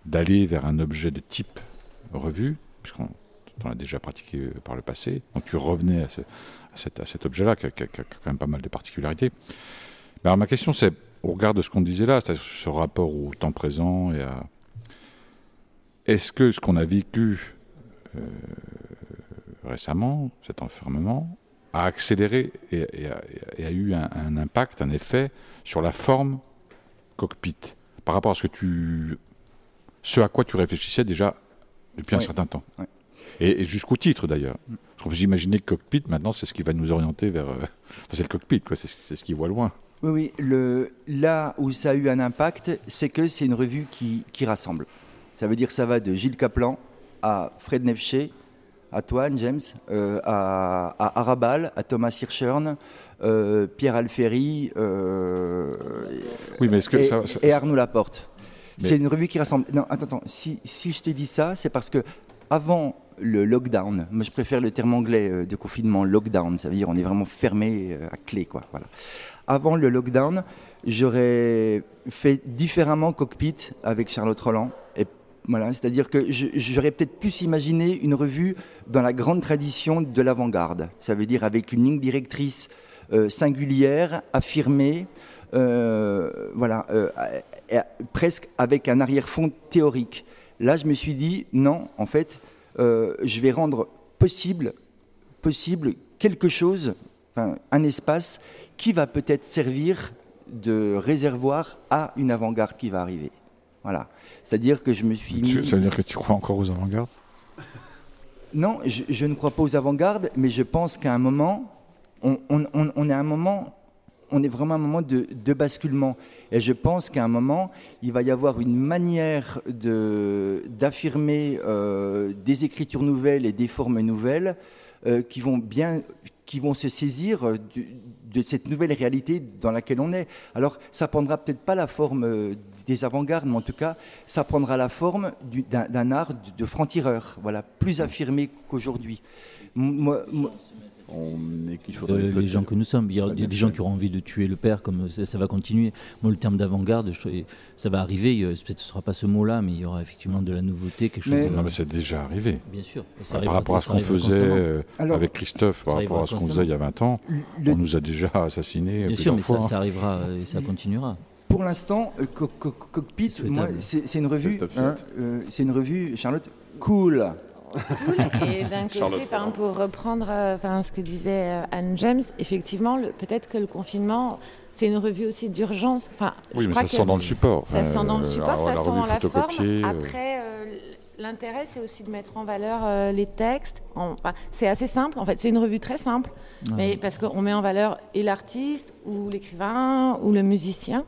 Speaker 9: d'aller vers un objet de type revue, puisqu'on en a déjà pratiqué par le passé. Donc tu revenais à, cet, à cet objet-là, qui, qui, a quand même pas mal de particularités. Mais alors ma question c'est, au regard de ce qu'on disait là, ce rapport au temps présent et à. Est-ce que ce qu'on a vécu euh, récemment, cet enfermement, a accéléré et, a, eu un, impact, un effet sur la forme cockpit par rapport à ce que tu, ce à quoi tu réfléchissais déjà depuis un certain temps. Et, jusqu'au titre d'ailleurs. Parce qu'on peut imaginer que cockpit maintenant c'est ce qui va nous orienter vers. Euh, c'est le cockpit quoi, c'est ce qui voit loin.
Speaker 19: Oui, oui. Le, là où ça a eu un impact, c'est que c'est une revue qui, qui, rassemble. Ça veut dire que ça va de Gilles Caplan à Fred Nefché, à toi, James, euh, à, à, Arabal, à Thomas Hirschhorn, euh, Pierre Alferi euh,
Speaker 9: oui, mais que
Speaker 19: et,
Speaker 9: ça,
Speaker 19: et, Arnaud Laporte. C'est une revue qui rassemble. Non, attends, attends. Si, si je te dis ça, c'est parce que avant le lockdown, moi je préfère le terme anglais de confinement, lockdown, ça veut dire on est vraiment fermé à clé, quoi. Voilà avant le lockdown, j'aurais fait différemment Cockpit avec Charlotte Roland. Et voilà, c'est-à-dire que j'aurais peut-être plus imaginé une revue dans la grande tradition de l'avant-garde. Ça veut dire avec une ligne directrice euh, singulière, affirmée, euh, voilà, euh, presque avec un arrière-fond théorique. Là, je me suis dit non, en fait, je vais rendre possible, possible quelque chose, un espace qui va peut-être servir de réservoir à une avant-garde qui va arriver. Voilà. C'est-à-dire que je me suis mis...
Speaker 9: Ça veut dire que tu crois encore aux avant-gardes?
Speaker 19: Non, je, ne crois pas aux avant-gardes, mais je pense qu'à un moment, on, est un moment, on est vraiment un moment de, basculement. Et je pense qu'à un moment, il va y avoir une manière d'affirmer euh, des écritures nouvelles et des formes nouvelles euh, qui vont bien qui vont se saisir euh, de cette nouvelle réalité dans laquelle on est. Alors, ça prendra peut-être pas la forme euh, des avant-gardes, mais en tout cas, ça prendra la forme d'un art de franc-tireur, voilà, plus affirmé qu'aujourd'hui.
Speaker 21: On est, il faudrait euh, les gens que nous sommes. Il y a, des gens qui auront envie de tuer le père, comme ça, va continuer. Moi, le terme d'avant-garde, ça va arriver. Peut-être ce ne sera pas ce mot-là, mais il y aura effectivement de la nouveauté, quelque chose.
Speaker 9: Mais, non, mais c'est déjà arrivé.
Speaker 21: Bien sûr.
Speaker 9: par rapport à ce qu'on faisait euh, avec Christophe, par rapport à ce qu'on faisait il y a 20 ans, on nous a déjà assassinés.
Speaker 21: Bien sûr, mais ça, ça, arrivera et ça continuera.
Speaker 19: Pour l'instant, euh, Cockpit, c'est une revue. Hein, c'est une revue, Charlotte, cool.
Speaker 20: Et d'un côté, pour reprendre euh, enfin, ce que disait euh, Anne James, effectivement, peut-être que le confinement, c'est une revue aussi d'urgence. Enfin,
Speaker 9: oui, mais ça se sent dans le support.
Speaker 20: Ça se sent dans le support, ça sent dans la forme. Après, l'intérêt, c'est aussi de mettre en valeur euh, les textes. c'est assez simple, en fait, c'est une revue très simple, mais parce qu'on met en valeur et l'artiste, ou l'écrivain, ou le musicien.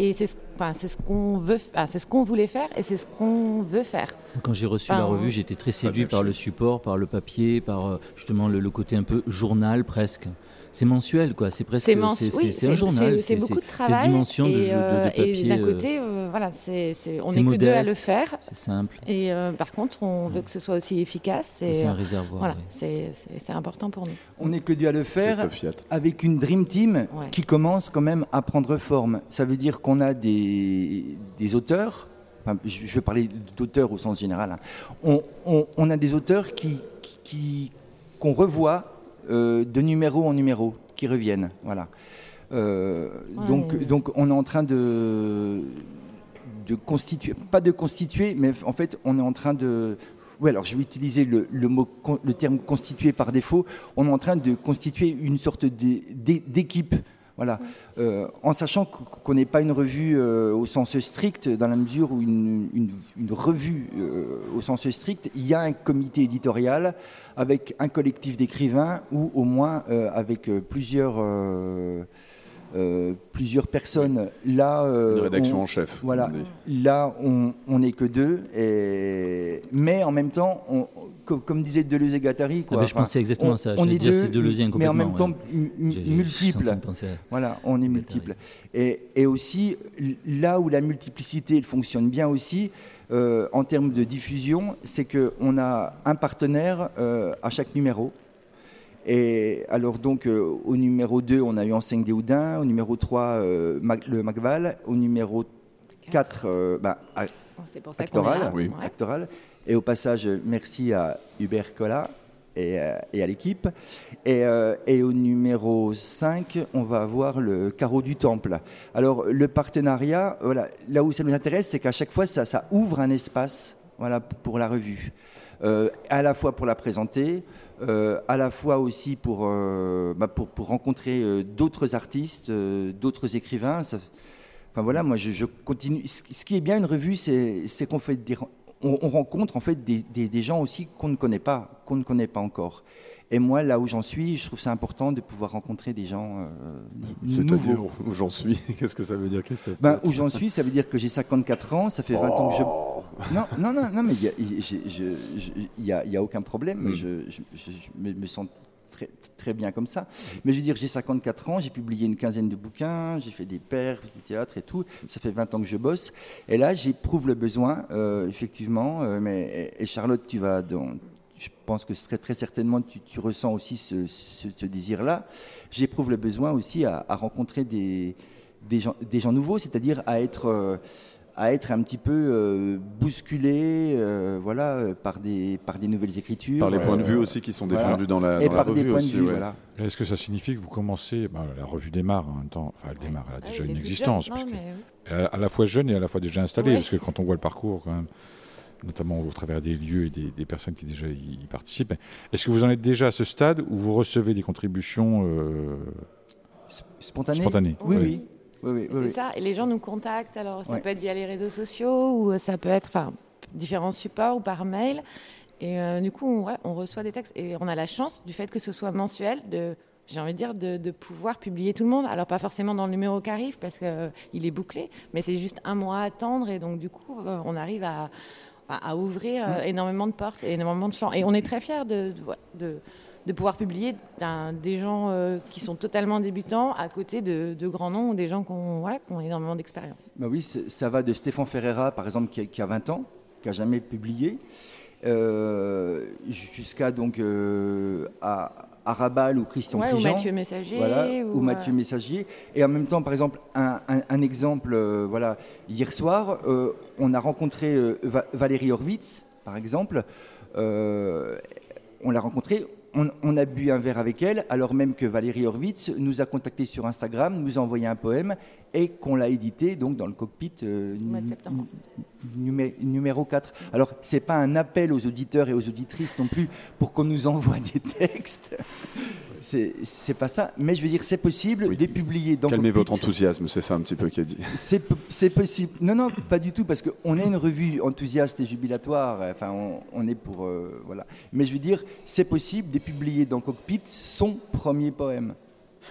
Speaker 20: Et c'est enfin, c'est ce qu'on veut, c'est ce qu'on voulait faire et c'est ce qu'on veut faire.
Speaker 21: Quand j'ai reçu la revue, j'étais très séduit par le support, par le papier, par euh, justement le côté un peu journal presque c'est mensuel, quoi. C'est presque. C'est un journal.
Speaker 20: C'est beaucoup de travail.
Speaker 21: dimension de, de,
Speaker 20: euh,
Speaker 21: papier.
Speaker 20: Et d'un côté, euh, voilà, c'est on n'est que deux à le faire.
Speaker 21: C'est simple.
Speaker 20: Et euh, par contre, on veut que ce soit aussi efficace.
Speaker 21: C'est un réservoir.
Speaker 20: Voilà, c'est important pour nous.
Speaker 19: On n'est que deux à le faire avec une dream team qui commence quand même à prendre forme. Ça veut dire qu'on a des, des auteurs. Enfin, je vais parler d'auteurs au sens général. Hein. On, on, on, a des auteurs qui qu'on qui, revoit euh, de numéro en numéro qui reviennent. Voilà. Euh, donc, donc on est en train de, de constituer, pas de constituer, mais en fait on est en train de oui, alors je vais utiliser le, le, mot, le terme constituer par défaut. On est en train de constituer une sorte d'équipe voilà. Euh, en sachant qu'on n'est pas une revue euh, au sens strict, dans la mesure où une, revue euh, au sens strict, il y a un comité éditorial avec un collectif d'écrivains ou au moins avec plusieurs euh, plusieurs personnes. Là,
Speaker 1: euh, Une rédaction en chef.
Speaker 19: Voilà. Là, on n'est que deux. Et... Mais en même temps, on, comme, disait Deleuze et Guattari,
Speaker 21: quoi, ah ben, je pensais exactement
Speaker 19: on,
Speaker 21: ça.
Speaker 19: On est deux, mais
Speaker 21: en
Speaker 19: même temps multiples. Voilà, on est multiples. Et, et, aussi, là où la multiplicité elle fonctionne bien aussi, euh, en termes de diffusion, c'est qu'on a un partenaire à chaque numéro. Et alors donc euh, au numéro 2, on a eu Enseigne des Houdins, au numéro 3, euh, le Macval, au numéro 4, euh, bah, actoral, actoral. Et au passage, merci à Hubert Collat et, et à l'équipe. Et, et, au numéro 5, on va avoir le Carreau du Temple. Alors le partenariat, voilà, là où ça nous intéresse, c'est qu'à chaque fois, ça, ça, ouvre un espace voilà, pour la revue. à la fois pour la présenter, euh, à la fois aussi pour, euh, bah pour, rencontrer euh, d'autres artistes, d'autres écrivains. Enfin voilà, moi je, continue. Ce qui est bien une revue, c'est qu'on fait on, on, rencontre en fait des, des, des gens aussi qu'on ne connaît pas, qu'on ne connaît pas encore. Et moi, là où j'en suis, je trouve ça important de pouvoir rencontrer des gens euh, nouveaux.
Speaker 1: Où j'en suis Qu'est-ce que ça veut dire Qu'est-ce que
Speaker 19: ben, Où j'en suis, ça veut dire que j'ai 54 ans, ça fait 20 ans que je... Oh. Non, non, non, non mais il n'y a, a, aucun problème. Mm. Je, je, me sens Très, très, bien comme ça. Mais je veux dire, j'ai 54 ans, j'ai publié une quinzaine de bouquins, j'ai fait des pères, du théâtre et tout. Ça fait 20 ans que je bosse. Et là, j'éprouve le besoin, euh, effectivement. Euh, mais, et Charlotte, tu vas, dans, je pense que très, très certainement tu, tu ressens aussi ce, ce, désir-là. J'éprouve le besoin aussi à, à rencontrer des, des, gens, des, gens, nouveaux, c'est-à-dire à être, euh, à être un petit peu euh, bousculé euh, voilà, par, des, par des nouvelles écritures.
Speaker 1: Par les points de vue aussi qui sont défendus dans la,
Speaker 19: Et
Speaker 1: dans
Speaker 19: par
Speaker 1: la
Speaker 19: revue
Speaker 1: des
Speaker 19: points
Speaker 1: aussi,
Speaker 19: de vue,
Speaker 1: ouais.
Speaker 19: voilà.
Speaker 9: Est-ce que ça signifie que vous commencez, bah, la revue démarre en même temps, enfin elle démarre, elle a déjà une existence,
Speaker 20: non,
Speaker 9: parce que
Speaker 20: mais...
Speaker 9: elle est à la fois jeune et à la fois déjà installée,
Speaker 20: Ouais.
Speaker 9: parce que quand on voit le parcours quand même, notamment au travers des lieux et des, des personnes qui déjà y, y participent, est-ce que vous en êtes déjà à ce stade où vous recevez des contributions euh,
Speaker 19: Spontanées?
Speaker 9: spontanées
Speaker 19: Oui, oui. oui, oui,
Speaker 20: C'est
Speaker 19: oui.
Speaker 20: ça, et les gens nous contactent, alors ça
Speaker 19: Ouais.
Speaker 20: peut être via les réseaux sociaux, ou ça peut être enfin, différents supports, ou par mail. Et euh, du coup, on, ouais, on reçoit des textes, et on a la chance, du fait que ce soit mensuel, de, j'ai envie de dire, de, de pouvoir publier tout le monde. Alors pas forcément dans le numéro qui arrive, parce qu'il est bouclé, mais c'est juste un mois à attendre, et donc du coup, euh, on arrive à, à, ouvrir euh, énormément de portes, et énormément de champs. Et on est très fiers de... de, de pouvoir publier des gens euh, qui sont totalement débutants à côté de, de grands noms des gens qui ont, voilà, qui ont énormément d'expérience.
Speaker 19: Bah oui, ça va de Stéphane Ferreira, par exemple, qui a, qui a 20 ans, qui a jamais publié, euh, jusqu'à donc à, à Rabal ou Christian
Speaker 20: Ouais, ou. Mathieu Messager,
Speaker 19: voilà,
Speaker 20: ou,
Speaker 19: ou Mathieu
Speaker 20: euh,
Speaker 19: Messager. Et en même temps, par exemple, un, un- un exemple, euh, voilà, hier soir, euh, on a rencontré Va- Valérie Horwitz, par exemple. On l'a rencontrée. On, on a bu un verre avec elle, alors même que Valérie Horwitz nous a contacté sur Instagram, nous a envoyé un poème et qu'on l'a édité donc dans le cockpit euh, numé- numéro 4. Alors, c'est pas un appel aux auditeurs et aux auditrices non plus pour qu'on nous envoie des textes. C'est pas ça. Mais je veux dire, c'est possible de publier dans
Speaker 1: Calmez
Speaker 19: Cockpit.
Speaker 1: votre enthousiasme, c'est ça un petit peu qui a dit.
Speaker 19: C'est possible. Non, non, pas du tout, parce qu'on est une revue enthousiaste et jubilatoire. Enfin, on, on est pour. euh, voilà. Mais je veux dire, c'est possible de publier dans Cockpit son premier poème.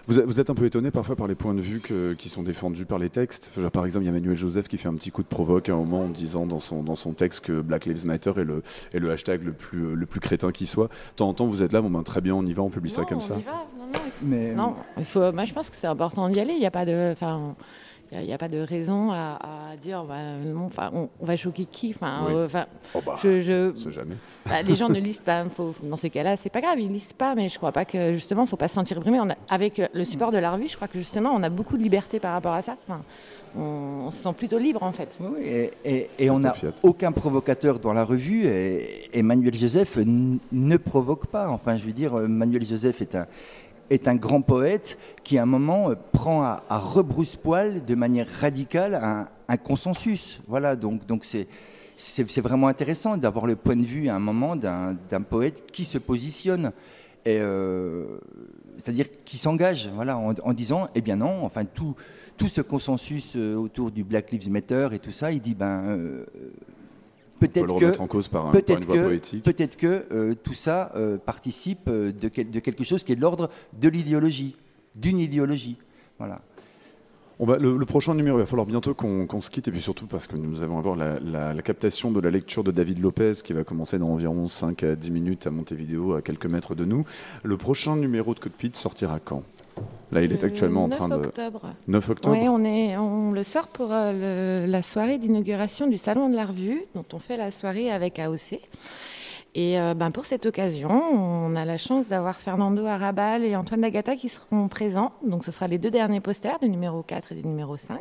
Speaker 1: Vous, êtes un peu étonné parfois par les points de vue qui sont défendus par les textes. par exemple, il y a Manuel Joseph qui fait un petit coup de provoque à un moment en disant dans son, dans son texte que Black Lives Matter est le, est le hashtag le plus, le plus crétin qui soit. De temps en temps, vous êtes là, bon ben, très bien, on y va, on publie ça comme
Speaker 20: on
Speaker 1: ça.
Speaker 20: Y va. Non, non, il faut... Mais... non il faut... moi je pense que c'est important d'y aller. Il n'y a pas de. Enfin, il n'y a, pas de raison à, dire bah, non, on, va choquer qui? Enfin,
Speaker 1: euh, oh bah, je, jamais.
Speaker 20: Bah, les gens ne lisent pas. Faut, dans ces cas-là, c'est pas grave, ils lisent pas. Mais je crois pas que justement, faut pas se sentir brimé. On avec le support de la revue, je crois que justement, on a beaucoup de liberté par rapport à ça. Enfin, on, se sent plutôt libre en fait.
Speaker 19: Oui, et, et, on n'a aucun provocateur dans la revue. Et, et Manuel Joseph ne provoque pas. Enfin, je veux dire, Manuel Joseph est un est un grand poète qui, à un moment, euh, prend à, rebrousse-poil de manière radicale un, consensus. Voilà, donc c'est vraiment intéressant d'avoir le point de vue à un moment d'un poète qui se positionne, euh, c'est-à-dire qui s'engage, voilà, en, disant, eh bien non, enfin tout tout ce consensus euh, autour du Black Lives Matter et tout ça, il dit ben
Speaker 1: Peut-être que,
Speaker 19: peut-être que, peut-être que tout ça euh, participe euh, de, de, quelque chose qui est de l'ordre de l'idéologie, d'une idéologie. Voilà.
Speaker 1: On va, le, prochain numéro, il va falloir bientôt qu'on se quitte, et puis surtout parce que nous allons avoir la, la, captation de la lecture de David Lopez qui va commencer dans environ 5 à 10 minutes à Montevideo, à quelques mètres de nous. Le prochain numéro de Cockpit sortira quand? Là, il est actuellement en train de.
Speaker 20: 9 octobre.
Speaker 1: 9 octobre.
Speaker 20: Oui, on, est, on le sort pour euh, la soirée d'inauguration du Salon de la Revue, dont on fait la soirée avec AOC. Et euh, ben, pour cette occasion, on a la chance d'avoir Fernando Arabal et Antoine Dagata qui seront présents. Donc ce sera les deux derniers posters, du numéro 4 et du numéro 5.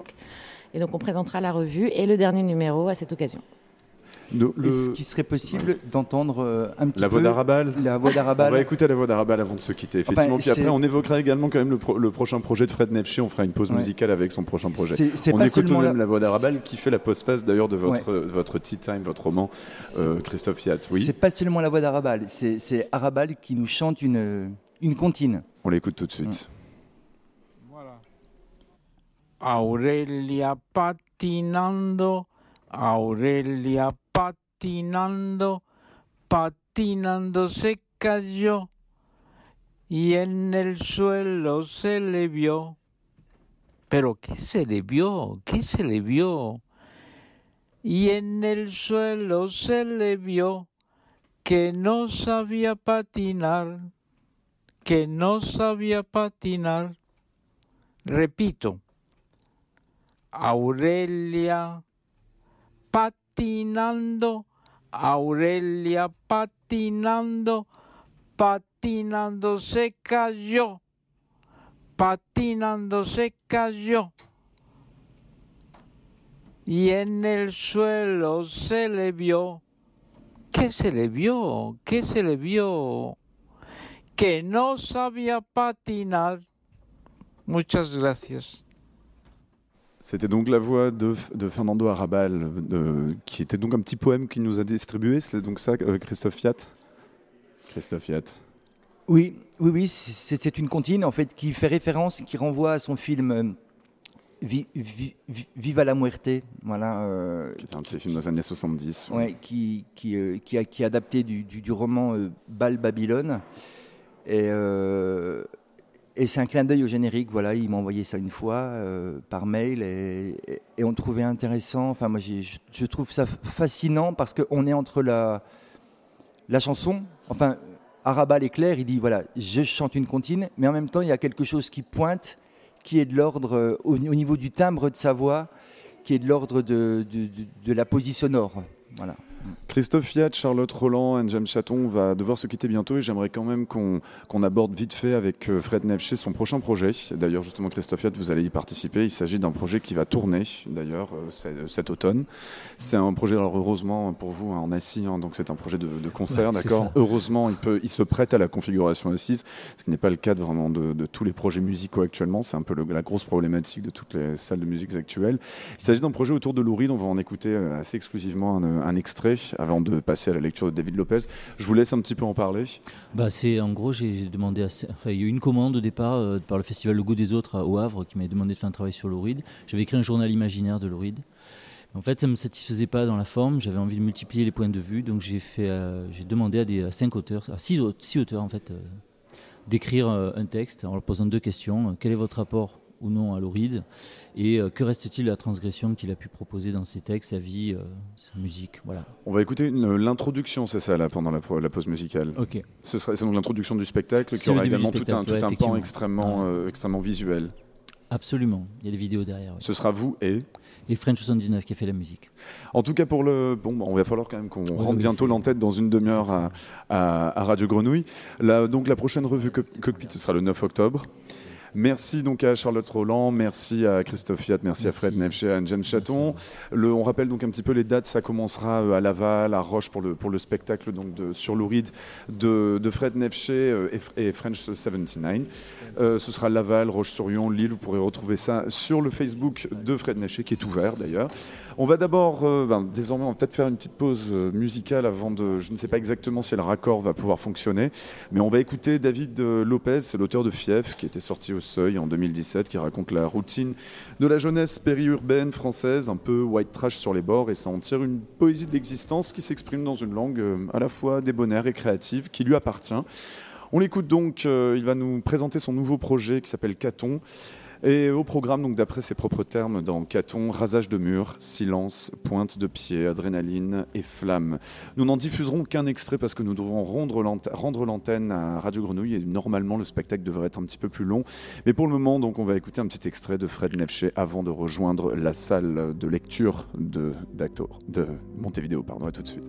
Speaker 20: Et donc on présentera la revue et le dernier numéro à cette occasion.
Speaker 19: Est-ce qu'il serait possible d'entendre euh, un petit
Speaker 1: la
Speaker 19: voix
Speaker 1: d'Arabal
Speaker 19: La voix d'Arabal.
Speaker 1: On va écouter la voix d'Arabal avant de se quitter, effectivement. Puis après, on évoquera également quand même le, prochain projet de Fred Nefché. On fera une pause musicale avec son prochain projet. on écoute tout de même la, voix d'Arabal qui fait la postface d'ailleurs de votre, votre Tea Time, votre roman, euh, Christophe Fiat. Oui.
Speaker 19: C'est pas seulement la voix d'Arabal, c'est Arabal qui nous chante une, une comptine.
Speaker 1: On l'écoute tout de suite.
Speaker 22: Voilà. Aurelia patinando, Aurelia patinando, patinando se cayó y en el suelo se le vio. Pero ¿qué se le vio? ¿Qué se le vio? Y en el suelo se le vio que no sabía patinar, que no sabía patinar. Repito, Aurelia patinando patinando, Aurelia patinando, patinando se cayó, patinando se cayó. Y en el suelo se le vio. ¿Qué se le vio? ¿Qué se le vio? Que no sabía patinar. Muchas gracias.
Speaker 1: C'était donc la voix de, Fernando Arabal, qui était donc un petit poème qu'il nous a distribué. C'est donc ça, euh, Christophe Fiat? Christophe Fiat.
Speaker 19: Oui, oui, oui, c'est une comptine en fait qui fait référence, qui renvoie à son film euh, Viva la Muerte, voilà.
Speaker 1: Euh, qui est un de ses films des années 70.
Speaker 19: Ouais, qui, qui, qui, a, qui est adapté du, du, roman Bal Babylone. Et, et c'est un clin d'œil au générique, voilà, il m'a envoyé ça une fois euh, par mail et, on trouvait intéressant. Enfin, moi, je, trouve ça fascinant parce qu'on est entre la, la chanson, enfin, Arabal est clair, il dit voilà, je chante une comptine, mais en même temps, il y a quelque chose qui pointe, qui est de l'ordre, euh, au, niveau du timbre de sa voix, qui est de l'ordre de, de, la poésie sonore. Voilà.
Speaker 1: Christophe Fiat, Charlotte Roland, James Chaton va devoir se quitter bientôt et j'aimerais quand même qu'on aborde vite fait avec euh, Fred Nefché son prochain projet. D'ailleurs, justement, Christophe Fiat, vous allez y participer. Il s'agit d'un projet qui va tourner, d'ailleurs, euh, euh, cet automne. C'est un projet, alors heureusement pour vous, hein, en assis, hein, donc c'est un projet de, concert, d'accord Heureusement, il, peut, il se prête à la configuration assise, ce qui n'est pas le cas de, vraiment de, tous les projets musicaux actuellement. C'est un peu la grosse problématique de toutes les salles de musique actuelles. Il s'agit d'un projet autour de Louride. On va en écouter assez exclusivement un, un extrait avant de passer à la lecture de David Lopez. Je vous laisse un petit peu en parler.
Speaker 21: Bah, c'est en gros, j'ai demandé, enfin, il y a eu une commande au départ euh, par le festival Le Goût des Autres au Havre qui m'a demandé de faire un travail sur Louride. J'avais écrit un journal imaginaire de Louride. En fait, ça ne me satisfaisait pas dans la forme. J'avais envie de multiplier les points de vue, donc j'ai fait, euh, j'ai demandé à, des, cinq auteurs, à six, auteurs en fait, euh, d'écrire un texte en leur posant deux questions. Quel est votre rapport ou non à Louride Et euh, que reste-t-il de la transgression qu'il a pu proposer dans ses textes, sa vie, euh, sa musique? Voilà.
Speaker 1: On va écouter l'introduction, c'est ça, là, pendant la, la, pause musicale.
Speaker 21: Ok.
Speaker 1: Ce sera, c'est donc l'introduction du spectacle qui aura également tout un, tout un pan extrêmement, euh, extrêmement visuel.
Speaker 21: Absolument, il y a des vidéos derrière.
Speaker 1: Ce sera vous et
Speaker 21: et French 79 qui a fait la musique.
Speaker 1: En tout cas, pour le. Bon, on va falloir quand même qu'on rentre bientôt l'entête dans une demi-heure à, à, Radio Grenouille. Là, donc, la prochaine revue Cockpit, ce sera le 9 octobre. Merci donc à Charlotte Roland, merci à Christophe Fiat, merci, à Fred Nefché, à James Chaton. Le, on rappelle donc un petit peu les dates, ça commencera euh, à Laval, à Roche pour le, pour le spectacle donc de, sur l'Ouride de, de, Fred Nefché euh, et, French 79. Euh, ce sera Laval, Roche-sur-Yon, Lille, vous pourrez retrouver ça sur le Facebook de Fred Nefché qui est ouvert d'ailleurs. On va d'abord, ben, désormais, on va peut-être faire une petite pause musicale avant de. Je ne sais pas exactement si le raccord va pouvoir fonctionner, mais on va écouter David Lopez, l'auteur de Fief, qui était sorti au Seuil en 2017, qui raconte la routine de la jeunesse périurbaine française, un peu white trash sur les bords, et ça en tire une poésie de l'existence qui s'exprime dans une langue euh, à la fois débonnaire et créative, qui lui appartient. On l'écoute donc, euh, il va nous présenter son nouveau projet qui s'appelle Caton. Et au programme, donc d'après ses propres termes, dans Caton, rasage de murs, silence, pointe de pied, adrénaline et flamme. Nous n'en diffuserons qu'un extrait parce que nous devrons rendre l'antenne à Radio Grenouille et normalement le spectacle devrait être un petit peu plus long. Mais pour le moment, donc, on va écouter un petit extrait de Fred Nefché avant de rejoindre la salle de lecture de, de Montevideo. Pardon, à tout de suite.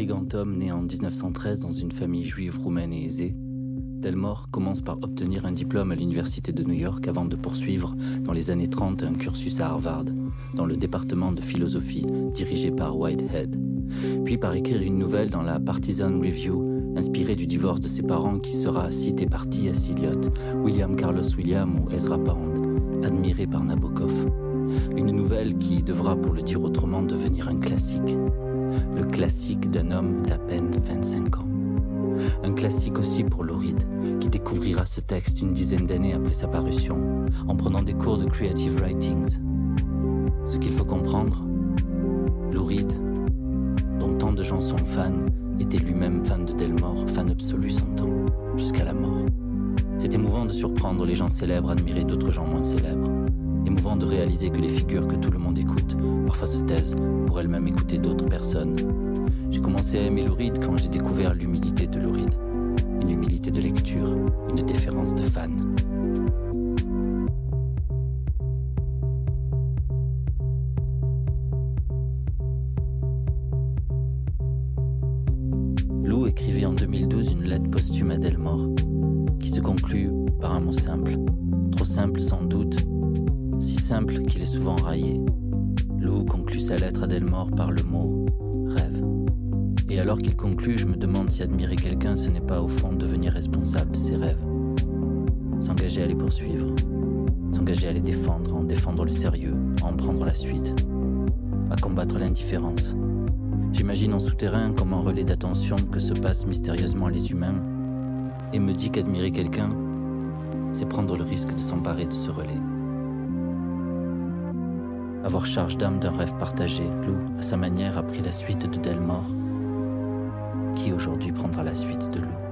Speaker 21: Élégant homme né en 1913 dans une famille juive roumaine et aisée, Delmore commence par obtenir un diplôme à l'Université de New York avant de poursuivre dans les années 30 un cursus à Harvard, dans le département de philosophie dirigé par Whitehead, puis par écrire une nouvelle dans la Partisan Review inspirée du divorce de ses parents qui sera cité par T.S. Eliot, William Carlos William ou Ezra Pound, admiré par Nabokov. Une nouvelle qui devra, pour le dire autrement, devenir un classique le classique d'un homme d'à peine 25 ans. Un classique aussi pour Lauride, qui découvrira ce texte une dizaine d'années après sa parution, en prenant des cours de creative writings. Ce qu'il faut comprendre, Lauride, dont tant de gens sont fans, était lui-même fan de Delmore, fan absolu son temps, jusqu'à la mort. C'est émouvant de surprendre les gens célèbres admirer d'autres gens moins célèbres. Émouvant de réaliser que les figures que tout le monde écoute parfois se taisent pour elles-mêmes écouter d'autres personnes. J'ai commencé à aimer Louride quand j'ai découvert l'humilité de Louride. Une humilité de lecture, une déférence de fan. Lou écrivait en 2012 une lettre posthume à Delmore, qui se conclut par un mot simple. Trop simple sans doute, simple qu'il est souvent raillé. Lou conclut sa lettre à Delmore par le mot rêve. Et alors qu'il conclut, je me demande si admirer quelqu'un, ce n'est pas au fond devenir responsable de ses rêves. S'engager à les poursuivre, s'engager à les défendre, en défendre le sérieux, en prendre la suite, à combattre l'indifférence. J'imagine en souterrain comme un relais d'attention que se passent mystérieusement les humains, et me dit qu'admirer quelqu'un, c'est prendre le risque de s'emparer de ce relais. Avoir charge d'âme d'un rêve partagé, Lou, à sa manière, a pris la suite de Delmore. Qui aujourd'hui prendra la suite de Lou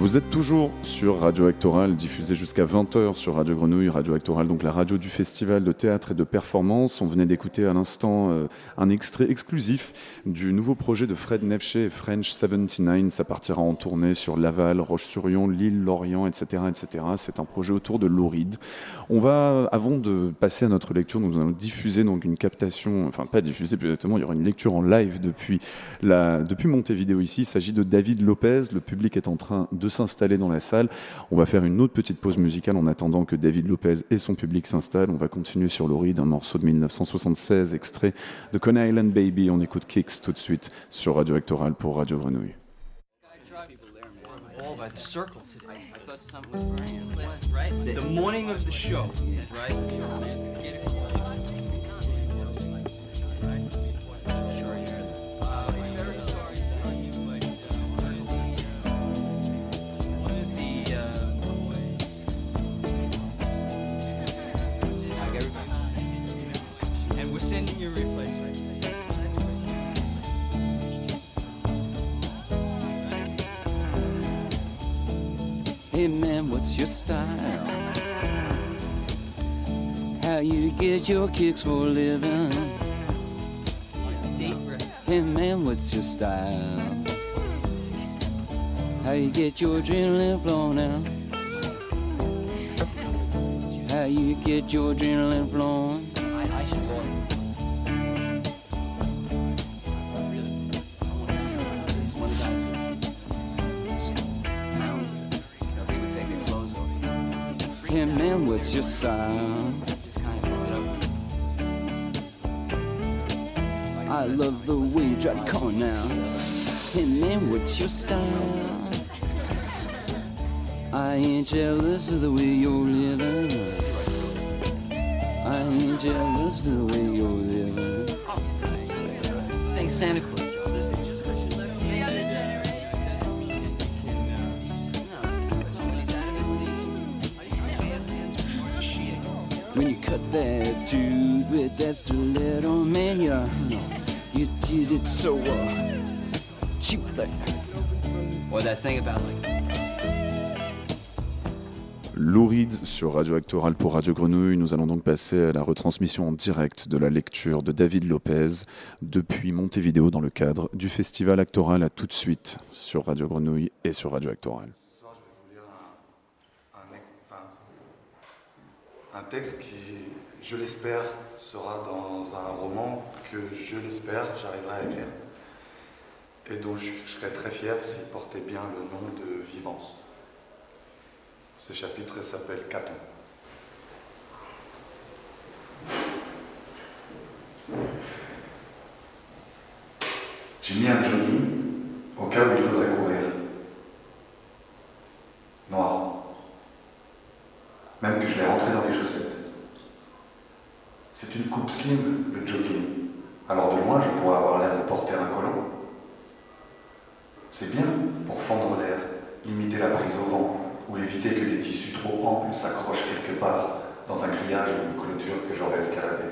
Speaker 1: Vous êtes toujours sur Radio Actoral, diffusé jusqu'à 20h sur Radio Grenouille. Radio Actoral, donc la radio du festival de théâtre et de performance. On venait d'écouter à l'instant euh, un extrait exclusif du nouveau projet de Fred Nefché et French 79. Ça partira en tournée sur Laval, Roche-sur-Yon, Lille, Lorient, etc. etc. C'est un projet autour de l'Auride. On va, avant de passer à notre lecture, nous allons diffuser donc une captation, enfin pas diffuser plus exactement, il y aura une lecture en live depuis, la, depuis Montevideo ici. Il s'agit de David Lopez. Le public est en train de s'installer dans la salle. On va faire une autre petite pause musicale en attendant que David Lopez et son public s'installent. On va continuer sur l'Ori d'un morceau de 1976, extrait de Coney Island Baby. On écoute Kicks tout de suite sur Radio Actoral pour Radio Grenouille.
Speaker 23: Hey man, what's your style? How you get your kicks for a living? Hey man, what's your style? How you get your adrenaline flowing out? How you get your adrenaline flowing? Hey man, what's your style? I love the way you drive the car now. Hey man, what's your style? I ain't jealous of the way you're living. I ain't jealous of the way you're living.
Speaker 24: Thanks, Santa Claus.
Speaker 23: When you cut that dude with that stiletto, man, you, you did it so uh, cheaply.
Speaker 24: Or that thing about like.
Speaker 1: Louride sur Radio Actoral pour Radio Grenouille. Nous allons donc passer à la retransmission en direct de la lecture de David Lopez depuis Montevideo dans le cadre du festival Actoral. À tout de suite sur Radio Grenouille et sur Radio Actoral.
Speaker 25: un texte qui, je l'espère, sera dans un roman que, je l'espère, j'arriverai à écrire. Et dont je, je serais très fier s'il portait bien le nom de Vivance. Ce chapitre s'appelle Caton. J'ai mis un jogging au cas où il faudrait courir. Noir. Même que je l'ai rentré dans les chaussettes. C'est une coupe slim, le jogging. Alors de loin, je pourrais avoir l'air de porter un collant. C'est bien pour fendre l'air, limiter la prise au vent, ou éviter que des tissus trop amples s'accrochent quelque part dans un grillage ou une clôture que j'aurais escaladé.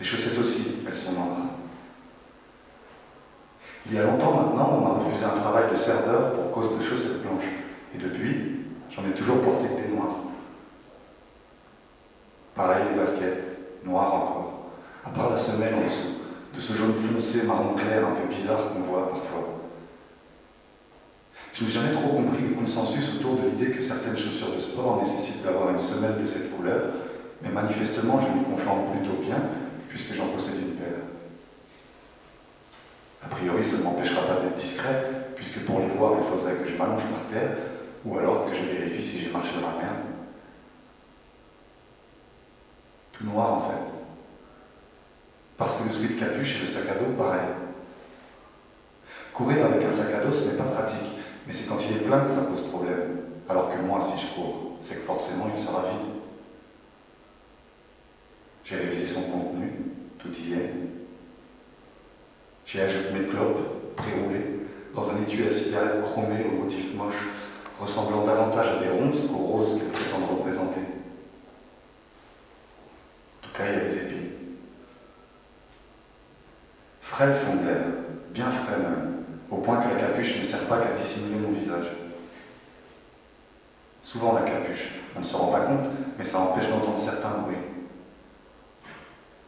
Speaker 25: Les chaussettes aussi, elles sont noires. Il y a longtemps maintenant, on m'a refusé un travail de serveur pour cause de chaussettes blanches. Et depuis, j'en ai toujours porté que des noirs. Pareil, les baskets, noires encore. À part la semelle en dessous, de ce jaune foncé marron clair un peu bizarre qu'on voit parfois. Je n'ai jamais trop compris le consensus autour de l'idée que certaines chaussures de sport nécessitent d'avoir une semelle de cette couleur, mais manifestement je m'y conforme plutôt bien, puisque j'en possède une paire. A priori, ça ne m'empêchera pas d'être discret, puisque pour les voir, il faudrait que je m'allonge par terre, ou alors que je vérifie si j'ai marché dans la merde. Tout noir en fait. Parce que le sweat capuche et le sac à dos, pareil. Courir avec un sac à dos, ce n'est pas pratique, mais c'est quand il est plein que ça pose problème. Alors que moi, si je cours, c'est que forcément il sera vide. J'ai révisé son contenu, tout y est. J'ai ajouté mes clopes, pré-roulées, dans un étui à cigarette chromé au motif moche, ressemblant davantage à des ronces qu'aux roses qu'elle prétend représenter. A des épines. Frais le fond bien frais même, au point que la capuche ne sert pas qu'à dissimuler mon visage. Souvent la capuche, on ne se rend pas compte, mais ça empêche d'entendre certains bruits.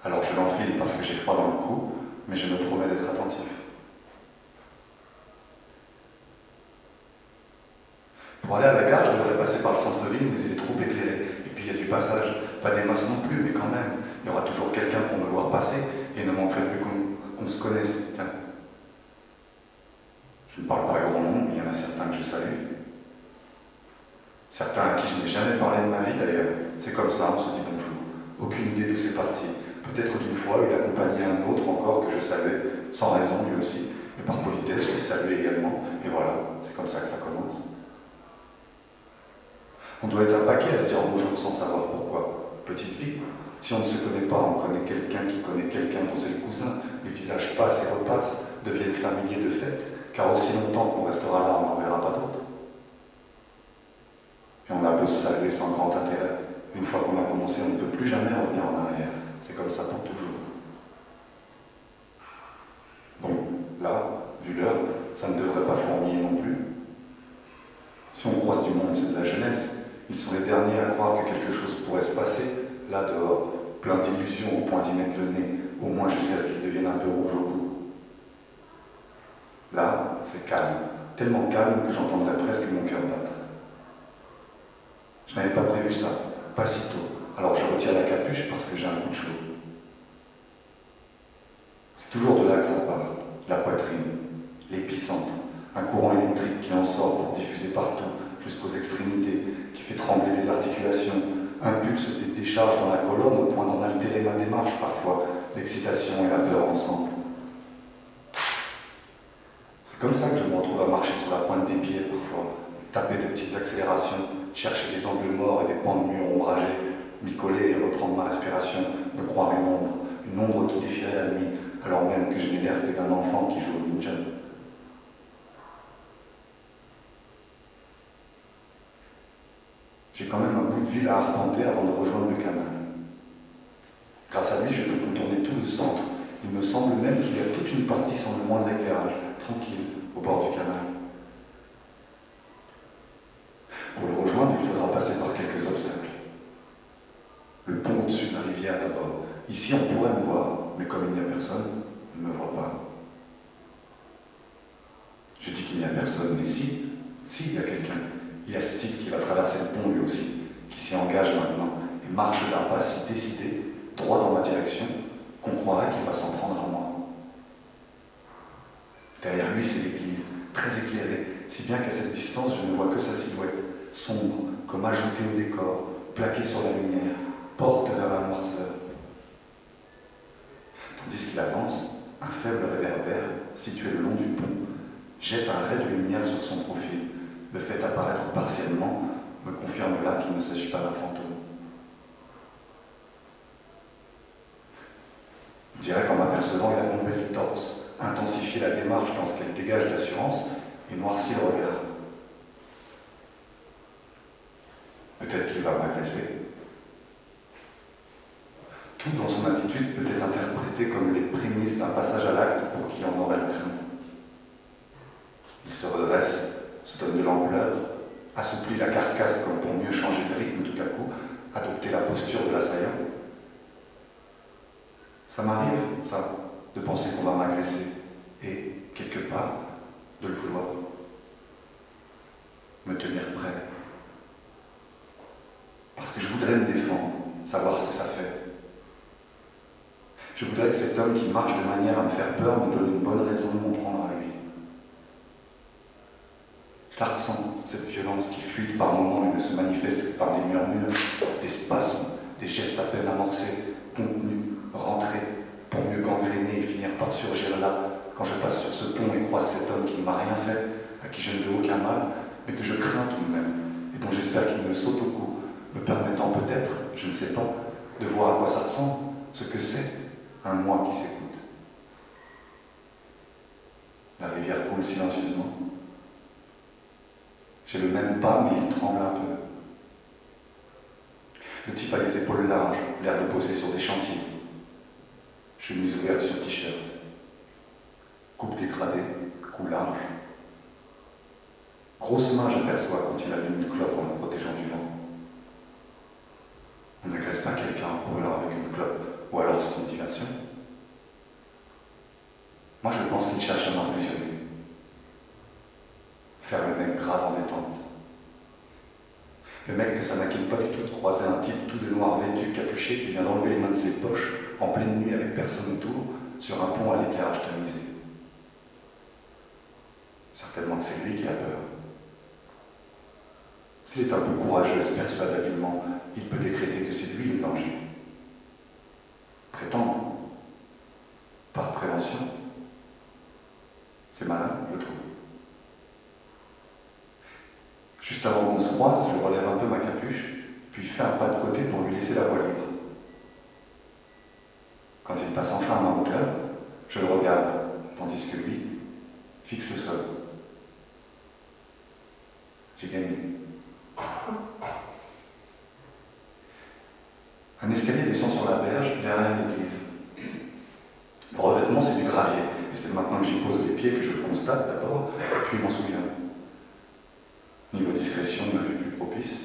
Speaker 25: Alors je l'enfile parce que j'ai froid dans le cou, mais je me promets d'être attentif. Pour aller à la gare, je devrais passer par le centre-ville, mais il est trop éclairé. Et puis il y a du passage, pas des masses non plus, mais quand même, il y aura toujours quelqu'un pour me voir passer, et il ne manquerait plus qu'on se connaisse. Je ne parle pas grand nombre, mais il y en a certains que je salue. Certains à qui je n'ai jamais parlé de ma vie d'ailleurs. C'est comme ça, on se dit bonjour. Aucune idée d'où c'est parti. Peut-être d'une fois, il accompagnait un autre encore que je savais, sans raison lui aussi. Et par politesse, je l'ai salué également. Et voilà, c'est comme ça que ça commence. On doit être un paquet à se dire bonjour sans savoir pourquoi. Petite vie. Si on ne se connaît pas, on connaît quelqu'un qui connaît quelqu'un dont c'est le cousin. Les visages passent et repassent, deviennent familiers de fait, car aussi longtemps qu'on restera là, on n'en verra pas d'autres. Et on a beau se saluer sans grand intérêt. Une fois qu'on a commencé, on ne peut plus jamais revenir en arrière. C'est comme ça pour toujours. Bon, là, vu l'heure, ça ne devrait pas fourmiller non plus. Si on croise du monde, c'est de la jeunesse. Ils sont les derniers à croire que quelque chose pourrait se passer, là dehors, plein d'illusions au point d'y mettre le nez, au moins jusqu'à ce qu'ils deviennent un peu rouges au bout. Là, c'est calme, tellement calme que j'entendrais presque mon cœur battre. Je n'avais pas prévu ça, pas si tôt. Alors je retire la capuche parce que j'ai un coup de chaud. C'est toujours de là que ça part, la poitrine, l'épicentre, un courant électrique qui en sort pour diffuser partout, jusqu'aux extrémités, qui fait trembler les articulations, impulse des décharges dans la colonne au point d'en altérer ma démarche parfois, l'excitation et la peur ensemble. C'est comme ça que je me retrouve à marcher sur la pointe des pieds parfois, taper de petites accélérations, chercher des angles morts et des pans de murs ombragés, m'y coller et reprendre ma respiration, me croire une ombre, une ombre qui défierait la nuit, alors même que je n'ai l'air que d'un enfant qui joue au ninja. J'ai quand même un bout de ville à arpenter avant de rejoindre le canal. Grâce à lui, je peux contourner tout le centre. Il me semble même qu'il y a toute une partie sans le moindre éclairage, tranquille, au bord du canal. Pour le rejoindre, il faudra passer par quelques obstacles. Le pont au-dessus de la rivière d'abord. Ici, on pourrait me voir, mais comme il n'y a personne, on ne me voit pas. Je dis qu'il n'y a personne, mais si, si, il y a quelqu'un. Il y a ce type qui va traverser le pont lui aussi, qui s'y engage maintenant et marche d'un pas si décidé, droit dans ma direction, qu'on croirait qu'il va s'en prendre à moi. Derrière lui, c'est l'église, très éclairée, si bien qu'à cette distance, je ne vois que sa silhouette, sombre, comme ajoutée au décor, plaquée sur la lumière, porte vers la noirceur. Tandis qu'il avance, un faible réverbère, situé le long du pont, jette un ray de lumière sur son profil, le fait apparaître partiellement, me confirme là qu'il ne s'agit pas d'un fantôme. Je dirais qu'en m'apercevant, il a bombé le torse, intensifié la démarche dans ce qu'elle dégage d'assurance et noirci le regard. Peut-être qu'il va m'agresser. Tout dans son attitude peut être interprété comme les prémices d'un passage à l'acte pour qui en aurait la crainte. Il se redresse, se donne de l'ampleur, assouplit la carcasse comme pour mieux changer de rythme tout à coup, adopter la posture de l'assaillant. Ça m'arrive, ça, de penser qu'on va m'agresser et, quelque part, de le vouloir. Me tenir prêt. Parce que je voudrais me défendre, savoir ce que ça fait. Je voudrais que cet homme qui marche de manière à me faire peur me donne une bonne raison de m'en prendre à lui. Ressens, cette violence qui fuite par moments et ne se manifeste que par des murmures, des spasmes, des gestes à peine amorcés, contenus, rentrés, pour mieux gangréner et finir par surgir là, quand je passe sur ce pont et croise cet homme qui ne m'a rien fait, à qui je ne veux aucun mal, mais que je crains tout de même, et dont j'espère qu'il me saute au cou, me permettant peut-être, je ne sais pas, de voir à quoi ça ressemble, ce que c'est, un moi qui s'écoute. La rivière coule silencieusement. J'ai le même pas, mais il tremble un peu. Le type a les épaules larges, l'air de poser sur des chantiers. Chemise ouverte sur t-shirt. Coupe dégradée, ou large. Grosse main, j'aperçois quand il allume une clope en me protégeant du vent. On n'agresse pas quelqu'un en brûlant avec une clope, ou alors c'est une diversion. Moi, je pense qu'il cherche à m'impressionner. Faire le mec grave en détente. Le mec que ça n'inquiète pas du tout de croiser un type tout de noir vêtu, capuché, qui vient d'enlever les mains de ses poches, en pleine nuit avec personne autour, sur un pont à l'éclairage tamisé. Certainement que c'est lui qui a peur. S'il est un peu courageux, se persuade habilement, il peut décréter que c'est lui le danger. Prétendre, par prévention, c'est malin, je trouve. Juste avant qu'on se croise, je relève un peu ma capuche, puis fais un pas de côté pour lui laisser la voie libre. Quand il passe enfin à ma hauteur, je le regarde, tandis que lui fixe le sol. J'ai gagné. Un escalier descend sur la berge derrière l'église. Le revêtement, c'est du gravier, et c'est maintenant que j'y pose les pieds que je le constate d'abord, puis m'en souviens. Ne m'avait plus propice.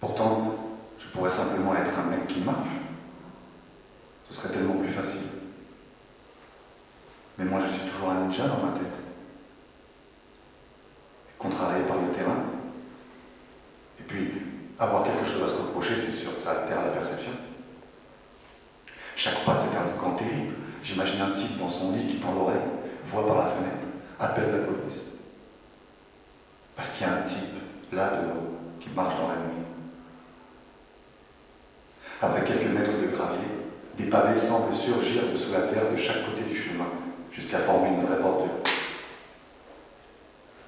Speaker 25: Pourtant, je pourrais simplement être un mec qui marche. Ce serait tellement plus facile. Mais moi, je suis toujours un ninja dans ma tête. Contrarié par le terrain. Et puis, avoir quelque chose à se reprocher, c'est sûr que ça altère la perception. Chaque pas, c'est un camp terrible. J'imagine un type dans son lit qui tend l'oreille, voit par la fenêtre, appelle la police. Parce qu'il y a un type, là dehors, qui marche dans la nuit. Après quelques mètres de gravier, des pavés semblent surgir de sous la terre de chaque côté du chemin, jusqu'à former une vraie bordure.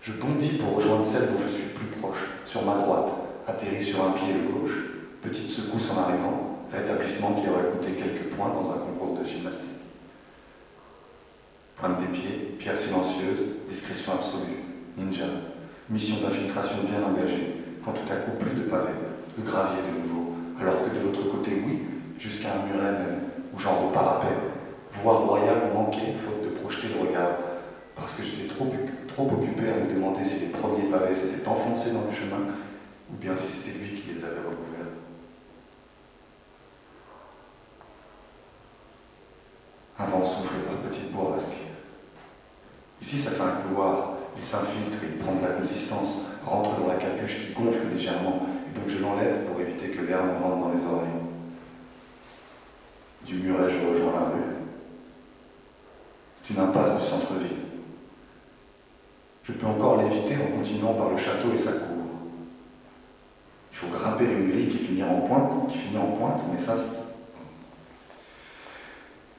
Speaker 25: Je bondis pour rejoindre celle dont je suis le plus proche, sur ma droite, atterri sur un pied de gauche, petite secousse en arrivant, rétablissement qui aurait coûté quelques points dans un concours de gymnastique. Pointe des pieds, pierre silencieuse, discrétion absolue, ninja, mission d'infiltration bien engagée, quand tout à coup plus de pavés, de gravier de nouveau, alors que de l'autre côté, oui, jusqu'à un muret même, ou genre de parapet, voire royal manqué, faute de projeter le regard, parce que j'étais trop, occupé à me demander si les premiers pavés s'étaient enfoncés dans le chemin, ou bien si c'était lui qui les avait recouverts. Un vent souffle par petites bourrasques. Ici, ça fait un couloir, il s'infiltre, il prend de la consistance, rentre dans la capuche qui gonfle légèrement, et donc je l'enlève pour éviter que l'air me rentre dans les oreilles. Du muret, je rejoins la rue. C'est une impasse du centre-ville. Je peux encore l'éviter en continuant par le château et sa cour. Il faut grimper une grille qui finit en pointe, qui finit en pointe, mais ça,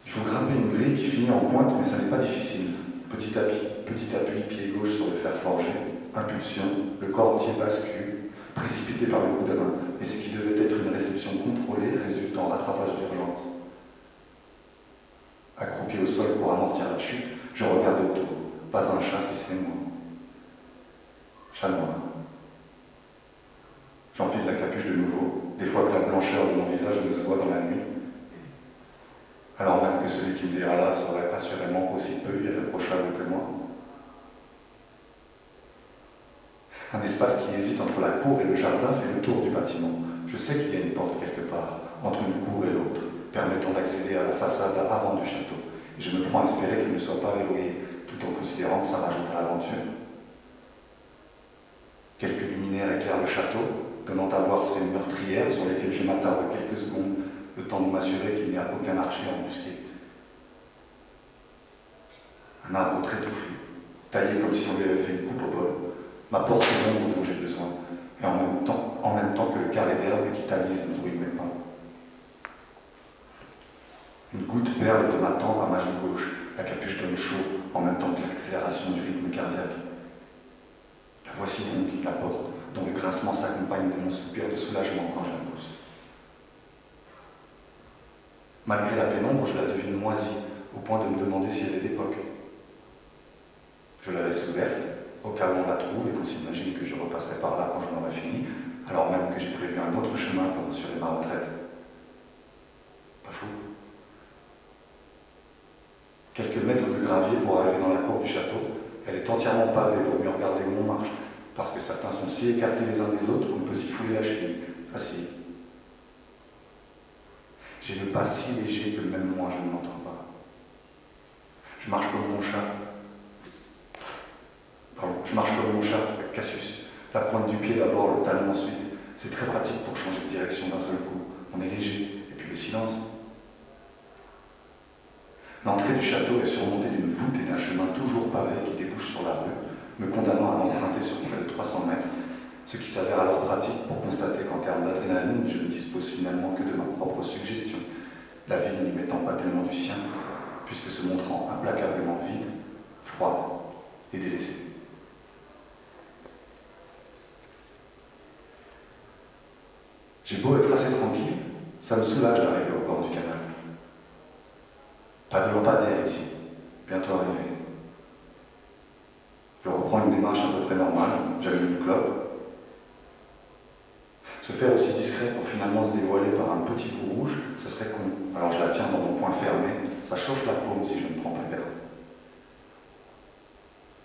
Speaker 25: il faut grimper une grille qui finit en pointe, mais ça n'est pas difficile. Petit appui, petit appui, pied gauche sur le fer forgé, impulsion, le corps entier bascule, précipité par le coup de main, et ce qui devait être une réception contrôlée résulte en rattrapage d'urgence. Accroupi au sol pour amortir la chute, je regarde autour. Pas un chat si c'est moi. Chat noir. J'enfile la capuche de nouveau, des fois que la blancheur de mon visage ne se voit dans la nuit, alors même que celui qui me dira là serait assurément aussi peu irréprochable que moi. Un espace qui hésite entre la cour et le jardin fait le tour du bâtiment. Je sais qu'il y a une porte quelque part, entre une cour et l'autre, permettant d'accéder à la façade avant du château. Et je me prends à espérer qu'elle ne soit pas verrouillée, tout en considérant que ça rajoute à l'aventure. Quelques luminaires éclairent le château, donnant à voir ces meurtrières sur lesquelles je m'attarde quelques secondes, le temps de m'assurer qu'il n'y a aucun archer embusqué. Un arbre très touffu, taillé comme si on lui avait fait une coupe au bol, m'apporte l'ombre dont j'ai besoin, et en même, temps, que le carré d'herbe qui talise le bruit de mes pas. Une goutte perle de ma tempe à ma joue gauche, la capuche donne chaud, en même temps que l'accélération du rythme cardiaque. La voici donc, la porte, dont le grincement s'accompagne de mon soupir de soulagement quand je la pousse. Malgré la pénombre, je la devine moisie, au point de me demander si elle est d'époque. Je la laisse ouverte, au cas où on la trouve et qu'on s'imagine que je repasserai par là quand j'en aurai fini, alors même que j'ai prévu un autre chemin pour assurer ma retraite. Pas fou. Quelques mètres de gravier pour arriver dans la cour du est entièrement pavé, il vaut mieux regarder où on marche, parce que certains sont si écartés les uns des autres qu'on peut s'y fouiller la cheville. Facile. J'ai le pas si léger que même moi je ne m'entends pas. Je marche comme mon chat. Pardon, je marche comme mon chat, Cassius. La pointe du pied d'abord, le talon ensuite. C'est très pratique pour changer de direction d'un seul coup. On est léger. Et puis le silence. L'entrée du château est surmontée d'une voûte et d'un chemin toujours pavé qui débouche sur la rue, me condamnant à l'emprunter sur près de 300 mètres, ce qui s'avère alors pratique pour constater qu'en termes d'adrénaline, je ne dispose finalement que de ma propre suggestion, la ville n'y mettant pas tellement du sien, puisque se montrant implacablement vide, froide et délaissée. J'ai beau être assez tranquille, ça me soulage d'arriver au bord du canal. Pas de lampadaire ici, bientôt arrivé. Je reprends une démarche à peu près normale, j'allume une clope. Se faire aussi discret pour finalement se dévoiler par un petit bout rouge, ça serait con. Alors je la tiens dans mon poing fermé, ça chauffe la paume si je ne prends pas d'air.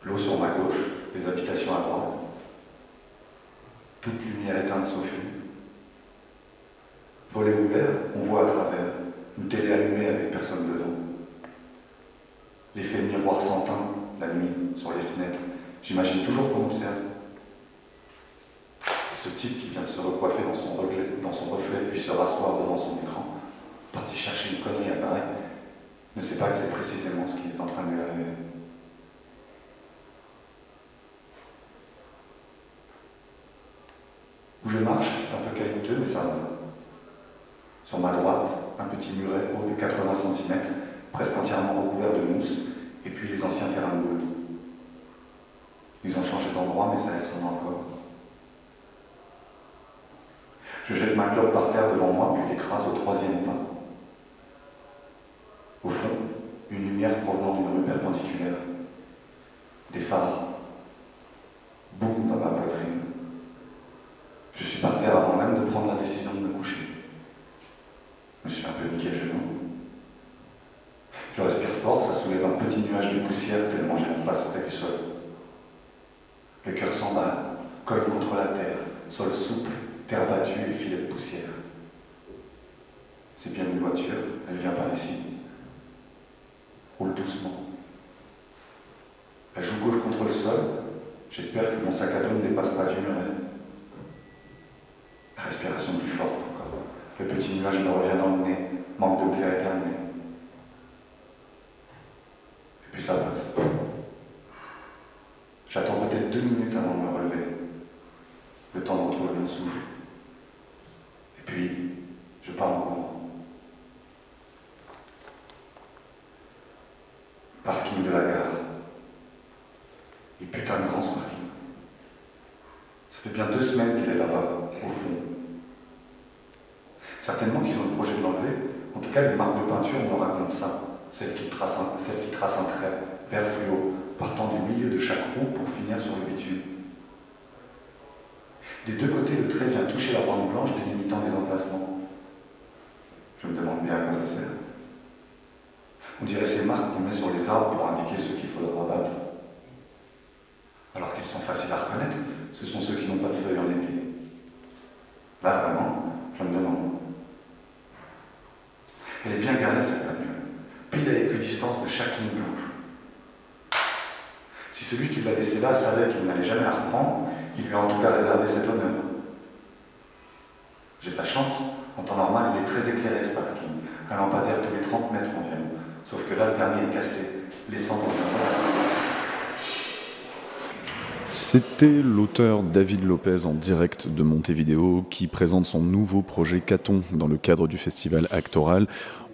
Speaker 25: L'eau sur ma gauche, les habitations à droite. Toute lumière éteinte sauf. Volet ouvert, on voit à travers. Une télé allumée avec personne dedans. L'effet miroir sans teint, la nuit, sur les fenêtres. J'imagine toujours qu'on observe. ce type qui vient de se recoiffer dans son, dans son reflet puis se rasseoir devant son écran, parti chercher une connerie à Paris, ne sait pas que c'est précisément ce qui est en train de lui arriver. Où je marche, c'est un peu caillouteux, mais ça va. Sur ma droite, un petit muret haut de 80 cm, presque entièrement recouvert de mousse, et puis les anciens terrains de. Ils ont changé d'endroit, mais ça ressemble encore. Je jette ma clope par terre devant moi, puis l'écrase au troisième pas. Au fond, une lumière provenant d'une rue perpendiculaire. Des phares. Boum dans ma poitrine. Je suis par terre avant même de prendre la décision de me coucher. Je suis un peu niqué le genou. Je respire fort, ça soulève un petit nuage de poussière tellement j'ai la face près du sol. S'emballe, colle contre la terre, sol souple, terre battue et filet de poussière. C'est bien une voiture, elle vient par ici. Roule doucement. La joue gauche contre le sol, j'espère que mon sac à dos ne dépasse pas du muret. Respiration plus forte encore. Le petit nuage me revient dans le nez, manque de me faire éternuer. Et puis ça passe. J'attends deux minutes avant de me relever. Le temps de retrouver mon souffle. Et puis, je pars en courant. Parking de la gare. Et putain de grand ce parking. Ça fait bien deux semaines qu'il est là-bas, au fond. Certainement qu'ils ont le projet de l'enlever. En tout cas, les marques de peinture me racontent ça. Celle qui trace un, celle qui trace un trait vert fluo, milieu de chaque roue pour finir sur le bitume. Des deux côtés, le trait vient toucher la bande blanche délimitant les emplacements. Je me demande bien à quoi ça sert. On dirait ces marques qu'on met sur les arbres pour indiquer ceux qu'il faudra battre. Alors qu'ils sont faciles à reconnaître, ce sont ceux qui n'ont pas de feuilles en été. Là, vraiment, je me demande. Elle est bien garée, cette bagnole, pile à équidistance de chaque ligne blanche. Si celui qui l'a laissée là savait qu'il n'allait jamais la reprendre, il lui a en tout cas réservé cet honneur. J'ai de la chance, en temps normal, il est très éclairé ce parking, un lampadaire tous les 30 mètres environ. Sauf que là, le dernier est cassé, laissant dans une
Speaker 1: c'était l'auteur David Lopez en direct de Montevideo qui présente son nouveau projet Caton dans le cadre du festival Actoral.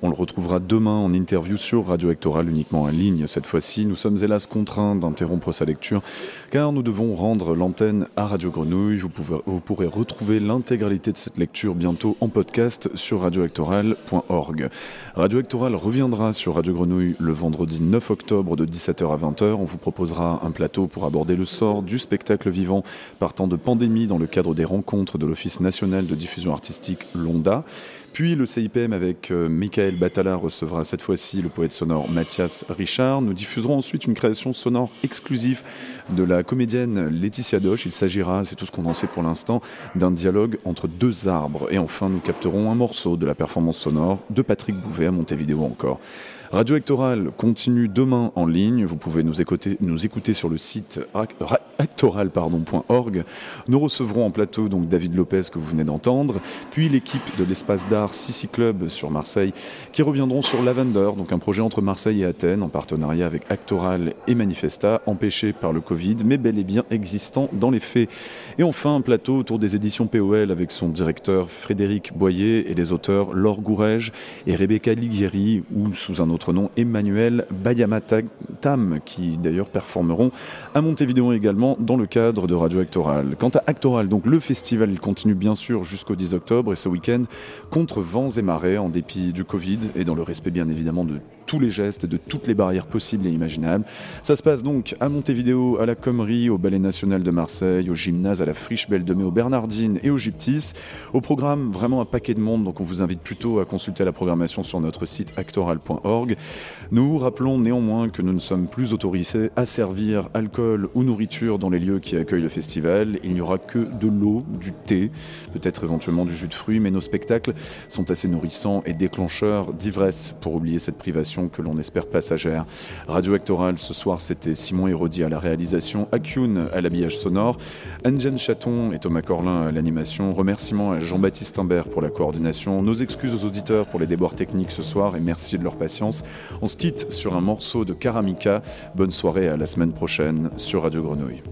Speaker 1: On le retrouvera demain en interview sur Radio Actoral, uniquement en ligne. Cette fois-ci, nous sommes hélas contraints d'interrompre sa lecture car nous devons rendre l'antenne à Radio Grenouille. Vous, pouvez, vous pourrez retrouver l'intégralité de cette lecture bientôt en podcast sur radioactoral.org. Radio Actoral reviendra sur Radio Grenouille le vendredi 9 octobre de 17h à 20h. On vous proposera un plateau pour aborder le sort du spectacle vivant partant de pandémie dans le cadre des rencontres de l'Office national de diffusion artistique LONDA. Puis le CIPM avec euh, Michael Batala recevra cette fois-ci le poète sonore Mathias Richard. Nous diffuserons ensuite une création sonore exclusive de la comédienne Laetitia Doche. Il s'agira, c'est tout ce qu'on en sait pour l'instant, d'un dialogue entre deux arbres. Et enfin, nous capterons un morceau de la performance sonore de Patrick Bouvet à Montevideo encore. Radio Actoral continue demain en ligne. Vous pouvez nous écouter, nous écouter sur le site actoral.org. Nous recevrons en plateau donc David Lopez que vous venez d'entendre, puis l'équipe de l'espace d'art Sissi Club sur Marseille qui reviendront sur Lavender, donc un projet entre Marseille et Athènes en partenariat avec Actoral et Manifesta, empêché par le Covid mais bel et bien existant dans les faits. Et enfin un plateau autour des éditions POL avec son directeur Frédéric Boyer et les auteurs Laure Gourège et Rebecca Liguieri ou sous un autre nom Emmanuel Bayamatam, qui d'ailleurs performeront à Montevideo également dans le cadre de Radio Actoral. Quant à Actoral, donc le festival, continue bien sûr jusqu'au 10 octobre et ce week-end contre vents et marées en dépit du Covid et dans le respect bien évidemment de tous les gestes et de toutes les barrières possibles et imaginables. Ça se passe donc à Montevideo, à la Commerie, au Ballet National de Marseille, au gymnase, à la Friche Belle de Mai, au Bernardine et au Gyptis. Au programme, vraiment un paquet de monde, donc on vous invite plutôt à consulter la programmation sur notre site actoral.org. Nous rappelons néanmoins que nous ne sommes plus autorisés à servir alcool ou nourriture dans les lieux qui accueillent le festival. Il n'y aura que de l'eau, du thé, peut-être éventuellement du jus de fruits, mais nos spectacles sont assez nourrissants et déclencheurs d'ivresse pour oublier cette privation que l'on espère passagère. Radio Actoral, ce soir, c'était Simon Hérodi à la réalisation, Akune à l'habillage sonore, Anne-Jeanne Chaton et Thomas Corlin à l'animation. Remerciements à Jean-Baptiste Imbert pour la coordination. Nos excuses aux auditeurs pour les déboires techniques ce soir et merci de leur patience. On se quitte sur un morceau de Karamika. Bonne soirée à la semaine prochaine sur Radio Grenouille.